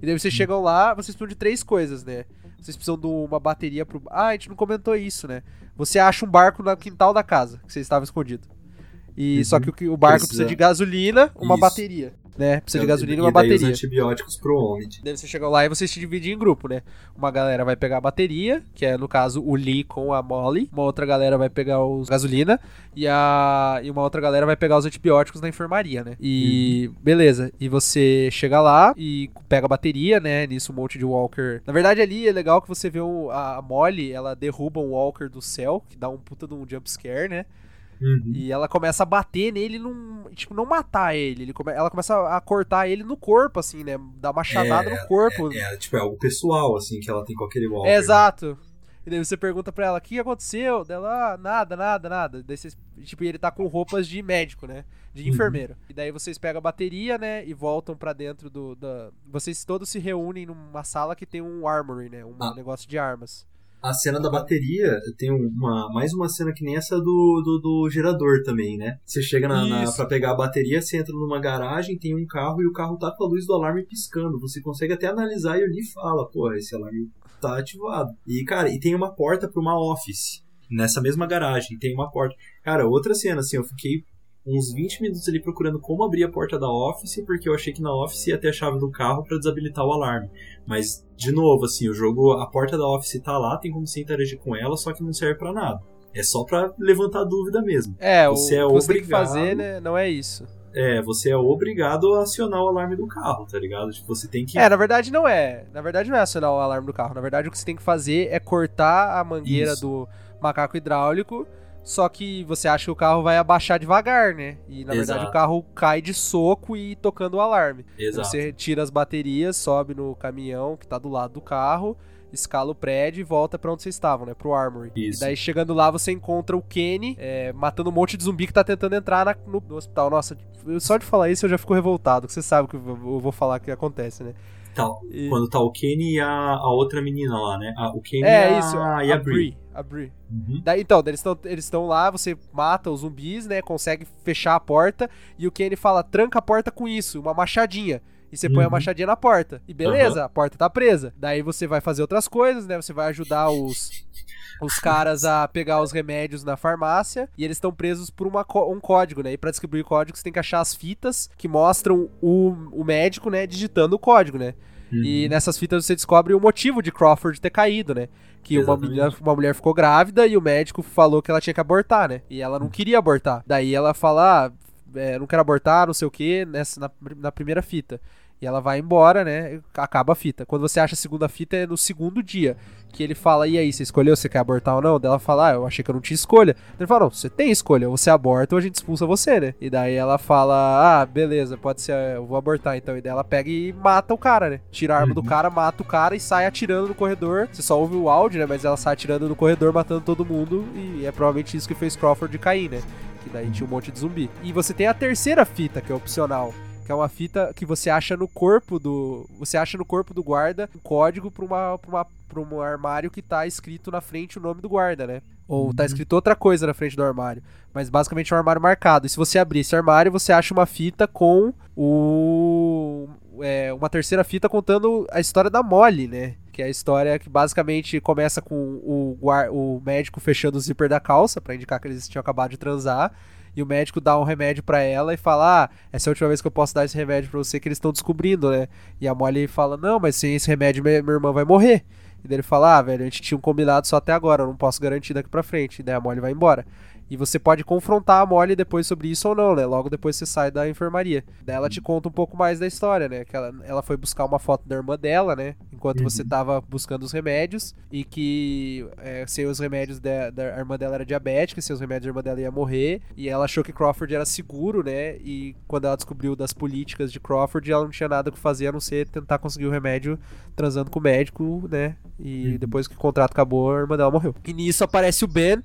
E daí vocês chegam lá, vocês precisam de três coisas, né? Vocês precisam de uma bateria pro. Ah, a gente não comentou isso, né? Você acha um barco no quintal da casa, que você estava escondido. E só que o, que- o barco precisa, Precisa- de gasolina, uma Isso. bateria. Né? Precisa de gasolina e uma bateria. os antibióticos pro Omid. Daí você chega lá e vocês se dividem em grupo, né? Uma galera vai pegar a bateria, que é no caso o Lee com a Molly. Uma outra galera vai pegar os gasolina. E, a... e uma outra galera vai pegar os antibióticos na enfermaria, né? E beleza. E você chega lá e pega a bateria, né? Nisso um monte de Walker. Na verdade, ali é legal que você vê o... a Molly, ela derruba um Walker do céu, que dá um puta de um jump scare, né? Uhum. E ela começa a bater nele, não, tipo, não matar ele. ele come- ela começa a cortar ele no corpo, assim, né? Dar uma machadada É, no corpo. É, tipo, é algo pessoal, assim, que ela tem com aquele Walker. É, exato. E daí você pergunta pra ela, o que aconteceu? Dela, ah, nada, nada, nada. Daí vocês, tipo, ele tá com roupas de médico, né? De Uhum. enfermeiro. E daí vocês pegam a bateria, né? E voltam pra dentro do. Da... Vocês todos se reúnem numa sala que tem um armory, né? Um Ah. negócio de armas. A cena da bateria tem uma, mais uma cena que nem essa do, do, do gerador também, né? Você chega na, na, pra pegar a bateria, você entra numa garagem, tem um carro e o carro tá com a luz do alarme piscando. Você consegue até analisar e ali fala, pô, esse alarme tá ativado. E, cara, e tem uma porta pra uma office. Nessa mesma garagem, tem uma porta. Cara, outra cena, assim, eu fiquei uns 20 minutos ali procurando como abrir a porta da office, porque eu achei que na office ia ter a chave do carro pra desabilitar o alarme. Mas, de novo, assim, o jogo, a porta da office tá lá, tem como você interagir com ela, só que não serve pra nada. É só pra levantar dúvida mesmo. É, você o é que você tem que obrigado- fazer, né? Não é isso. É, você é obrigado a acionar o alarme do carro, tá ligado? Tipo, você tem que. É, na verdade não é. Na verdade não é acionar o alarme do carro. Na verdade o que você tem que fazer é cortar a mangueira Isso. do macaco hidráulico. Só que você acha que o carro vai abaixar devagar, né? E na verdade Exato. o carro cai de soco e tocando o alarme. Exato. Você tira as baterias, sobe no caminhão que tá do lado do carro, escala o prédio e volta pra onde vocês estavam, né? Pro Armory. Isso. E daí chegando lá você encontra o Kenny é, matando um monte de zumbi que tá tentando entrar na- no, no hospital. Nossa, só de falar isso eu já fico revoltado, que você sabe o que eu vou falar que acontece, né? Tá, E- Quando tá o Kenny e a, a outra menina lá, né? A- o Kenny É e a, isso, e a, Brie. A. Uhum. Daí, então, eles estão eles lá, você mata os zumbis, né? Consegue fechar a porta e o Kenny fala: tranca a porta com isso, uma machadinha. E você põe a Uhum. machadinha na porta. E beleza, Aham. a porta tá presa. Daí você vai fazer outras coisas, né? Você vai ajudar os, os caras a pegar os remédios na farmácia. E eles estão presos por uma, um código, né? E pra descobrir o código, você tem que achar as fitas que mostram o, o médico, né? Digitando o código, né? E Uhum. nessas fitas você descobre o motivo de Crawford ter caído, né? Que uma, menina, uma mulher ficou grávida e o médico falou que ela tinha que abortar, né? E ela não queria abortar. Daí ela fala, ah, é, não quero abortar, não sei o que, nessa, na, na primeira fita. E ela vai embora, né? Acaba a fita. Quando você acha a segunda fita é no segundo dia. Que ele fala, e aí, você escolheu se quer abortar ou não? Daí ela fala, ah, eu achei que eu não tinha escolha. Ele fala, não, você tem escolha, ou você aborta ou a gente expulsa você, né? E daí ela fala, ah, beleza, pode ser, eu vou abortar então. E daí ela pega e mata o cara, né? Tira a arma do cara, mata o cara e sai atirando no corredor. Você só ouve o áudio, né? Mas ela sai atirando no corredor, matando todo mundo. E é provavelmente isso que fez Crawford cair, né? Que daí tinha um monte de zumbi. E você tem a terceira fita, que é opcional. Que é uma fita que você acha no corpo do. Você acha no corpo do guarda um código pra, uma, pra, uma, pra um armário que tá escrito na frente o nome do guarda, né? Ou tá escrito outra coisa na frente do armário. Mas basicamente é um armário marcado. E se você abrir esse armário, você acha uma fita com o. é, uma terceira fita contando a história da Molly, né? Que é a história que basicamente começa com o, o médico fechando o zíper da calça pra indicar que eles tinham acabado de transar. E o médico dá um remédio pra ela e fala: Ah, essa é a última vez que eu posso dar esse remédio pra você que eles estão descobrindo, né? E a Molly fala: Não, mas sem esse remédio minha, minha irmã vai morrer. E daí ele fala: Ah, velho, a gente tinha um combinado só até agora, eu não posso garantir daqui pra frente. E daí a Molly vai embora. E você pode confrontar a Molly depois sobre isso ou não, né? Logo depois você sai da enfermaria. Daí ela te conta um pouco mais da história, né? Que ela, ela foi buscar uma foto da irmã dela, né? Enquanto você tava buscando os remédios. E que é, sem os remédios da, da irmã dela era diabética, sem os remédios a irmã dela ia morrer. E ela achou que Crawford era seguro, né? E quando ela descobriu das políticas de Crawford, ela não tinha nada o que fazer a não ser tentar conseguir o remédio transando com o médico, né? E depois que o contrato acabou, a irmã dela morreu. E nisso aparece o Ben,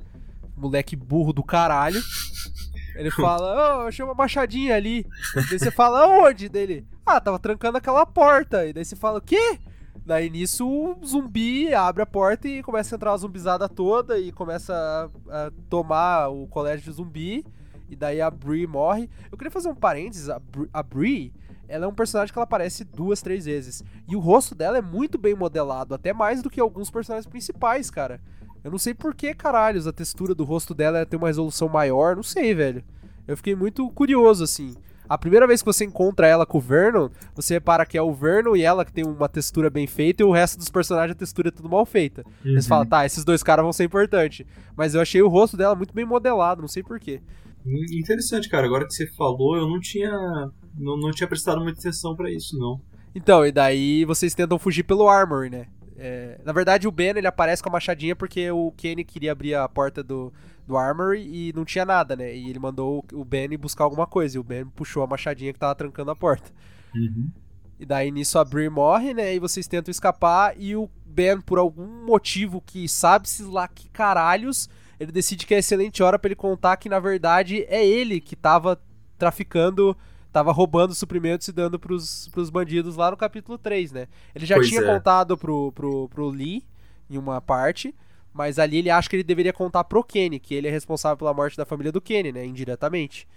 moleque burro do caralho. Ele fala, ô, eu achei uma machadinha ali. Daí você fala, aonde? Dele, ah, tava trancando aquela porta. E daí você fala, o quê? Daí nisso o zumbi abre a porta e começa a entrar a zumbizada toda e começa a, a tomar o colégio de zumbi. E daí a Brie morre. Eu queria fazer um parênteses, a, Bri- a Brie, ela é um personagem que ela aparece duas, três vezes. E o rosto dela é muito bem modelado, até mais do que alguns personagens principais, cara. Eu não sei por que, caralhos, a textura do rosto dela tem uma resolução maior, não sei, velho. Eu fiquei muito curioso, assim. A primeira vez que você encontra ela com o Vernon, você repara que é o Vernon e ela que tem uma textura bem feita e o resto dos personagens a textura é tudo mal feita. Aí Você Uhum. fala, tá, esses dois caras vão ser importantes. Mas eu achei o rosto dela muito bem modelado, não sei porquê. Interessante, cara. Agora que você falou, eu não tinha. Não, não tinha prestado muita atenção pra isso, não. Então, e daí vocês tentam fugir pelo Armory, né? É, na verdade, o Ben ele aparece com a machadinha porque o Kenny queria abrir a porta do, do Armory e não tinha nada, né? E ele mandou o Ben buscar alguma coisa. E o Ben puxou a machadinha que tava trancando a porta. Uhum. E daí nisso a Brie morre, né? E vocês tentam escapar e o Ben, por algum motivo que sabe-se lá que caralhos, ele decide que é excelente hora para ele contar que na verdade é ele que tava traficando, tava roubando suprimentos e dando pros, pros bandidos lá no capítulo 3, né? Ele já Pois tinha é. contado pro, pro, pro Lee em uma parte, mas ali ele acha que ele deveria contar pro Kenny, que ele é responsável pela morte da família do Kenny, né? Indiretamente.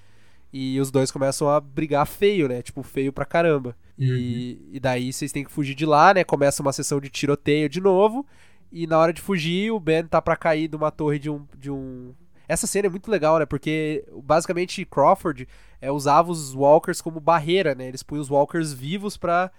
E os dois começam a brigar feio, né? Tipo, feio pra caramba. E, e daí vocês têm que fugir de lá, né? Começa uma sessão de tiroteio de novo. E na hora de fugir, o Ben tá pra cair de uma torre de um. De um... Essa cena é muito legal, né? Porque basicamente Crawford é, usava os Walkers como barreira, né? Eles punham os Walkers vivos pra.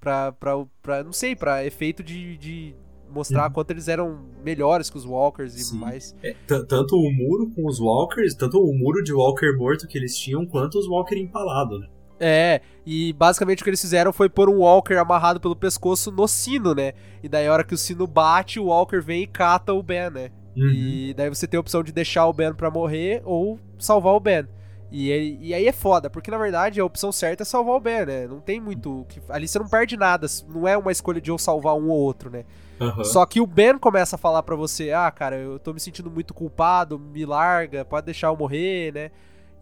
pra, pra, pra não sei, pra efeito de. de mostrar Uhum. quanto eles eram melhores que os Walkers e Sim. mais. É, tanto o muro com os Walkers, tanto o muro de Walker morto que eles tinham, quanto os Walker empalado, né? É, e basicamente o que eles fizeram foi pôr um Walker amarrado pelo pescoço no sino, né? E daí a hora que o sino bate, o Walker vem e cata o Ben, né? Uhum. E daí você tem a opção de deixar o Ben pra morrer ou salvar o Ben. E, ele- e aí é foda, porque na verdade a opção certa é salvar o Ben, né? Não tem muito. que- ali você não perde nada, não é uma escolha de eu salvar um ou outro, né? Aham. Só que o Ben começa a falar pra você: ah, cara, eu tô me sentindo muito culpado, me larga, pode deixar eu morrer, né?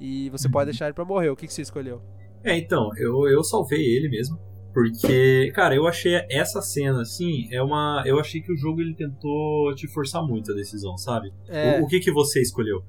E você pode deixar ele pra morrer. O que, que você escolheu? É, então, eu, eu salvei ele mesmo. Porque, cara, eu achei essa cena, assim, é uma. Eu achei que o jogo ele tentou te forçar muito a decisão, sabe? É. O, o que que você escolheu?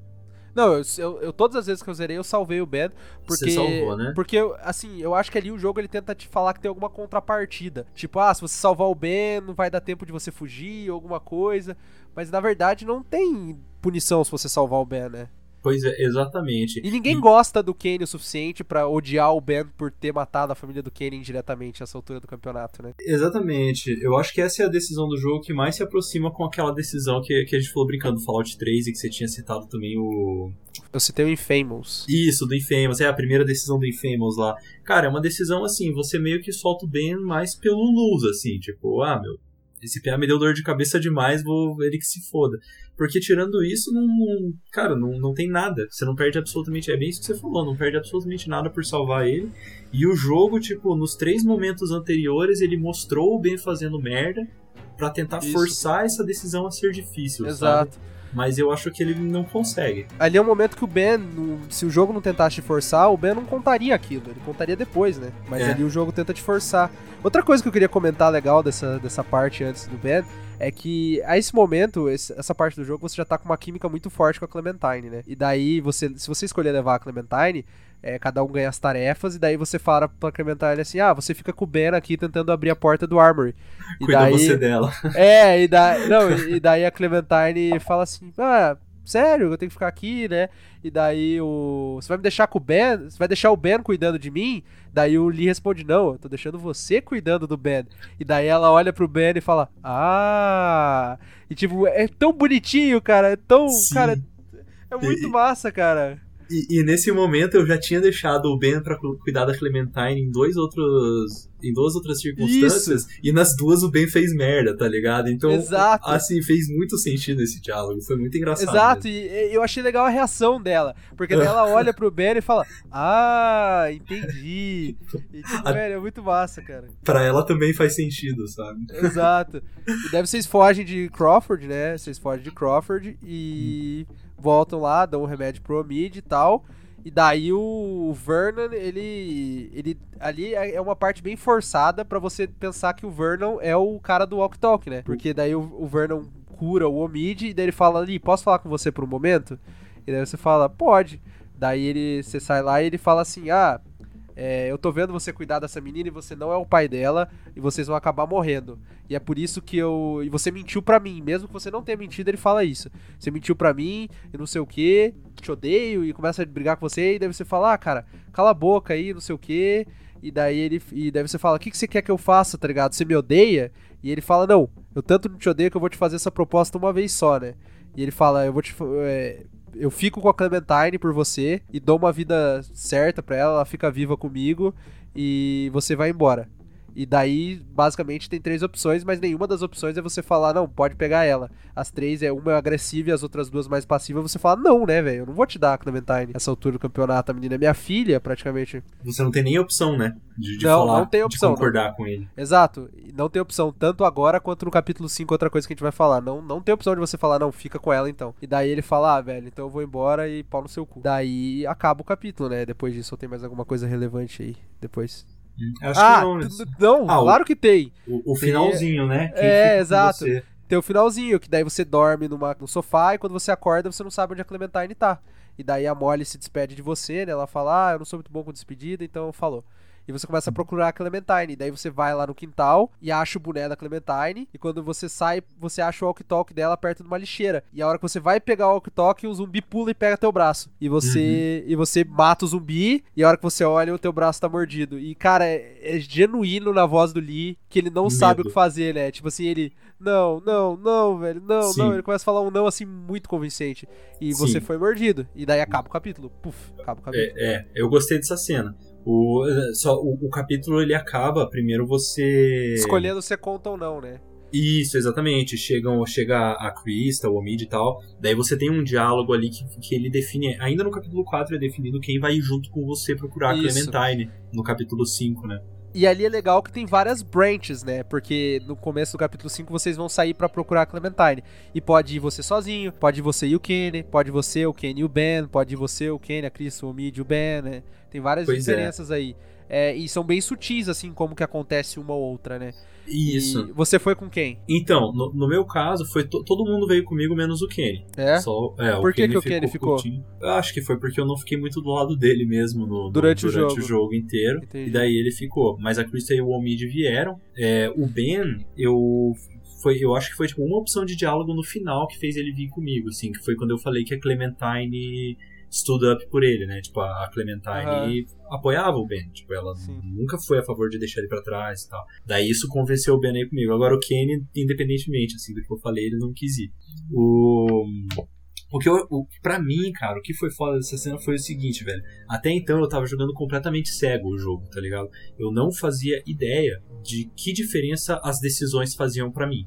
Não, eu, eu, eu- todas as vezes que eu zerei, eu salvei o Ben. Porque, Você salvou, né? Porque, assim, eu acho que ali o jogo ele tenta te falar que tem alguma contrapartida. Tipo, ah, se você salvar o Ben, não vai dar tempo de você fugir, ou alguma coisa. Mas na verdade não tem punição se você salvar o Ben, né? Pois é, exatamente. E ninguém gosta do Kenny o suficiente pra odiar o Ben por ter matado a família do Kenny indiretamente nessa altura do campeonato, né? Exatamente. Eu acho que essa é a decisão do jogo que mais se aproxima com aquela decisão que, que a gente falou brincando do Fallout 3 e que você tinha citado também o. Eu citei o Infamous. Isso, do Infamous. É a primeira decisão do Infamous lá. Cara, é uma decisão assim, você meio que solta o Ben mais pelo luz, assim, tipo, ah, meu, esse PA me deu dor de cabeça demais, vou ele que se foda. Porque tirando isso, não. não- cara, não, não tem nada. Você não perde absolutamente. É bem isso que você falou, não perde absolutamente nada por salvar ele. E o jogo, tipo, nos três momentos anteriores, ele mostrou o Ben fazendo merda pra tentar Isso. forçar essa decisão a ser difícil. Exato. Sabe? Mas eu acho que ele não consegue. Ali é um momento que o Ben, se o jogo não tentasse te forçar, o Ben não contaria aquilo, ele contaria depois, né? Mas É. ali o jogo tenta te forçar. Outra coisa que eu queria comentar legal dessa, dessa parte antes do Ben é que a esse momento, essa parte do jogo, você já tá com uma química muito forte com a Clementine, né? E daí, você, se você escolher levar a Clementine, é, cada um ganha as tarefas, e daí você fala pra Clementine assim: ah, você fica com o Ben aqui tentando abrir a porta do Armory. E Cuida daí, você dela. é, e daí, não, e daí a Clementine fala assim: ah, sério, eu tenho que ficar aqui, né? E daí o. Você vai me deixar com o Ben? Você vai deixar o Ben cuidando de mim? Daí o Lee responde: Não, eu tô deixando você cuidando do Ben. E daí ela olha pro Ben e fala: Ah! E tipo, é tão bonitinho, cara. É tão. Sim. Cara, é muito massa, cara. E, e nesse momento eu já tinha deixado o Ben pra cu- cuidar da Clementine em dois outros. em duas outras circunstâncias. E nas duas o Ben fez merda, tá ligado? Então, Exato. assim, fez muito sentido esse diálogo. Foi muito engraçado. Exato, mesmo. e eu achei legal a reação dela. Porque ela olha pro Ben e fala: Ah, entendi. E tipo, A- velho, é muito massa, cara. Pra ela também faz sentido, sabe? Exato. E daí vocês fogem de Crawford, né? Vocês fogem de Crawford e voltam lá, dão um remédio pro Omid e tal. E daí o Vernon, ele. ele ali é é uma parte bem forçada pra você pensar que o Vernon é o cara do Walk Talk, né? Porque daí o, o Vernon cura o Omid e daí ele fala ali, posso falar com você por um momento? E daí você fala, pode. Daí ele, você sai lá e ele fala assim, ah, é, eu tô vendo você cuidar dessa menina e você não é o pai dela e vocês vão acabar morrendo. E é por isso que eu. E você mentiu pra mim, mesmo que você não tenha mentido, ele fala isso. Você mentiu pra mim e não sei o que, te odeio e começa a brigar com você e daí você fala, ah, cara, cala a boca aí, não sei o que. E daí ele. E daí você fala, o que, que você quer que eu faça, tá ligado? Você me odeia? E ele fala, não, eu tanto não te odeio que eu vou te fazer essa proposta uma vez só, né? E ele fala, eu vou te. é, eu fico com a Clementine por você e dou uma vida certa pra ela, ela fica viva comigo e você vai embora. E daí, basicamente, tem três opções, mas nenhuma das opções é você falar, não, pode pegar ela. As três é uma é agressiva e as outras duas mais passivas, você fala, não, né, velho? Eu não vou te dar a Clementine essa altura do campeonato. A menina é minha filha, praticamente. Você não tem nem opção, né? De, de não, falar, não tem opção. de concordar com ele. Exato. Não tem opção, tanto agora quanto no capítulo 5, outra coisa que a gente vai falar. Não, não tem opção de você falar, não, fica com ela então. E daí ele fala, ah, velho, então eu vou embora e pau no seu cu. Daí acaba o capítulo, né? Depois disso, ou tem mais alguma coisa relevante aí depois? Acho ah, que não, né? não, Ah, o- claro que tem. O, o Tem- finalzinho, né? Quem fica É, exato. você? Tem o finalzinho, que daí você dorme numa, no sofá e quando você acorda você não sabe onde a Clementine tá. E daí a Molly se despede de você, né? Ela fala, ah, eu não sou muito bom com despedida, então falou. E você começa a procurar a Clementine. Daí você vai lá no quintal e acha o boné da Clementine. E quando você sai, você acha o walkie-talkie dela perto de uma lixeira. E a hora que você vai pegar o walkie-talkie, o zumbi pula e pega teu braço. E você, e você mata o zumbi. E a hora que você olha, o teu braço tá mordido. E, cara, é, é genuíno na voz do Lee que ele não sabe o Medo. que fazer, né? Tipo assim, ele. Não, não, não, velho, não, Sim. não. Ele começa a falar um não assim muito convincente. E Sim. você foi mordido. E daí acaba o capítulo. Puf, acaba o capítulo. É, é, eu gostei dessa cena. O, só, o, o capítulo ele acaba, primeiro você. Escolhendo se conta ou não, né? Isso, exatamente. Chegam, chega a Krista, o Omid e tal. Daí você tem um diálogo ali que, que ele define. Ainda no capítulo 4 é definido quem vai junto com você procurar Isso. a Clementine. No capítulo 5, né? E ali é legal que tem várias branches, né? Porque no começo do capítulo 5 vocês vão sair pra procurar a Clementine. E pode ir você sozinho, pode ir você e o Kenny, pode ir você, o Kenny e o Ben, pode ir você, o Kenny, a Chris, o Mid e o Ben, né? Tem várias Pois é. diferenças aí. É, e são bem sutis, assim, como que acontece uma ou outra, né? Isso. E você foi com quem? Então, no, no meu caso, foi to- todo mundo veio comigo menos o Kenny. É? Só, é, Por que que o Kenny ficou? Eu acho que foi porque eu não fiquei muito do lado dele mesmo no, no- Durante o jogo. inteiro. Entendi. E daí ele ficou. Mas a Krista e o Omid vieram. É, o Ben, eu. Foi, eu acho que foi tipo, uma opção de diálogo no final que fez ele vir comigo, assim, que foi quando eu falei que a Clementine stood up por ele, né? Tipo, a Clementine apoiava o Ben, tipo, ela nunca foi a favor de deixar ele pra trás e tal. Daí isso convenceu o Ben aí comigo. Agora o Kenny, independentemente, assim, do que eu falei, ele não quis ir. O... O que eu, o, pra mim, cara, o que foi foda dessa cena foi o seguinte, velho. Até então eu tava jogando completamente cego o jogo, tá ligado? Eu não fazia ideia de que diferença as decisões faziam pra mim.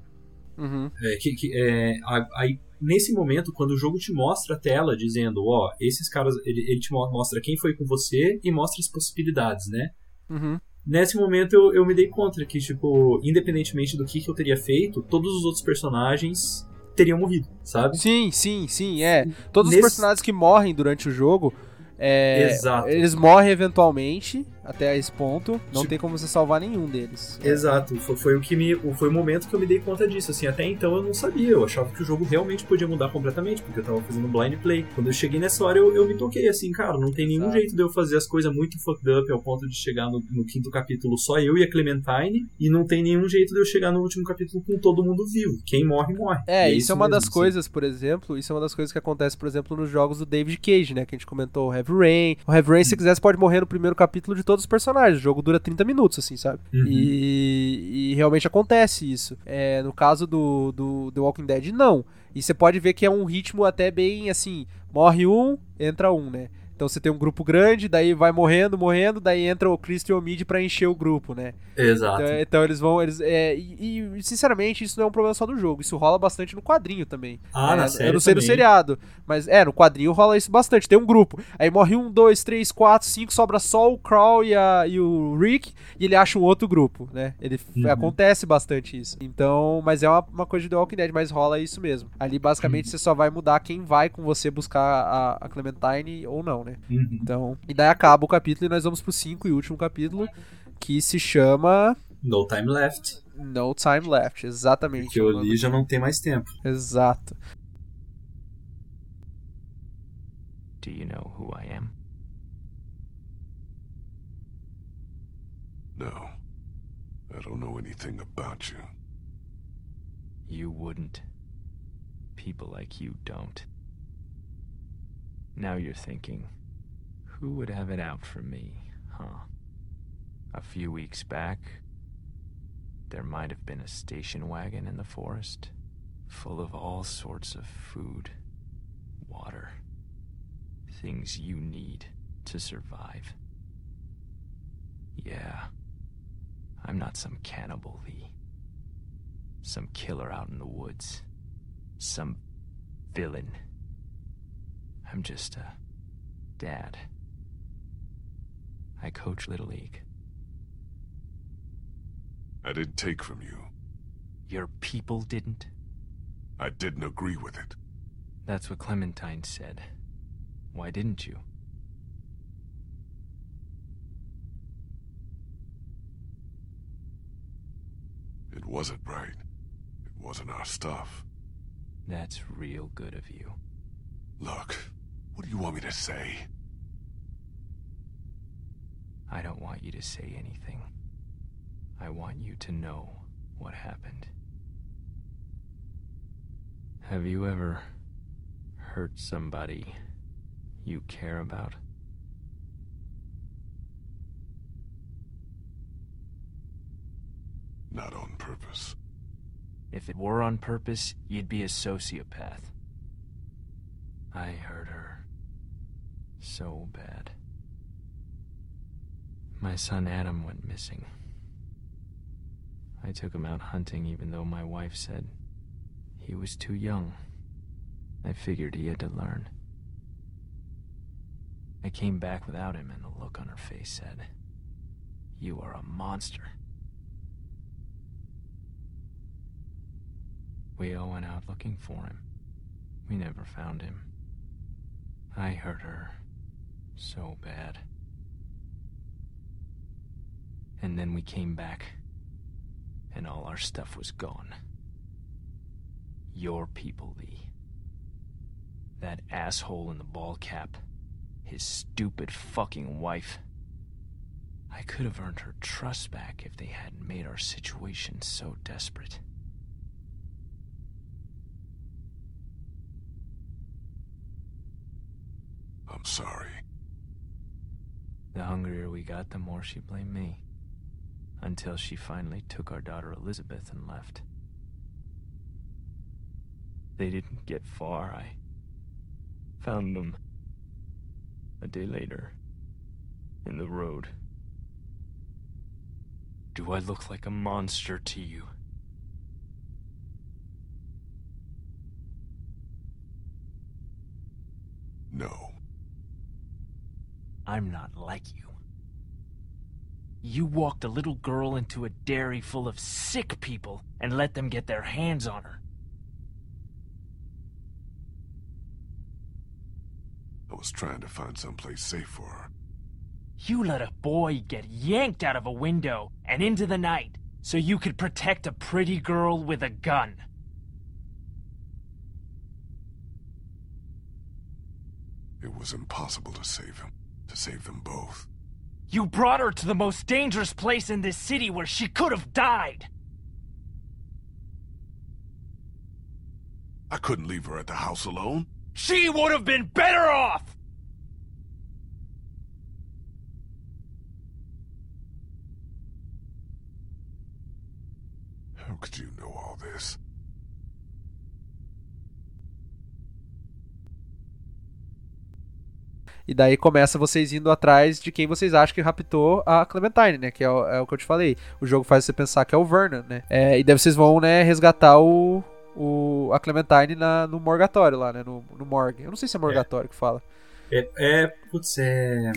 Uhum. É, que, que, é, aí, nesse momento, quando o jogo te mostra a tela dizendo, ó, esses caras, ele, ele te mo- mostra quem foi com você e mostra as possibilidades, né? Uhum. Nesse momento eu, eu me dei conta que, tipo, independentemente do que, que eu teria feito, todos os outros personagens teriam morrido, sabe? Sim, sim, sim, é. Todos Nesse- os personagens que morrem durante o jogo, é, eles morrem eventualmente, até esse ponto. Não Tipo- tem como você salvar nenhum deles. Exato, foi, foi o que me, foi o momento que eu me dei conta disso, assim, até então eu não sabia, eu achava que o jogo realmente podia mudar completamente, porque eu tava fazendo blind play. Quando eu cheguei nessa hora eu, eu me toquei, assim, cara, não tem nenhum Exato. jeito de eu fazer as coisas muito fucked up ao ponto de chegar no, no quinto capítulo só eu e a Clementine, e não tem nenhum jeito de eu chegar no último capítulo com todo mundo vivo. Quem morre, morre. É, E isso, é uma mesmo, das assim. coisas, por exemplo, isso é uma das coisas que acontece, por exemplo, nos jogos do David Cage, né? Que a gente comentou, o Heavy Rain. O Heavy Rain, se quiser, você pode morrer no primeiro capítulo de todos os personagens. O jogo dura 30 minutos, assim, sabe? Uhum. E, e realmente acontece isso. É, no caso do, do The Walking Dead, não. E você pode ver que é um ritmo até bem assim: morre um, entra um, né? Então você tem um grupo grande, daí vai morrendo, morrendo, daí entra o Christian Mid pra encher o grupo, né? Exato. Então, então eles vão. Eles, é, e, e, sinceramente, isso não é um problema só do jogo. Isso rola bastante no quadrinho também. Ah, é, na Eu série não sei no também. seriado. Mas é, no quadrinho rola isso bastante. Tem um grupo. Aí morre um, dois, três, quatro, cinco, sobra só o Crawl e, a, e o Rick. E ele acha um outro grupo, né? Ele Uhum. acontece bastante isso. Então, mas é uma, uma coisa de The Walking Dead, mas rola isso mesmo. Ali, basicamente, Uhum. você só vai mudar quem vai com você buscar a, a Clementine ou não, né? Uhum. Então. E daí acaba o capítulo e nós vamos pro 5 e último capítulo. Que se chama. No Time Left. No Time Left, exatamente. Que eu li já não tem mais tempo. Exato. Do you know who I am? No. I don't know anything about you. You wouldn't. People like you don't. Now you're thinking, who would have it out for me, huh? A few weeks back, there might have been a station wagon in the forest, full of all sorts of food, water, things you need to survive. Yeah, I'm not some cannibal, Lee. Some killer out in the woods. Some villain. I'm just a dad. I coach Little League. I didn't take from you. Your people didn't? I didn't agree with it. That's what Clementine said. Why didn't you? It wasn't right. It wasn't our stuff. That's real good of you. Look, what do you want me to say? I don't want you to say anything. I want you to know what happened. Have you ever hurt somebody you care about? Not on purpose. If it were on purpose, you'd be a sociopath. I hurt her. So bad. My son Adam went missing. I took him out hunting even though my wife said he was too young. I figured he had to learn. I came back without him, and the look on her face said, You are a monster. We all went out looking for him. We never found him. I hurt her so bad. And then we came back, and all our stuff was gone. Your people, Lee. That asshole in the ball cap. His stupid fucking wife. I could have earned her trust back if they hadn't made our situation so desperate. I'm sorry. The hungrier we got, the more she blamed me. Until she finally took our daughter Elizabeth and left. They didn't get far. I found them a day later in the road. Do I look like a monster to you? No. I'm not like you. You walked a little girl into a dairy full of sick people and let them get their hands on her. I was trying to find someplace safe for her. You let a boy get yanked out of a window and into the night so you could protect a pretty girl with a gun. It was impossible to save him, to save them both. You brought her to the most dangerous place in this city where she could have died. I couldn't leave her at the house alone. She would have been better off! How could you know all this? E daí começa vocês indo atrás de quem vocês acham que raptou a Clementine, né? Que é o, é o que eu te falei. O jogo faz você pensar que é o Vernon, né? É, e daí vocês vão, né, resgatar o, o, a Clementine na, no morgatório lá, né? No, no morgue. Eu não sei se é morgatório que fala. É, é, putz, é.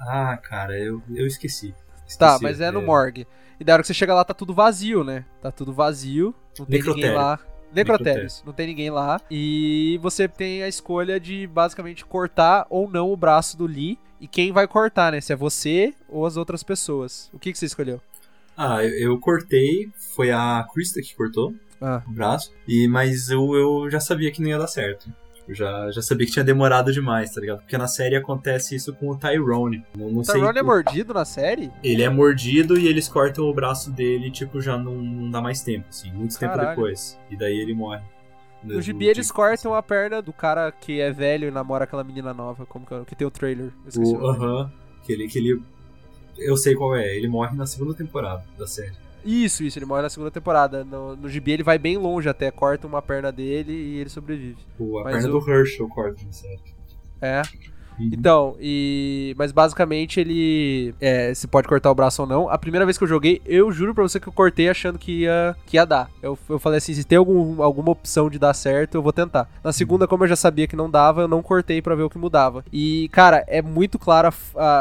Ah, cara, eu, eu esqueci. esqueci. Tá, mas é no morgue. E da hora que você chega lá, tá tudo vazio, né? Tá tudo vazio, não tem ninguém lá. Necrotérios, não tem ninguém lá. E você tem a escolha de basicamente cortar ou não o braço do Lee. E quem vai cortar, né? Se é você ou as outras pessoas. O que, que você escolheu? Ah, eu, eu cortei. Foi a Krista que cortou ah. o braço. E, mas eu, eu já sabia que não ia dar certo. Eu já, já sabia que tinha demorado demais, tá ligado? Porque na série acontece isso com o Tyrone. Não, não o Tyrone sei... é mordido na série? Ele é mordido e eles cortam o braço dele, tipo, já não, não dá mais tempo, assim, muito Caralho. tempo depois. E daí ele morre. No gibi eles cortam a perna do cara que é velho e namora aquela menina nova, como que, que tem o trailer. Aham. Uh -huh. que, ele, que ele. Eu sei qual é, ele morre na segunda temporada da série. Isso, isso, ele morre na segunda temporada. No, no gibi ele vai bem longe até, corta uma perna dele e ele sobrevive. Pô, a Mas perna o... do Herschel corta, certo? É. Então, e. Mas basicamente ele. É, se pode cortar o braço ou não. A primeira vez que eu joguei, eu juro pra você que eu cortei achando que ia, que ia dar. Eu, eu falei assim: se tem algum, alguma opção de dar certo, eu vou tentar. Na segunda, como eu já sabia que não dava, eu não cortei pra ver o que mudava. E, cara, é muito claro a-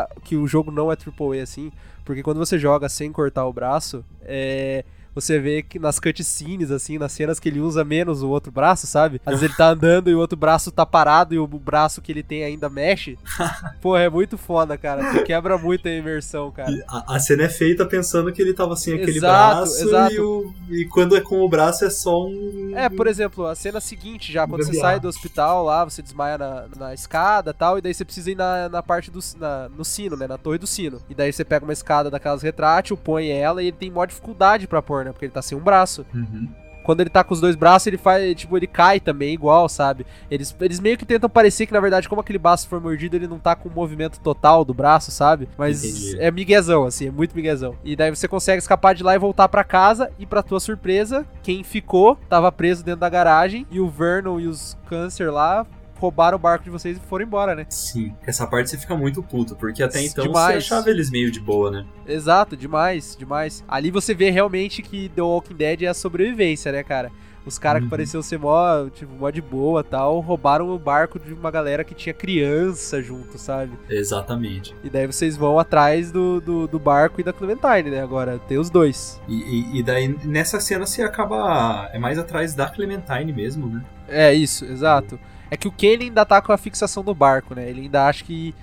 a- que o jogo não é AAA assim. Porque quando você joga sem cortar o braço, é. Você vê que nas cutscenes, assim, nas cenas que ele usa menos o outro braço, sabe? Às vezes ele tá andando e o outro braço tá parado e o braço que ele tem ainda mexe. Pô, é muito foda, cara. Tu quebra muito a imersão, cara. A, a cena é feita pensando que ele tava sem aquele Exato, braço exato. E, o- e quando é com o braço é só um. É, por exemplo, a cena seguinte já, quando você sai do hospital lá, você desmaia na, na escada e tal, e daí você precisa ir na, na parte do na, no sino, né? Na torre do sino. E daí você pega uma escada daquelas retrátil, põe ela e ele tem maior dificuldade pra pôr, né? Porque ele tá sem um braço. Uhum. Quando ele tá com os dois braços, ele faz, tipo, ele cai também, igual, sabe? Eles, eles meio que tentam parecer que, na verdade, como aquele braço foi mordido, ele não tá com o movimento total do braço, sabe? Mas Entendi. é miguezão, assim, é muito miguezão. E daí você consegue escapar de lá e voltar pra casa, e pra tua surpresa, quem ficou tava preso dentro da garagem, e o Vernon e os Câncer lá roubaram o barco de vocês e foram embora, né? Sim, essa parte você fica muito puto, porque até então Demais. você achava eles meio de boa, né? Exato, demais, demais. Ali você vê realmente que The Walking Dead é a sobrevivência, né, cara? Os caras Uhum. que pareciam ser mó, tipo, mó de boa tal, roubaram o barco de uma galera que tinha criança junto, sabe? Exatamente. E daí vocês vão atrás do, do, do barco e da Clementine, né? Agora tem os dois. E, e- e daí nessa cena você acaba. É mais atrás da Clementine mesmo, né? É, isso, exato. É que o Kenny ainda tá com a fixação do barco, né? Ele ainda acha que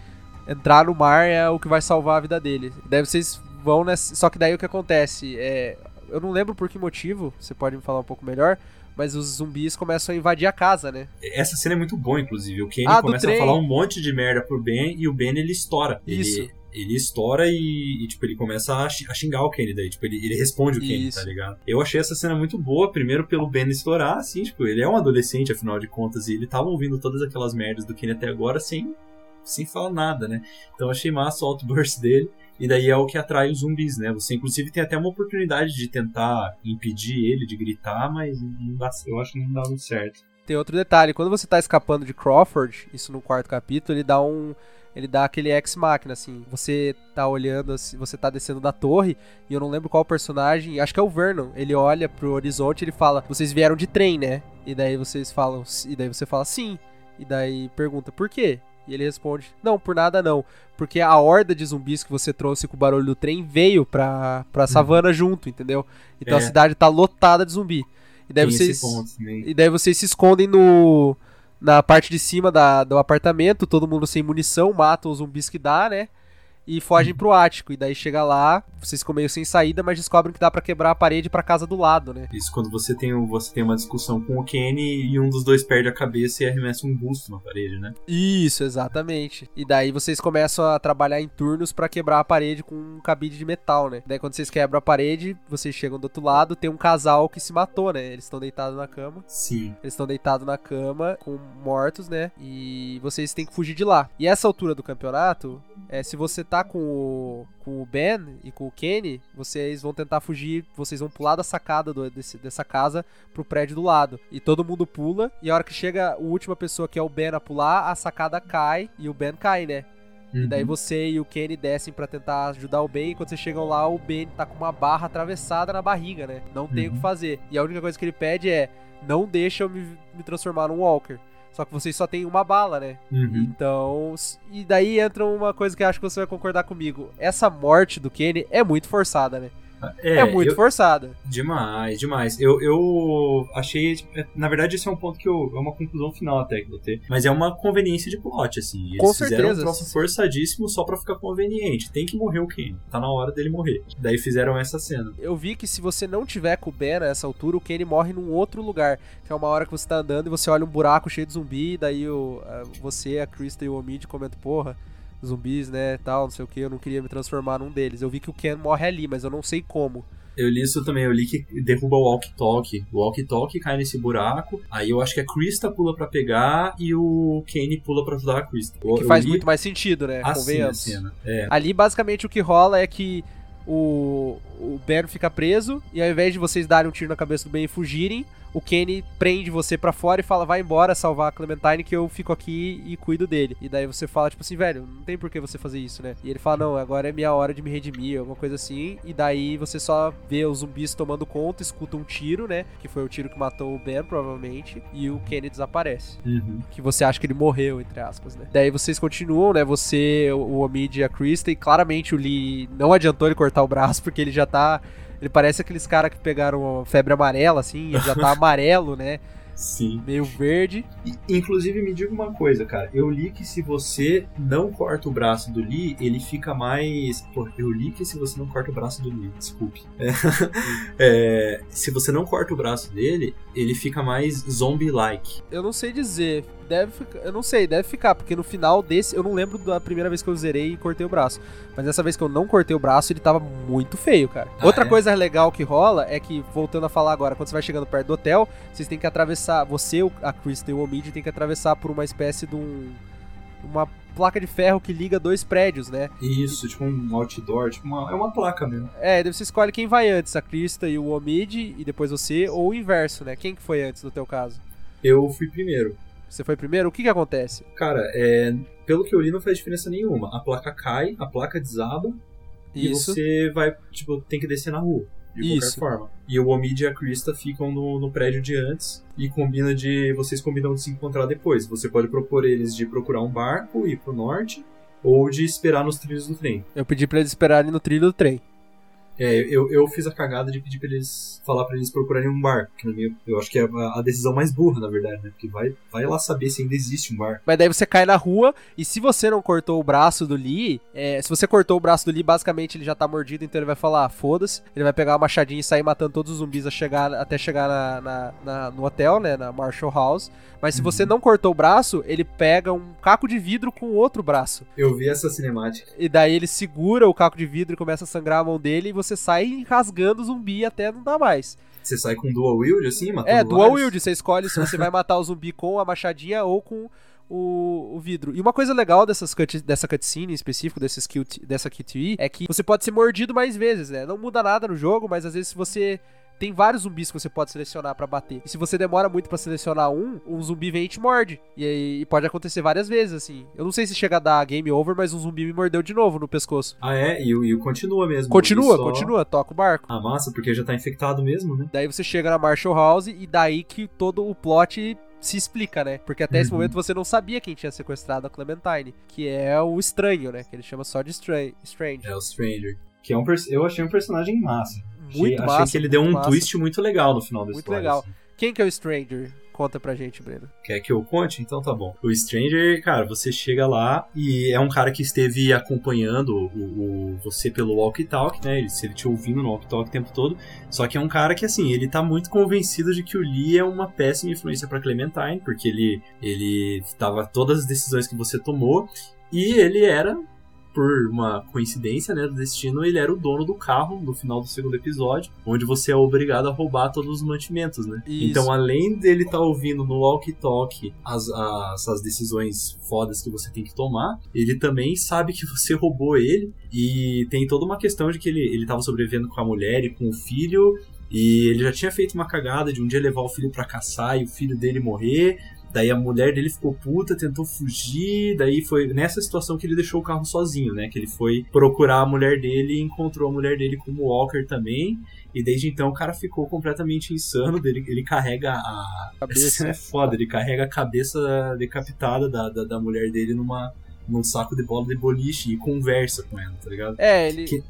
entrar no mar é o que vai salvar a vida dele. Daí vocês vão nessa. Só que daí o que acontece? É. Eu não lembro por que motivo, você pode me falar um pouco melhor, mas os zumbis começam a invadir a casa, né? Essa cena é muito boa, inclusive. O Kenny Ah, começa a falar um monte de merda pro Ben e o Ben ele estoura. Isso. Ele, ele estoura e, e, tipo, ele começa a, xi- a xingar o Kenny daí. Tipo, ele, ele responde o Kenny, Isso. tá ligado? Eu achei essa cena muito boa, primeiro pelo Ben estourar, assim, tipo, ele é um adolescente, afinal de contas, e ele tava ouvindo todas aquelas merdas do Kenny até agora sem, sem falar nada, né? Então eu achei massa o outburst dele. E daí é o que atrai os zumbis, né? Você inclusive tem até uma oportunidade de tentar impedir ele de gritar, mas não dá, eu acho que não dá muito certo. Tem outro detalhe, quando você tá escapando de Crawford, isso no quarto capítulo, ele dá um. Ele dá aquele ex-máquina, assim. Você tá olhando, assim, você tá descendo da torre, e eu não lembro qual personagem, acho que é o Vernon. Ele olha pro horizonte e ele fala: Vocês vieram de trem, né? E daí vocês falam. E daí você fala sim. E daí pergunta, por quê? E ele responde: Não, por nada não. Porque a horda de zumbis que você trouxe com o barulho do trem veio pra, pra savana junto, entendeu? Então É. a cidade tá lotada de zumbi. E daí Tem vocês. E daí vocês se escondem no. Na parte de cima da, do apartamento, todo mundo sem munição, matam os zumbis que dá, né? E fogem pro ático. E daí chega lá, vocês ficam meio sem saída, mas descobrem que dá pra quebrar a parede pra casa do lado, né? Isso quando você tem, um- você tem uma discussão com o Kenny e um dos dois perde a cabeça e arremessa um busto na parede, né? Isso, exatamente. E daí vocês começam a trabalhar em turnos pra quebrar a parede com um cabide de metal, né? Daí quando vocês quebram a parede, vocês chegam do outro lado, tem um casal que se matou, né? Eles estão deitados na cama. Sim. Eles estão deitados na cama, com mortos, né? E vocês têm que fugir de lá. E essa altura do campeonato, é, se você tá com o, com o Ben e com o Kenny, vocês vão tentar fugir, vocês vão pular da sacada do- desse- dessa casa pro prédio do lado. E todo mundo pula, e a hora que chega a última pessoa, que é o Ben, a pular, a sacada cai e o Ben cai, né? E daí Uhum. você e o Kenny descem pra tentar ajudar o Ben, e quando vocês chegam lá, o Ben tá com uma barra atravessada na barriga, né? Não tem o que Uhum. fazer. E a única coisa que ele pede é: não deixa eu me, me transformar num Walker. Só que vocês só tem uma bala, né? Uhum. Então. E daí entra uma coisa que eu acho que você vai concordar comigo. Essa morte do Kenny é muito forçada, né? É, muito eu- forçada. Demais, demais. Eu, eu achei. é, Na verdade, esse é um ponto que eu. É uma conclusão final até que vou ter. Mas é uma conveniência de plot, assim. Eles Com fizeram certeza. um troço forçadíssimo só pra ficar conveniente. Tem que morrer o Kenny. Tá na hora dele morrer. Daí fizeram essa cena. Eu vi que se você não tiver com o Ben nessa altura, o Kenny morre num outro lugar. Que é uma hora que você tá andando e você olha um buraco cheio de zumbi, e daí o, a- você, a Krista e o Omid comentam, porra, zumbis, né, tal, não sei o que, eu não queria me transformar num deles. Eu vi que o Ken morre ali, mas eu não sei como. Eu li isso também, eu li que derruba o walkie-talkie. O walkie-talkie cai nesse buraco. Aí eu acho que a Krista pula pra pegar e o Kenny pula pra ajudar a Krista. Eu- Que faz li muito mais sentido, né, assim convenhamos. É. Ali, basicamente, o que rola é que o, o Ben fica preso e ao invés de vocês darem um tiro na cabeça do Ben e fugirem, o Kenny prende você pra fora e fala, vai embora salvar a Clementine que eu fico aqui e cuido dele. E daí você fala, tipo assim, velho, não tem por que você fazer isso, né? E ele fala, não, agora é minha hora de me redimir, alguma coisa assim. E daí você só vê os zumbis tomando conta, escuta um tiro, né? Que foi o tiro que matou o Ben, provavelmente. E o Kenny desaparece. Uhum. Que você acha que ele morreu, entre aspas, né? Daí vocês continuam, né? Você, o Omid e a Krista. E claramente o Lee não adiantou ele cortar o braço, porque ele já tá ele parece aqueles caras que pegaram febre amarela, assim, ele já tá amarelo, né? Sim. Meio verde. E, inclusive, me diga uma coisa, cara. Eu li que se você não corta o braço do Lee, ele fica mais. Pô, eu li que se você não corta o braço do Lee, desculpe. É, é, se você não corta o braço dele, ele fica mais zombie-like. Eu não sei dizer. Deve ficar, eu não sei, deve ficar, porque no final desse, eu não lembro da primeira vez que eu zerei e cortei o braço. Mas dessa vez que eu não cortei o braço, ele tava muito feio, cara. Ah, Outra é? coisa legal que rola é que, voltando a falar agora, quando você vai chegando perto do hotel, vocês têm que atravessar, você, a Kristen e o Omid tem que atravessar por uma espécie de um. Uma placa de ferro que liga dois prédios, né? Isso, tipo um outdoor, tipo uma, é uma placa mesmo. É, daí você escolhe quem vai antes, a Krista e o Omid, e depois você, ou o inverso, né? Quem que foi antes no teu caso? Eu fui primeiro. Você foi primeiro? O que que acontece? Cara, é, pelo que eu li, não faz diferença nenhuma. A placa cai, a placa desaba, e Isso. você vai, tipo, tem que descer na rua. De Isso. qualquer forma. E o Omid e a Krista ficam no, no prédio de antes e combina de. Vocês combinam de se encontrar depois. Você pode propor eles de procurar um barco, ir pro norte, ou de esperar nos trilhos do trem. Eu pedi pra eles esperarem no trilho do trem. É, eu, eu fiz a cagada de pedir pra eles falar pra eles procurarem um bar. Que minha, eu acho que é a, a decisão mais burra, na verdade, né? Porque vai, vai lá saber se ainda existe um bar. Mas daí você cai na rua e se você não cortou o braço do Lee, é, se você cortou o braço do Lee, basicamente ele já tá mordido, então ele vai falar, ah, foda-se. Ele vai pegar uma machadinha e sair matando todos os zumbis a chegar, até chegar na, na- na- no hotel, né, na Marshall House. Mas se você não cortou o braço, ele pega um caco de vidro com o outro braço. Eu vi essa cinemática. E daí ele segura o caco de vidro e começa a sangrar a mão dele e você sai rasgando o zumbi até não dar mais. Você sai com dual wield assim, matando É, dual vários? wield, você escolhe se você vai matar o zumbi com a machadinha ou com o, o vidro. E uma coisa legal dessas cut, dessa cutscene em específico, desses QT, dessa QTE, é que você pode ser mordido mais vezes, né? Não muda nada no jogo, mas às vezes se você tem vários zumbis que você pode selecionar pra bater. E se você demora muito pra selecionar um, um zumbi vem e te morde. E aí e pode acontecer várias vezes, assim. Eu não sei se chega a dar game over, mas um zumbi me mordeu de novo no pescoço. Ah, é? E, o- continua mesmo. Continua, só- continua, toca o barco. Ah, massa, porque já tá infectado mesmo, né? Daí você chega na Marshall House e daí que todo o plot se explica, né? Porque até esse Uhum. momento você não sabia quem tinha sequestrado a Clementine, que é o estranho, né? Que ele chama só de Stra- Strange. É o Stranger. Que é um eu achei um personagem massa. Muito achei, massa, Achei que ele deu muito um massa. twist muito legal no final da Muito história. legal. assim. Quem que é o Stranger? Conta pra gente, Breno. Quer que eu conte? Então tá bom. O Stranger, cara, você chega lá e é um cara que esteve acompanhando o, o- você pelo walkie talk, né? Ele, se ele te ouvindo no walkie talk o tempo todo. Só que é um cara que, assim, ele tá muito convencido de que o Lee é uma péssima influência pra Clementine, porque ele, ele tava todas as decisões que você tomou e ele era. Por uma coincidência, né, do destino, ele era o dono do carro no final do segundo episódio, onde você é obrigado a roubar todos os mantimentos, né? Isso. Então, além dele estar ouvindo no walkie-talkie as, as, as decisões fodas que você tem que tomar, ele também sabe que você roubou ele e tem toda uma questão de que ele, ele tava sobrevivendo com a mulher e com o filho e ele já tinha feito uma cagada de um dia levar o filho pra caçar e o filho dele morrer. Daí a mulher dele ficou puta, tentou fugir. Daí foi nessa situação que ele deixou o carro sozinho, né? Que ele foi procurar a mulher dele e encontrou a mulher dele como Walker também. E desde então o cara ficou completamente insano. Ele, ele carrega a. Cabeça. É foda, ele carrega a cabeça decapitada da, da, da mulher dele numa, num saco de bola de boliche e conversa com ela, tá ligado? É, ele. Que-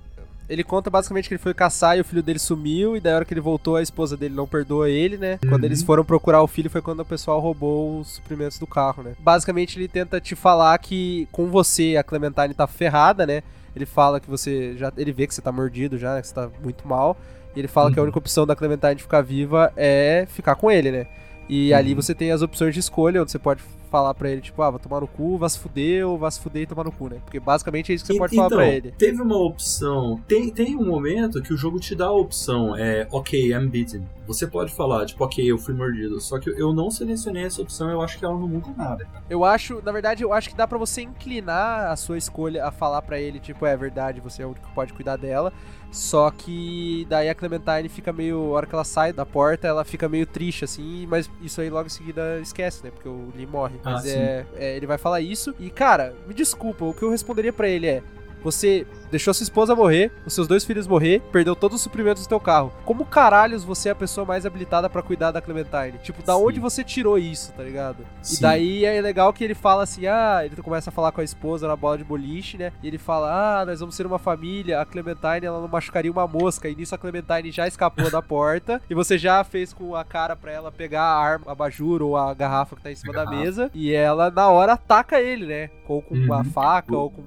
Ele conta basicamente que ele foi caçar e o filho dele sumiu, e da hora que ele voltou, a esposa dele não perdoa ele, né? Quando Uhum. eles foram procurar o filho foi quando o pessoal roubou os suprimentos do carro, né? Basicamente ele tenta te falar que com você a Clementine tá ferrada, né? Ele fala que você já. Ele vê que você tá mordido já, né? Que você tá muito mal. E ele fala que a Uhum. única opção da Clementine de ficar viva é ficar com ele, né? E ali você tem as opções de escolha, onde você pode falar pra ele, tipo, ah, vai tomar no cu, vai se fuder, ou vai se fuder e tomar no cu, né? Porque basicamente é isso que você E- pode então, falar pra ele. Teve uma opção. Tem, tem um momento que o jogo te dá a opção, é ok, I'm beaten. Você pode falar, tipo, ok, eu fui mordido. Só que eu não selecionei essa opção, eu acho que ela não muda nada, cara. Eu acho, na verdade, eu acho que dá pra você inclinar a sua escolha a falar pra ele, tipo, é verdade, você é o único que pode cuidar dela. Só que daí a Clementine fica meio. A hora que ela sai da porta, ela fica meio triste, assim, mas isso aí logo em seguida esquece, né? Porque o Lee morre. Ah, Mas é, é, Ele vai falar isso. E, cara, me desculpa, o que eu responderia pra ele é. Você deixou sua esposa morrer, os seus dois filhos morrer, perdeu todos os suprimentos do teu carro. Como caralhos você é a pessoa mais habilitada pra cuidar da Clementine? Tipo, da onde você tirou isso, tá ligado? E Sim. daí é legal que ele fala assim: ah, ele começa a falar com a esposa na bola de boliche, né? E ele fala: ah, nós vamos ser uma família, a Clementine ela não machucaria uma mosca. E nisso a Clementine já escapou da porta. E você já fez com a cara pra ela pegar a arma, a bajur ou a garrafa que tá em cima A da garrafa. mesa. E ela, na hora, ataca ele, né? Ou com uma Uhum. faca, ou com.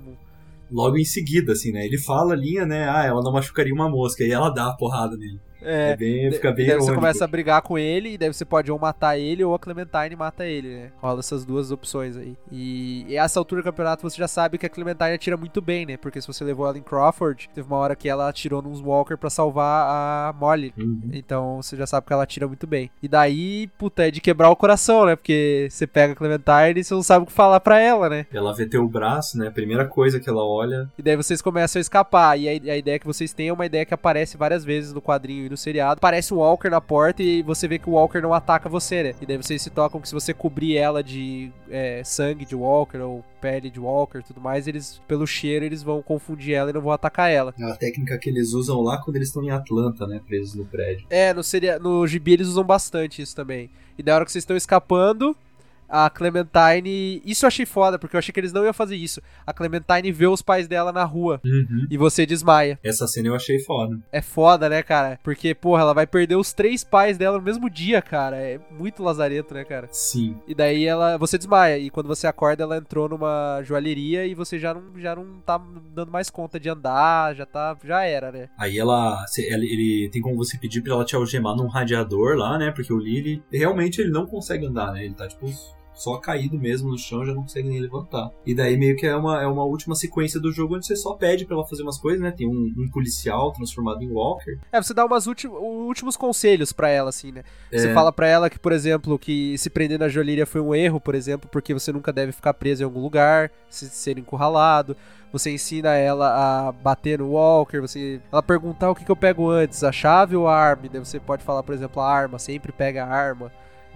Logo em seguida, assim, né? Ele fala a linha, né? Ah, ela não machucaria uma mosca. E ela dá a porrada nele. É, É bem- fica bem daí você começa a brigar com ele, e daí você pode ou matar ele ou a Clementine mata ele, né? Rola essas duas opções aí. E, e a essa altura do campeonato você já sabe que a Clementine atira muito bem, né? Porque se você levou ela em Crawford, teve uma hora que ela atirou nos Walker pra salvar a Molly. Uhum. Então você já sabe que ela atira muito bem. E daí, puta, é de quebrar o coração, né? Porque você pega a Clementine e você não sabe o que falar pra ela, né? Ela vê teu braço, né? A primeira coisa que ela olha. E daí vocês começam a escapar. E a, a ideia que vocês têm é uma ideia que aparece várias vezes no quadrinho e no seriado. Aparece um Walker na porta e você vê que o Walker não ataca você, né? E daí vocês se tocam que se você cobrir ela de é, sangue de Walker ou pele de Walker e tudo mais, eles, pelo cheiro, eles vão confundir ela e não vão atacar ela. É a técnica que eles usam lá quando eles estão em Atlanta, né? Presos no prédio. É, no, seria, no gibi eles usam bastante isso também. E da hora que vocês estão escapando, a Clementine. Isso eu achei foda, porque eu achei que eles não iam fazer isso. A Clementine vê os pais dela na rua Uhum. e você desmaia. Essa cena eu achei foda. É foda, né, cara? Porque, porra, ela vai perder os três pais dela no mesmo dia, cara. É muito lazareto, né, cara? Sim. E daí ela. Você desmaia. E quando você acorda, ela entrou numa joalheria e você já não, já não tá dando mais conta de andar, já tá. Já era, né? Aí ela, ele tem como você pedir pra ela te algemar num radiador lá, né? Porque o Lily realmente ele não consegue andar, né? Ele tá tipo só caído mesmo no chão, já não consegue nem levantar. E daí meio que é uma, é uma última sequência do jogo onde você só pede pra ela fazer umas coisas, né? Tem um, um policial transformado em Walker. É, você dá umas últim, últimos conselhos pra ela, assim, né? Você É. fala pra ela que, por exemplo, que se prender na joalheria foi um erro, por exemplo, porque você nunca deve ficar preso em algum lugar, se ser encurralado. Você ensina ela a bater no Walker, você. Ela perguntar o que, que eu pego antes, a chave ou a arma? Daí você pode falar, por exemplo, a arma, sempre pega a arma.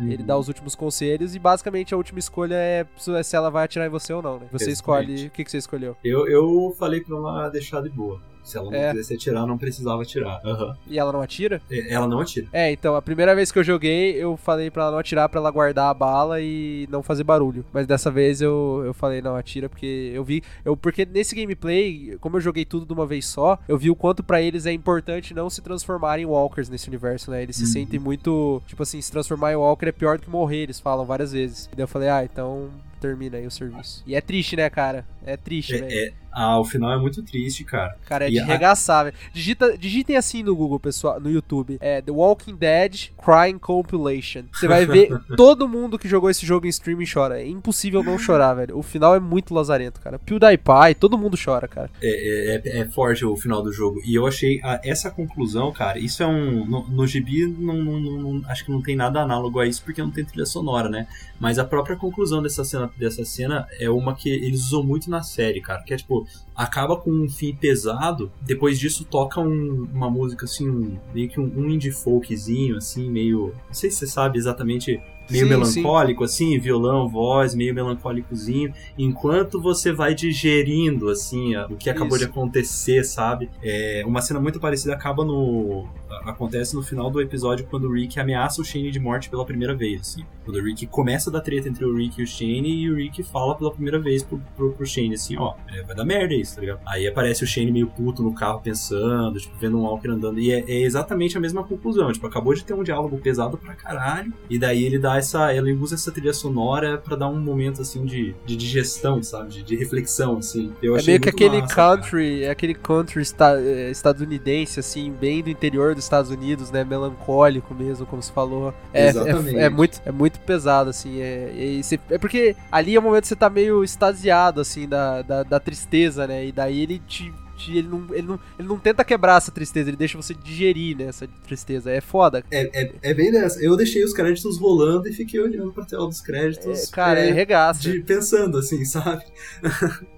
Ele dá os últimos conselhos e basicamente a última escolha é se ela vai atirar em você ou não, né? Você Exatamente. escolhe o que, que você escolheu. Eu, eu falei pra ela deixar de boa. Se ela não É. quisesse atirar, não precisava atirar. Aham. E ela não atira? Ela não atira. É, então, a primeira vez que eu joguei, eu falei pra ela não atirar, pra ela guardar a bala e não fazer barulho. Mas dessa vez eu, eu falei, não, atira, porque eu vi. Eu, porque nesse gameplay, como eu joguei tudo de uma vez só, eu vi o quanto pra eles é importante não se transformarem em walkers nesse universo, né? Eles se Uhum. sentem muito. Tipo assim, se transformar em walker é pior do que morrer, eles falam várias vezes. E daí eu falei, ah, então termina aí o serviço. E é triste, né, cara? É triste. É, é, ah, o final é muito triste, cara. Cara, é E de a- regaçar, velho. Digita, digitem assim no Google, pessoal, no YouTube. É The Walking Dead Crying Compilation. Você vai ver todo mundo que jogou esse jogo em streaming chora. É impossível não chorar, velho. O final é muito lazarento, cara. PewDiePie, todo mundo chora, cara. É, é, é forte o final do jogo. E eu achei a- essa conclusão, cara, isso é um. No, no gibi, não, não- não- não- acho que não tem nada análogo a isso, porque não tem trilha sonora, né? Mas a própria conclusão dessa cena, dessa cena é uma que eles usam muito na série, cara. Que é tipo, acaba com um fim pesado, depois disso toca um- uma música assim, um- meio que um, um indie folkzinho, assim, meio. Não sei se você sabe exatamente. Meio Sim, melancólico, assim, violão, voz, meio melancólicozinho enquanto você vai digerindo assim o que acabou Isso. de acontecer, sabe? É, uma cena muito parecida acaba no acontece no final do episódio quando o Rick ameaça o Shane de morte pela primeira vez, assim. Quando o Rick começa a dar treta entre o Rick e o Shane e o Rick fala pela primeira vez pro, pro, pro Shane assim, ó, é, vai dar merda isso, tá ligado? Aí aparece o Shane meio puto no carro pensando, tipo, vendo um Walker andando e é, é exatamente a mesma conclusão, tipo, acabou de ter um diálogo pesado pra caralho e daí ele dá essa. Ela usa essa trilha sonora pra dar um momento assim de, de digestão, sabe? De, de reflexão, assim. Eu É meio que aquele massa, cara. country, é aquele country esta- eh, estadunidense, assim, bem do interior dos Estados Unidos, né? Melancólico mesmo, como se falou. É, Exatamente. é, é muito, é muito pesado, assim. É, você- é porque ali é o momento que você tá meio extasiado, assim, da, da, da tristeza, né? E daí ele te. Te- Ele não, ele, não, ele não tenta quebrar essa tristeza, ele deixa você digerir, né, essa tristeza. É foda. É, é, é bem dessa. Eu deixei os créditos rolando e fiquei olhando pra tela dos créditos. É, cara, é regaça. de- pensando assim, sabe?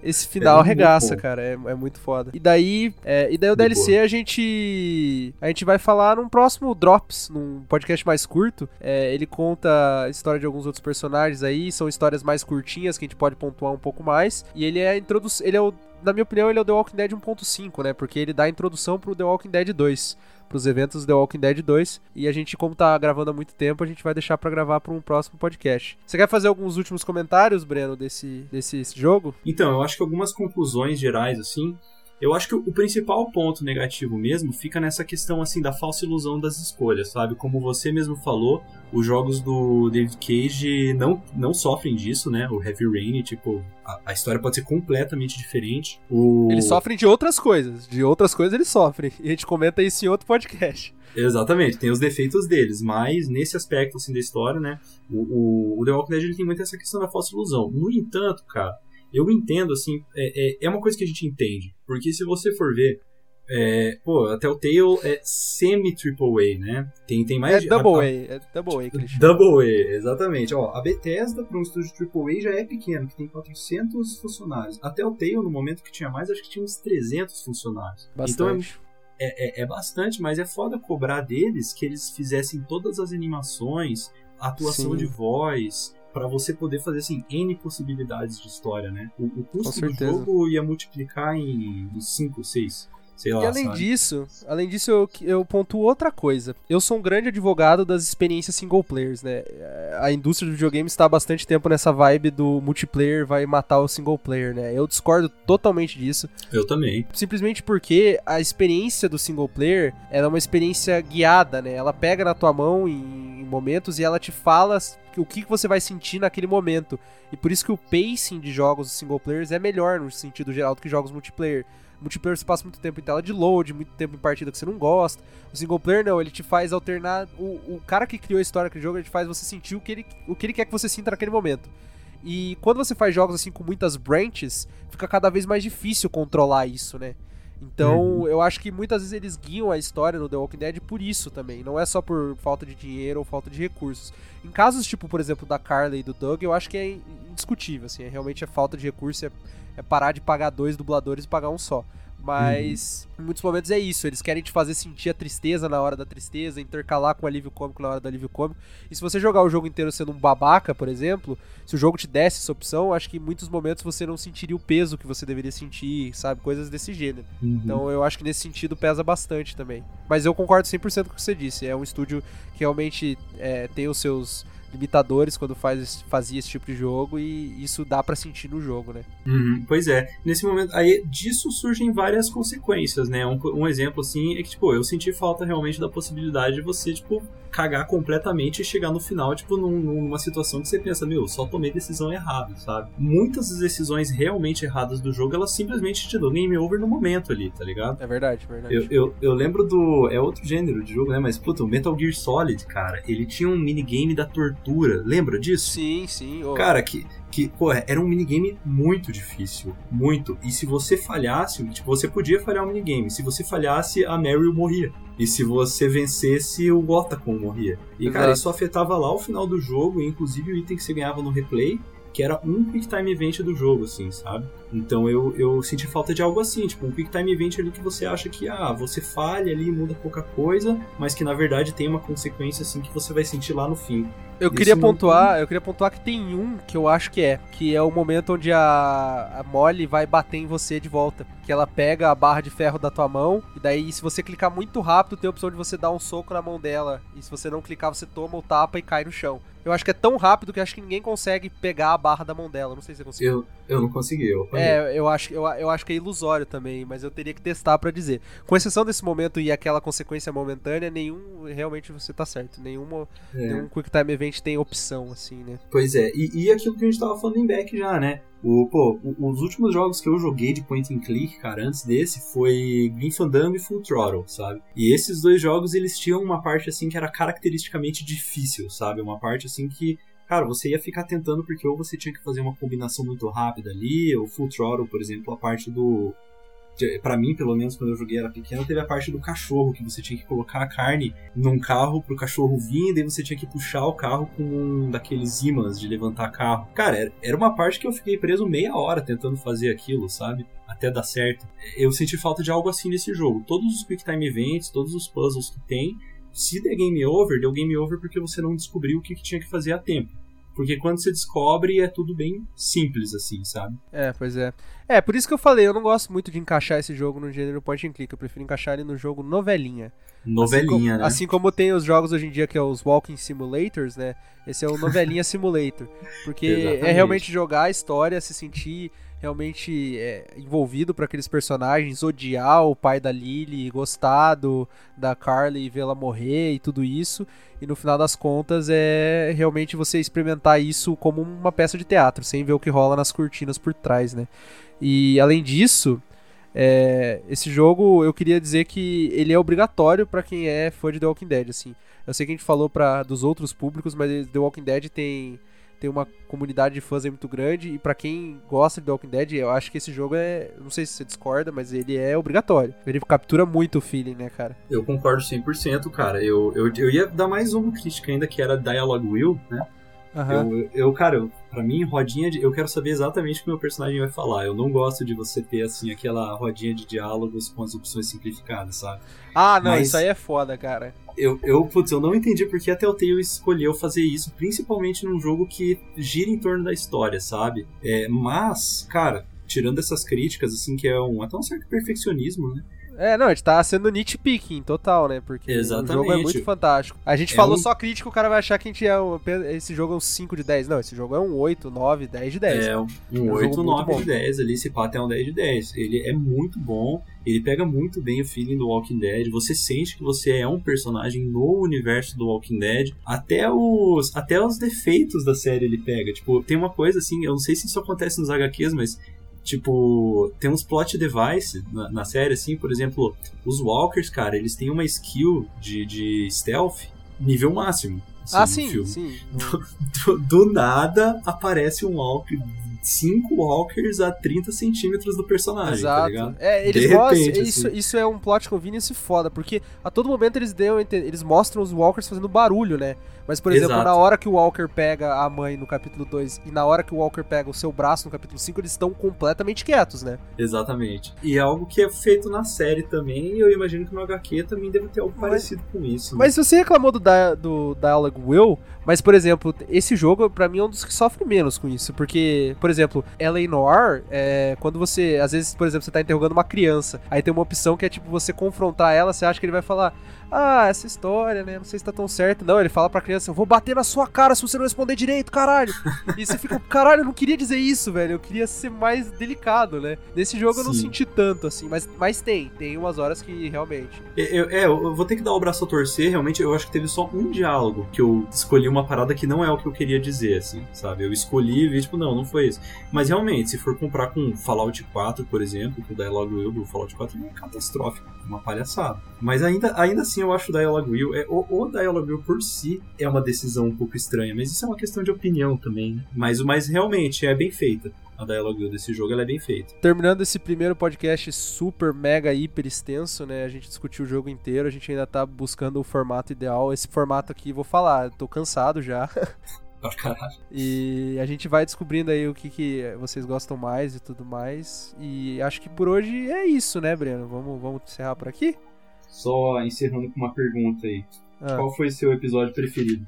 Esse final É arregaça, bom. cara. É, é muito foda. E daí, é, e daí o De DLC a gente. A gente vai falar num próximo Drops, num podcast mais curto. É, ele conta a história de alguns outros personagens aí. São histórias mais curtinhas que a gente pode pontuar um pouco mais. E ele é a introdução. Ele é o. Na minha opinião, ele é o The Walking Dead 1.5, né? Porque ele dá a introdução pro The Walking Dead 2. Pros eventos The Walking Dead 2. E a gente, como tá gravando há muito tempo, a gente vai deixar pra gravar pra um próximo podcast. Você quer fazer alguns últimos comentários, Breno, desse, desse jogo? Então, eu acho que algumas conclusões gerais, assim. Eu acho que o principal ponto negativo mesmo fica nessa questão, assim, da falsa ilusão das escolhas, sabe? Como você mesmo falou, os jogos do David Cage não, não sofrem disso, né? O Heavy Rain, tipo, a, a história pode ser completamente diferente. O... Eles sofrem de outras coisas. De outras coisas eles sofrem. E a gente comenta isso em outro podcast. Exatamente, tem os defeitos deles, mas nesse aspecto assim da história, né, o, o, o The Walking Dead ele tem muito essa questão da falsa ilusão. No entanto, cara, eu entendo assim, é, é, é uma coisa que a gente entende, porque se você for ver, é, pô, até o Tale é semi-triple A, né? Tem, tem mais É de- Double a- A. a- É Double A que eles chamam. Double A, exatamente. Ó, a Bethesda, para um estúdio AAA, já é pequeno, que tem 400 funcionários. Até o Tale, no momento que tinha mais, acho que tinha uns 300 funcionários. Então é, Bastante. é, é, é bastante, mas é foda cobrar deles que eles fizessem todas as animações, a atuação Sim. de voz, pra você poder fazer assim N possibilidades de história, né? O, o custo do jogo ia multiplicar em 5, 6, sei lá. E além sabe? disso, além disso, eu, eu pontuo outra coisa. Eu sou um grande advogado das experiências single players, né? A indústria do videogame está há bastante tempo nessa vibe do multiplayer vai matar o single player, né? Eu discordo totalmente disso. Eu também. Simplesmente porque a experiência do single player é uma experiência guiada, né? Ela pega na tua mão em, em momentos e ela te fala o que que você vai sentir naquele momento. E por isso que o pacing de jogos single players é melhor no sentido geral do que jogos multiplayer. Multiplayer você passa muito tempo em tela de load, muito tempo em partida que você não gosta. O single player não, ele te faz alternar. O, o cara que criou a história daquele jogo, ele te faz você sentir o que ele, o que ele quer que você sinta naquele momento. E quando você faz jogos assim com muitas branches, fica cada vez mais difícil controlar isso, né? Então, eu acho que muitas vezes eles guiam a história no The Walking Dead por isso também. Não é só por falta de dinheiro ou falta de recursos. Em casos tipo, por exemplo, da Carla e do Doug, eu acho que é indiscutível, assim, é realmente é falta de recurso, é, é parar de pagar dois dubladores e pagar um só. Mas em muitos momentos é isso, eles querem te fazer sentir a tristeza na hora da tristeza, intercalar com o alívio cômico na hora do alívio cômico. E se você jogar o jogo inteiro sendo um babaca, por exemplo, se o jogo te desse essa opção, acho que em muitos momentos você não sentiria o peso que você deveria sentir, sabe? Coisas desse gênero. Uhum. Então eu acho que nesse sentido pesa bastante também. Mas eu concordo 100% com o que você disse. É um estúdio que realmente é, tem os seus limitadores quando faz, fazia esse tipo de jogo e isso dá pra sentir no jogo, né? Uhum, pois é, nesse momento, aí disso surgem várias consequências, né? Um, um exemplo assim é que, tipo, eu senti falta realmente da possibilidade de você, tipo, cagar completamente e chegar no final, tipo, num- numa situação que você pensa, meu, só tomei decisão errada, sabe? Muitas das decisões realmente erradas do jogo, elas simplesmente te dão game over no momento ali, tá ligado? É verdade, verdade. Eu, eu, eu lembro do. É outro gênero de jogo, né? Mas, puta, o Metal Gear Solid, cara, ele tinha um minigame da tortura. Lembra disso? Sim, sim. ô. Cara, que, que pô, era um minigame muito difícil. Muito. E se você falhasse, tipo, você podia falhar o minigame. Se você falhasse, a Meryl morria. E se você vencesse, o Otacon morria. E, cara, Exato. isso afetava lá o final do jogo, e inclusive o item que você ganhava no replay, que era um Quick Time Event do jogo, assim, sabe? Então eu, eu senti falta de algo assim, tipo, um Quick Time Event ali que você acha que, ah, você falha ali, muda pouca coisa, mas que na verdade tem uma consequência, assim, que você vai sentir lá no fim. Eu Isso queria pontuar, eu queria pontuar que tem um que eu acho que é, que é o momento onde a, a Molly vai bater em você de volta, que ela pega a barra de ferro da tua mão e daí se você clicar muito rápido tem a opção de você dar um soco na mão dela e se você não clicar você toma o tapa e cai no chão. Eu acho que é tão rápido que acho que ninguém consegue pegar a barra da mão dela, não sei se você conseguiu. Eu, eu não consegui, eu apanhei. É, eu acho, eu, eu acho que é ilusório também, mas eu teria que testar pra dizer. Com exceção desse momento e aquela consequência momentânea, nenhum realmente você tá certo. Nenhuma, É. nenhum Quick Time Event tem opção, assim, né? Pois é, e, e aquilo que a gente tava falando em back já, né? O, pô, os últimos jogos que eu joguei de point and click, cara, antes desse, foi Grim Fandango e Full Throttle, sabe? E esses dois jogos, eles tinham uma parte, assim, que era caracteristicamente difícil, sabe? Uma parte, assim, que, cara, você ia ficar tentando porque ou você tinha que fazer uma combinação muito rápida ali, ou Full Throttle, por exemplo, a parte do... Pra mim, pelo menos, quando eu joguei era pequeno, teve a parte do cachorro, que você tinha que colocar a carne num carro pro cachorro vir, e daí você tinha que puxar o carro com um daqueles ímãs de levantar carro. Cara, era- uma parte que eu fiquei preso meia hora tentando fazer aquilo, sabe? Até dar certo. Eu senti falta de algo assim nesse jogo. Todos os Quick Time Events, todos os puzzles que tem, se der game over, deu game over porque você não descobriu o que tinha que fazer a tempo. Porque quando você descobre, é tudo bem simples, assim, sabe? É, pois é. É, por isso que eu falei, eu não gosto muito de encaixar esse jogo no gênero point and click, eu prefiro encaixar ele no jogo novelinha. Novelinha, assim como, né? Assim como tem os jogos hoje em dia que é os Walking Simulators, né? Esse é o Novelinha Simulator. Porque é realmente jogar a história, se sentir realmente é, envolvido para aqueles personagens, odiar o pai da Lily, gostar do, da Carly e vê-la morrer e tudo isso. E no final das contas é realmente você experimentar isso como uma peça de teatro, sem ver o que rola nas cortinas por trás, né? E além disso, é, esse jogo eu queria dizer que ele é obrigatório pra quem é fã de The Walking Dead, assim. Eu sei que a gente falou para dos outros públicos, mas The Walking Dead tem tem uma comunidade de fãs aí muito grande e pra quem gosta de The Walking Dead, eu acho que esse jogo é, não sei se você discorda, mas ele é obrigatório. Ele captura muito o feeling, né, cara? Eu concordo 100%, cara. Eu, eu, eu ia dar mais uma crítica ainda, que era Dialogue Wheel, né? Aham. Eu, eu, cara, eu, pra mim, rodinha de. Eu quero saber exatamente o que meu personagem vai falar. Eu não gosto de você ter, assim, aquela rodinha de diálogos com as opções simplificadas, sabe? Ah, não, Mas- isso aí é foda, cara. Eu, eu, putz, eu não entendi porque a Telltale escolheu fazer isso, principalmente num jogo que gira em torno da história, sabe? É, mas, cara, tirando essas críticas, assim, que é um, até um certo perfeccionismo, né? É, não, a gente tá sendo nitpicking total, né? Porque o jogo é Exatamente. muito fantástico. A gente É falou um- só crítico, o cara vai achar que a gente é um, esse jogo é um 5 de 10. Não, esse jogo é um 8, 9, 10 de 10. É, um jogo 8, muito 9 bom. de 10 ali, esse pá até um 10 de 10. Ele é muito bom, ele pega muito bem o feeling do Walking Dead, você sente que você é um personagem no universo do Walking Dead, até os, até os defeitos da série ele pega. Tipo, tem uma coisa assim, eu não sei se isso acontece nos HQs, mas tipo, tem uns plot device na, na série, assim, por exemplo, os Walkers, cara, eles têm uma skill de, de stealth nível máximo. assim, ah, sim, sim. do, do nada aparece um Walker. Cinco Walkers a 30 centímetros do personagem, tá Exato. ligado? É, eles De mostram. repente, isso, assim. isso é um plot convenience foda, porque a todo momento eles deu, eles mostram os Walkers fazendo barulho, né? Mas, por exemplo, Exato. na hora que o Walker pega a mãe no capítulo 2 e na hora que o Walker pega o seu braço no capítulo 5, eles estão completamente quietos, né? Exatamente. E é algo que é feito na série também, e eu imagino que no HQ também deve ter algo parecido com isso. né? Mas você reclamou do, dia- do Dialogue Will, mas, por exemplo, esse jogo, pra mim, é um dos que sofre menos com isso. Porque, por exemplo, L.A. Noir, é, quando você, às vezes, por exemplo, você tá interrogando uma criança, aí tem uma opção que é, tipo, você confrontar ela, você acha que ele vai falar, ah, essa história, né, não sei se tá tão certo. Não, ele fala pra criança, eu vou bater na sua cara se você não responder direito, caralho. e você fica, caralho, eu não queria dizer isso, velho, eu queria ser mais delicado, né. Nesse jogo eu não Sim. senti tanto, assim, mas, mas tem, tem umas horas que realmente... É, eu, é, eu vou ter que dar o braço a torcer, realmente, eu acho que teve só um diálogo que eu escolhi uma parada que não é o que eu queria dizer, assim, sabe? Eu escolhi e vi, tipo, não, não foi isso. Mas realmente, se for comprar com Fallout 4, por exemplo, com o Dialogue Wheel do Fallout 4, é catastrófico, é uma palhaçada. Mas ainda, ainda assim, eu acho o Dialogue Wheel, é, o, o Dialogue Wheel por si é uma decisão um pouco estranha, mas isso é uma questão de opinião também, né? Mas, mas realmente, é bem feita. A Dialogue Wheel desse jogo, ela é bem feita. Terminando esse primeiro podcast super, mega, hiper extenso, né? A gente discutiu o jogo inteiro, a gente ainda tá buscando o formato ideal. Esse formato aqui, vou falar, tô cansado já. E a gente vai descobrindo aí o que, que vocês gostam mais e tudo mais. E acho que por hoje é isso, né, Breno? Vamos, vamos encerrar por aqui? Só encerrando com uma pergunta aí. Ah. Qual foi seu episódio preferido?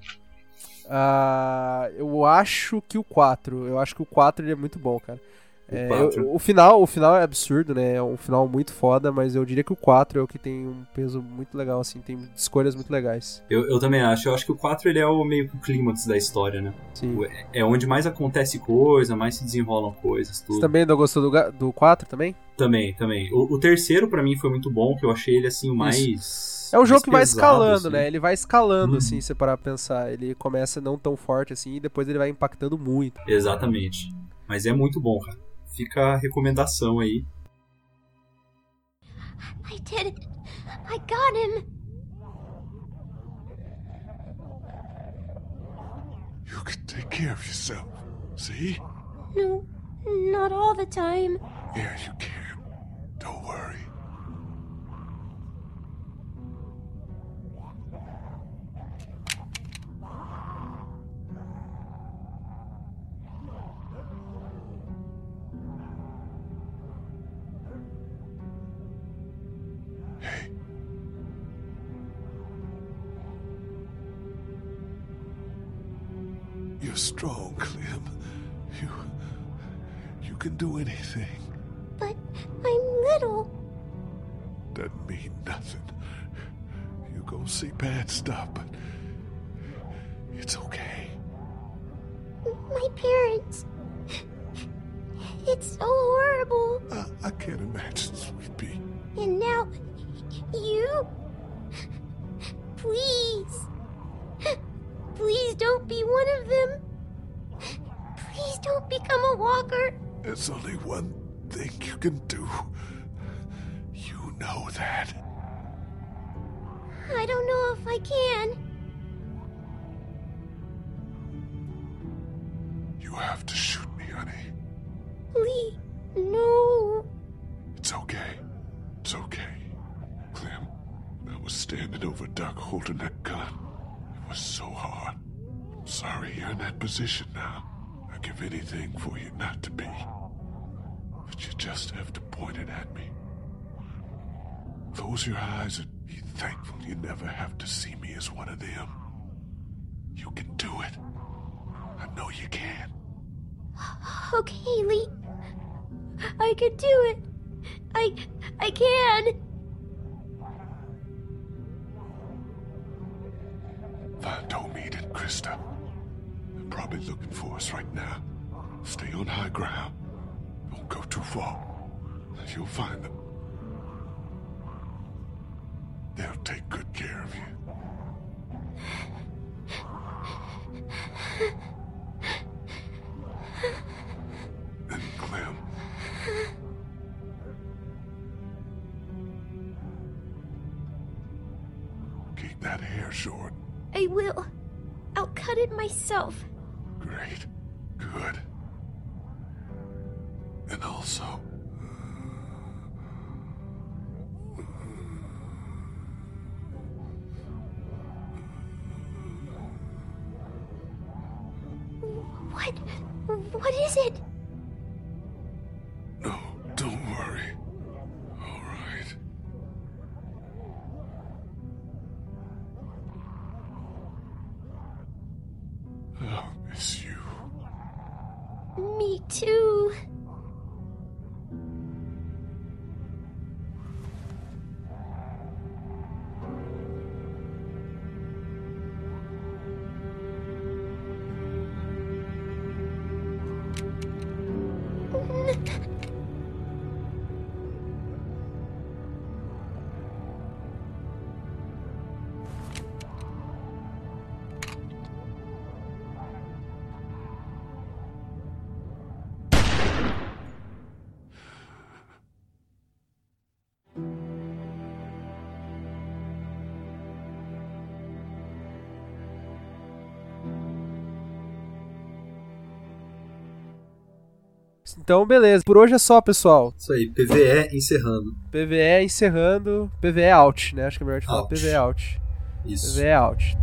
Ah, eu acho que o 4. Eu acho que o 4 ele é muito bom, cara. É, eu- 4. o final, o final é absurdo, né? É um final muito foda, mas eu diria que o 4 é o que tem um peso muito legal, assim, tem escolhas muito legais. Eu, eu também acho. Eu acho que o 4 ele é o meio que o clímax da história, né? Sim. É- É onde mais acontece coisa, mais se desenrolam coisas, tudo. Você também não gostou do, do 4 também? Também, também. O, o terceiro pra mim foi muito bom, que eu achei ele assim o mais mais. É um jogo que vai escalando, assim. né? Ele vai escalando, Uhum. assim, se parar pra pensar. Ele começa não tão forte assim e depois ele vai impactando muito. Exatamente. Mas é muito bom, cara. Fica a recomendação aí. I did it. I got him. You can take care of yourself. See? No, not all the time. Yeah, you can. Don't worry. Anything. But I'm little. Doesn't mean nothing. You gonna see bad stuff, but it's okay. My parents. It's so horrible. I, I can't imagine, sweet pea. And now, you. Please. Please don't be one of them. Please don't become a walker. There's only one thing you can do. You know that. I don't know if I can. You have to shoot me, honey. Lee, no. It's okay. It's okay. Clem, I was standing over Doc holding that gun. It was so hard. I'm sorry you're in that position now. I'd give anything for you not to be. But you just have to point it at me. Close your eyes and be thankful you never have to see me as one of them. You can do it. I know you can. Okay, Lee. I can do it. I. I can. Tomid and Krista. They're probably looking for us right now. Stay on high ground. Don't go too far. You'll find them. They'll take good care of you. And Clem. Keep that hair short. I will. I'll cut it myself. Great. Good. And also, What? What is it? no, don't worry. All right. I'll miss you. Me too. Então, beleza. Por hoje é só, pessoal. Isso aí, PVE encerrando. PVE encerrando. PVE out, né? Acho que é melhor de falar Out. PVE out. Isso. PVE out.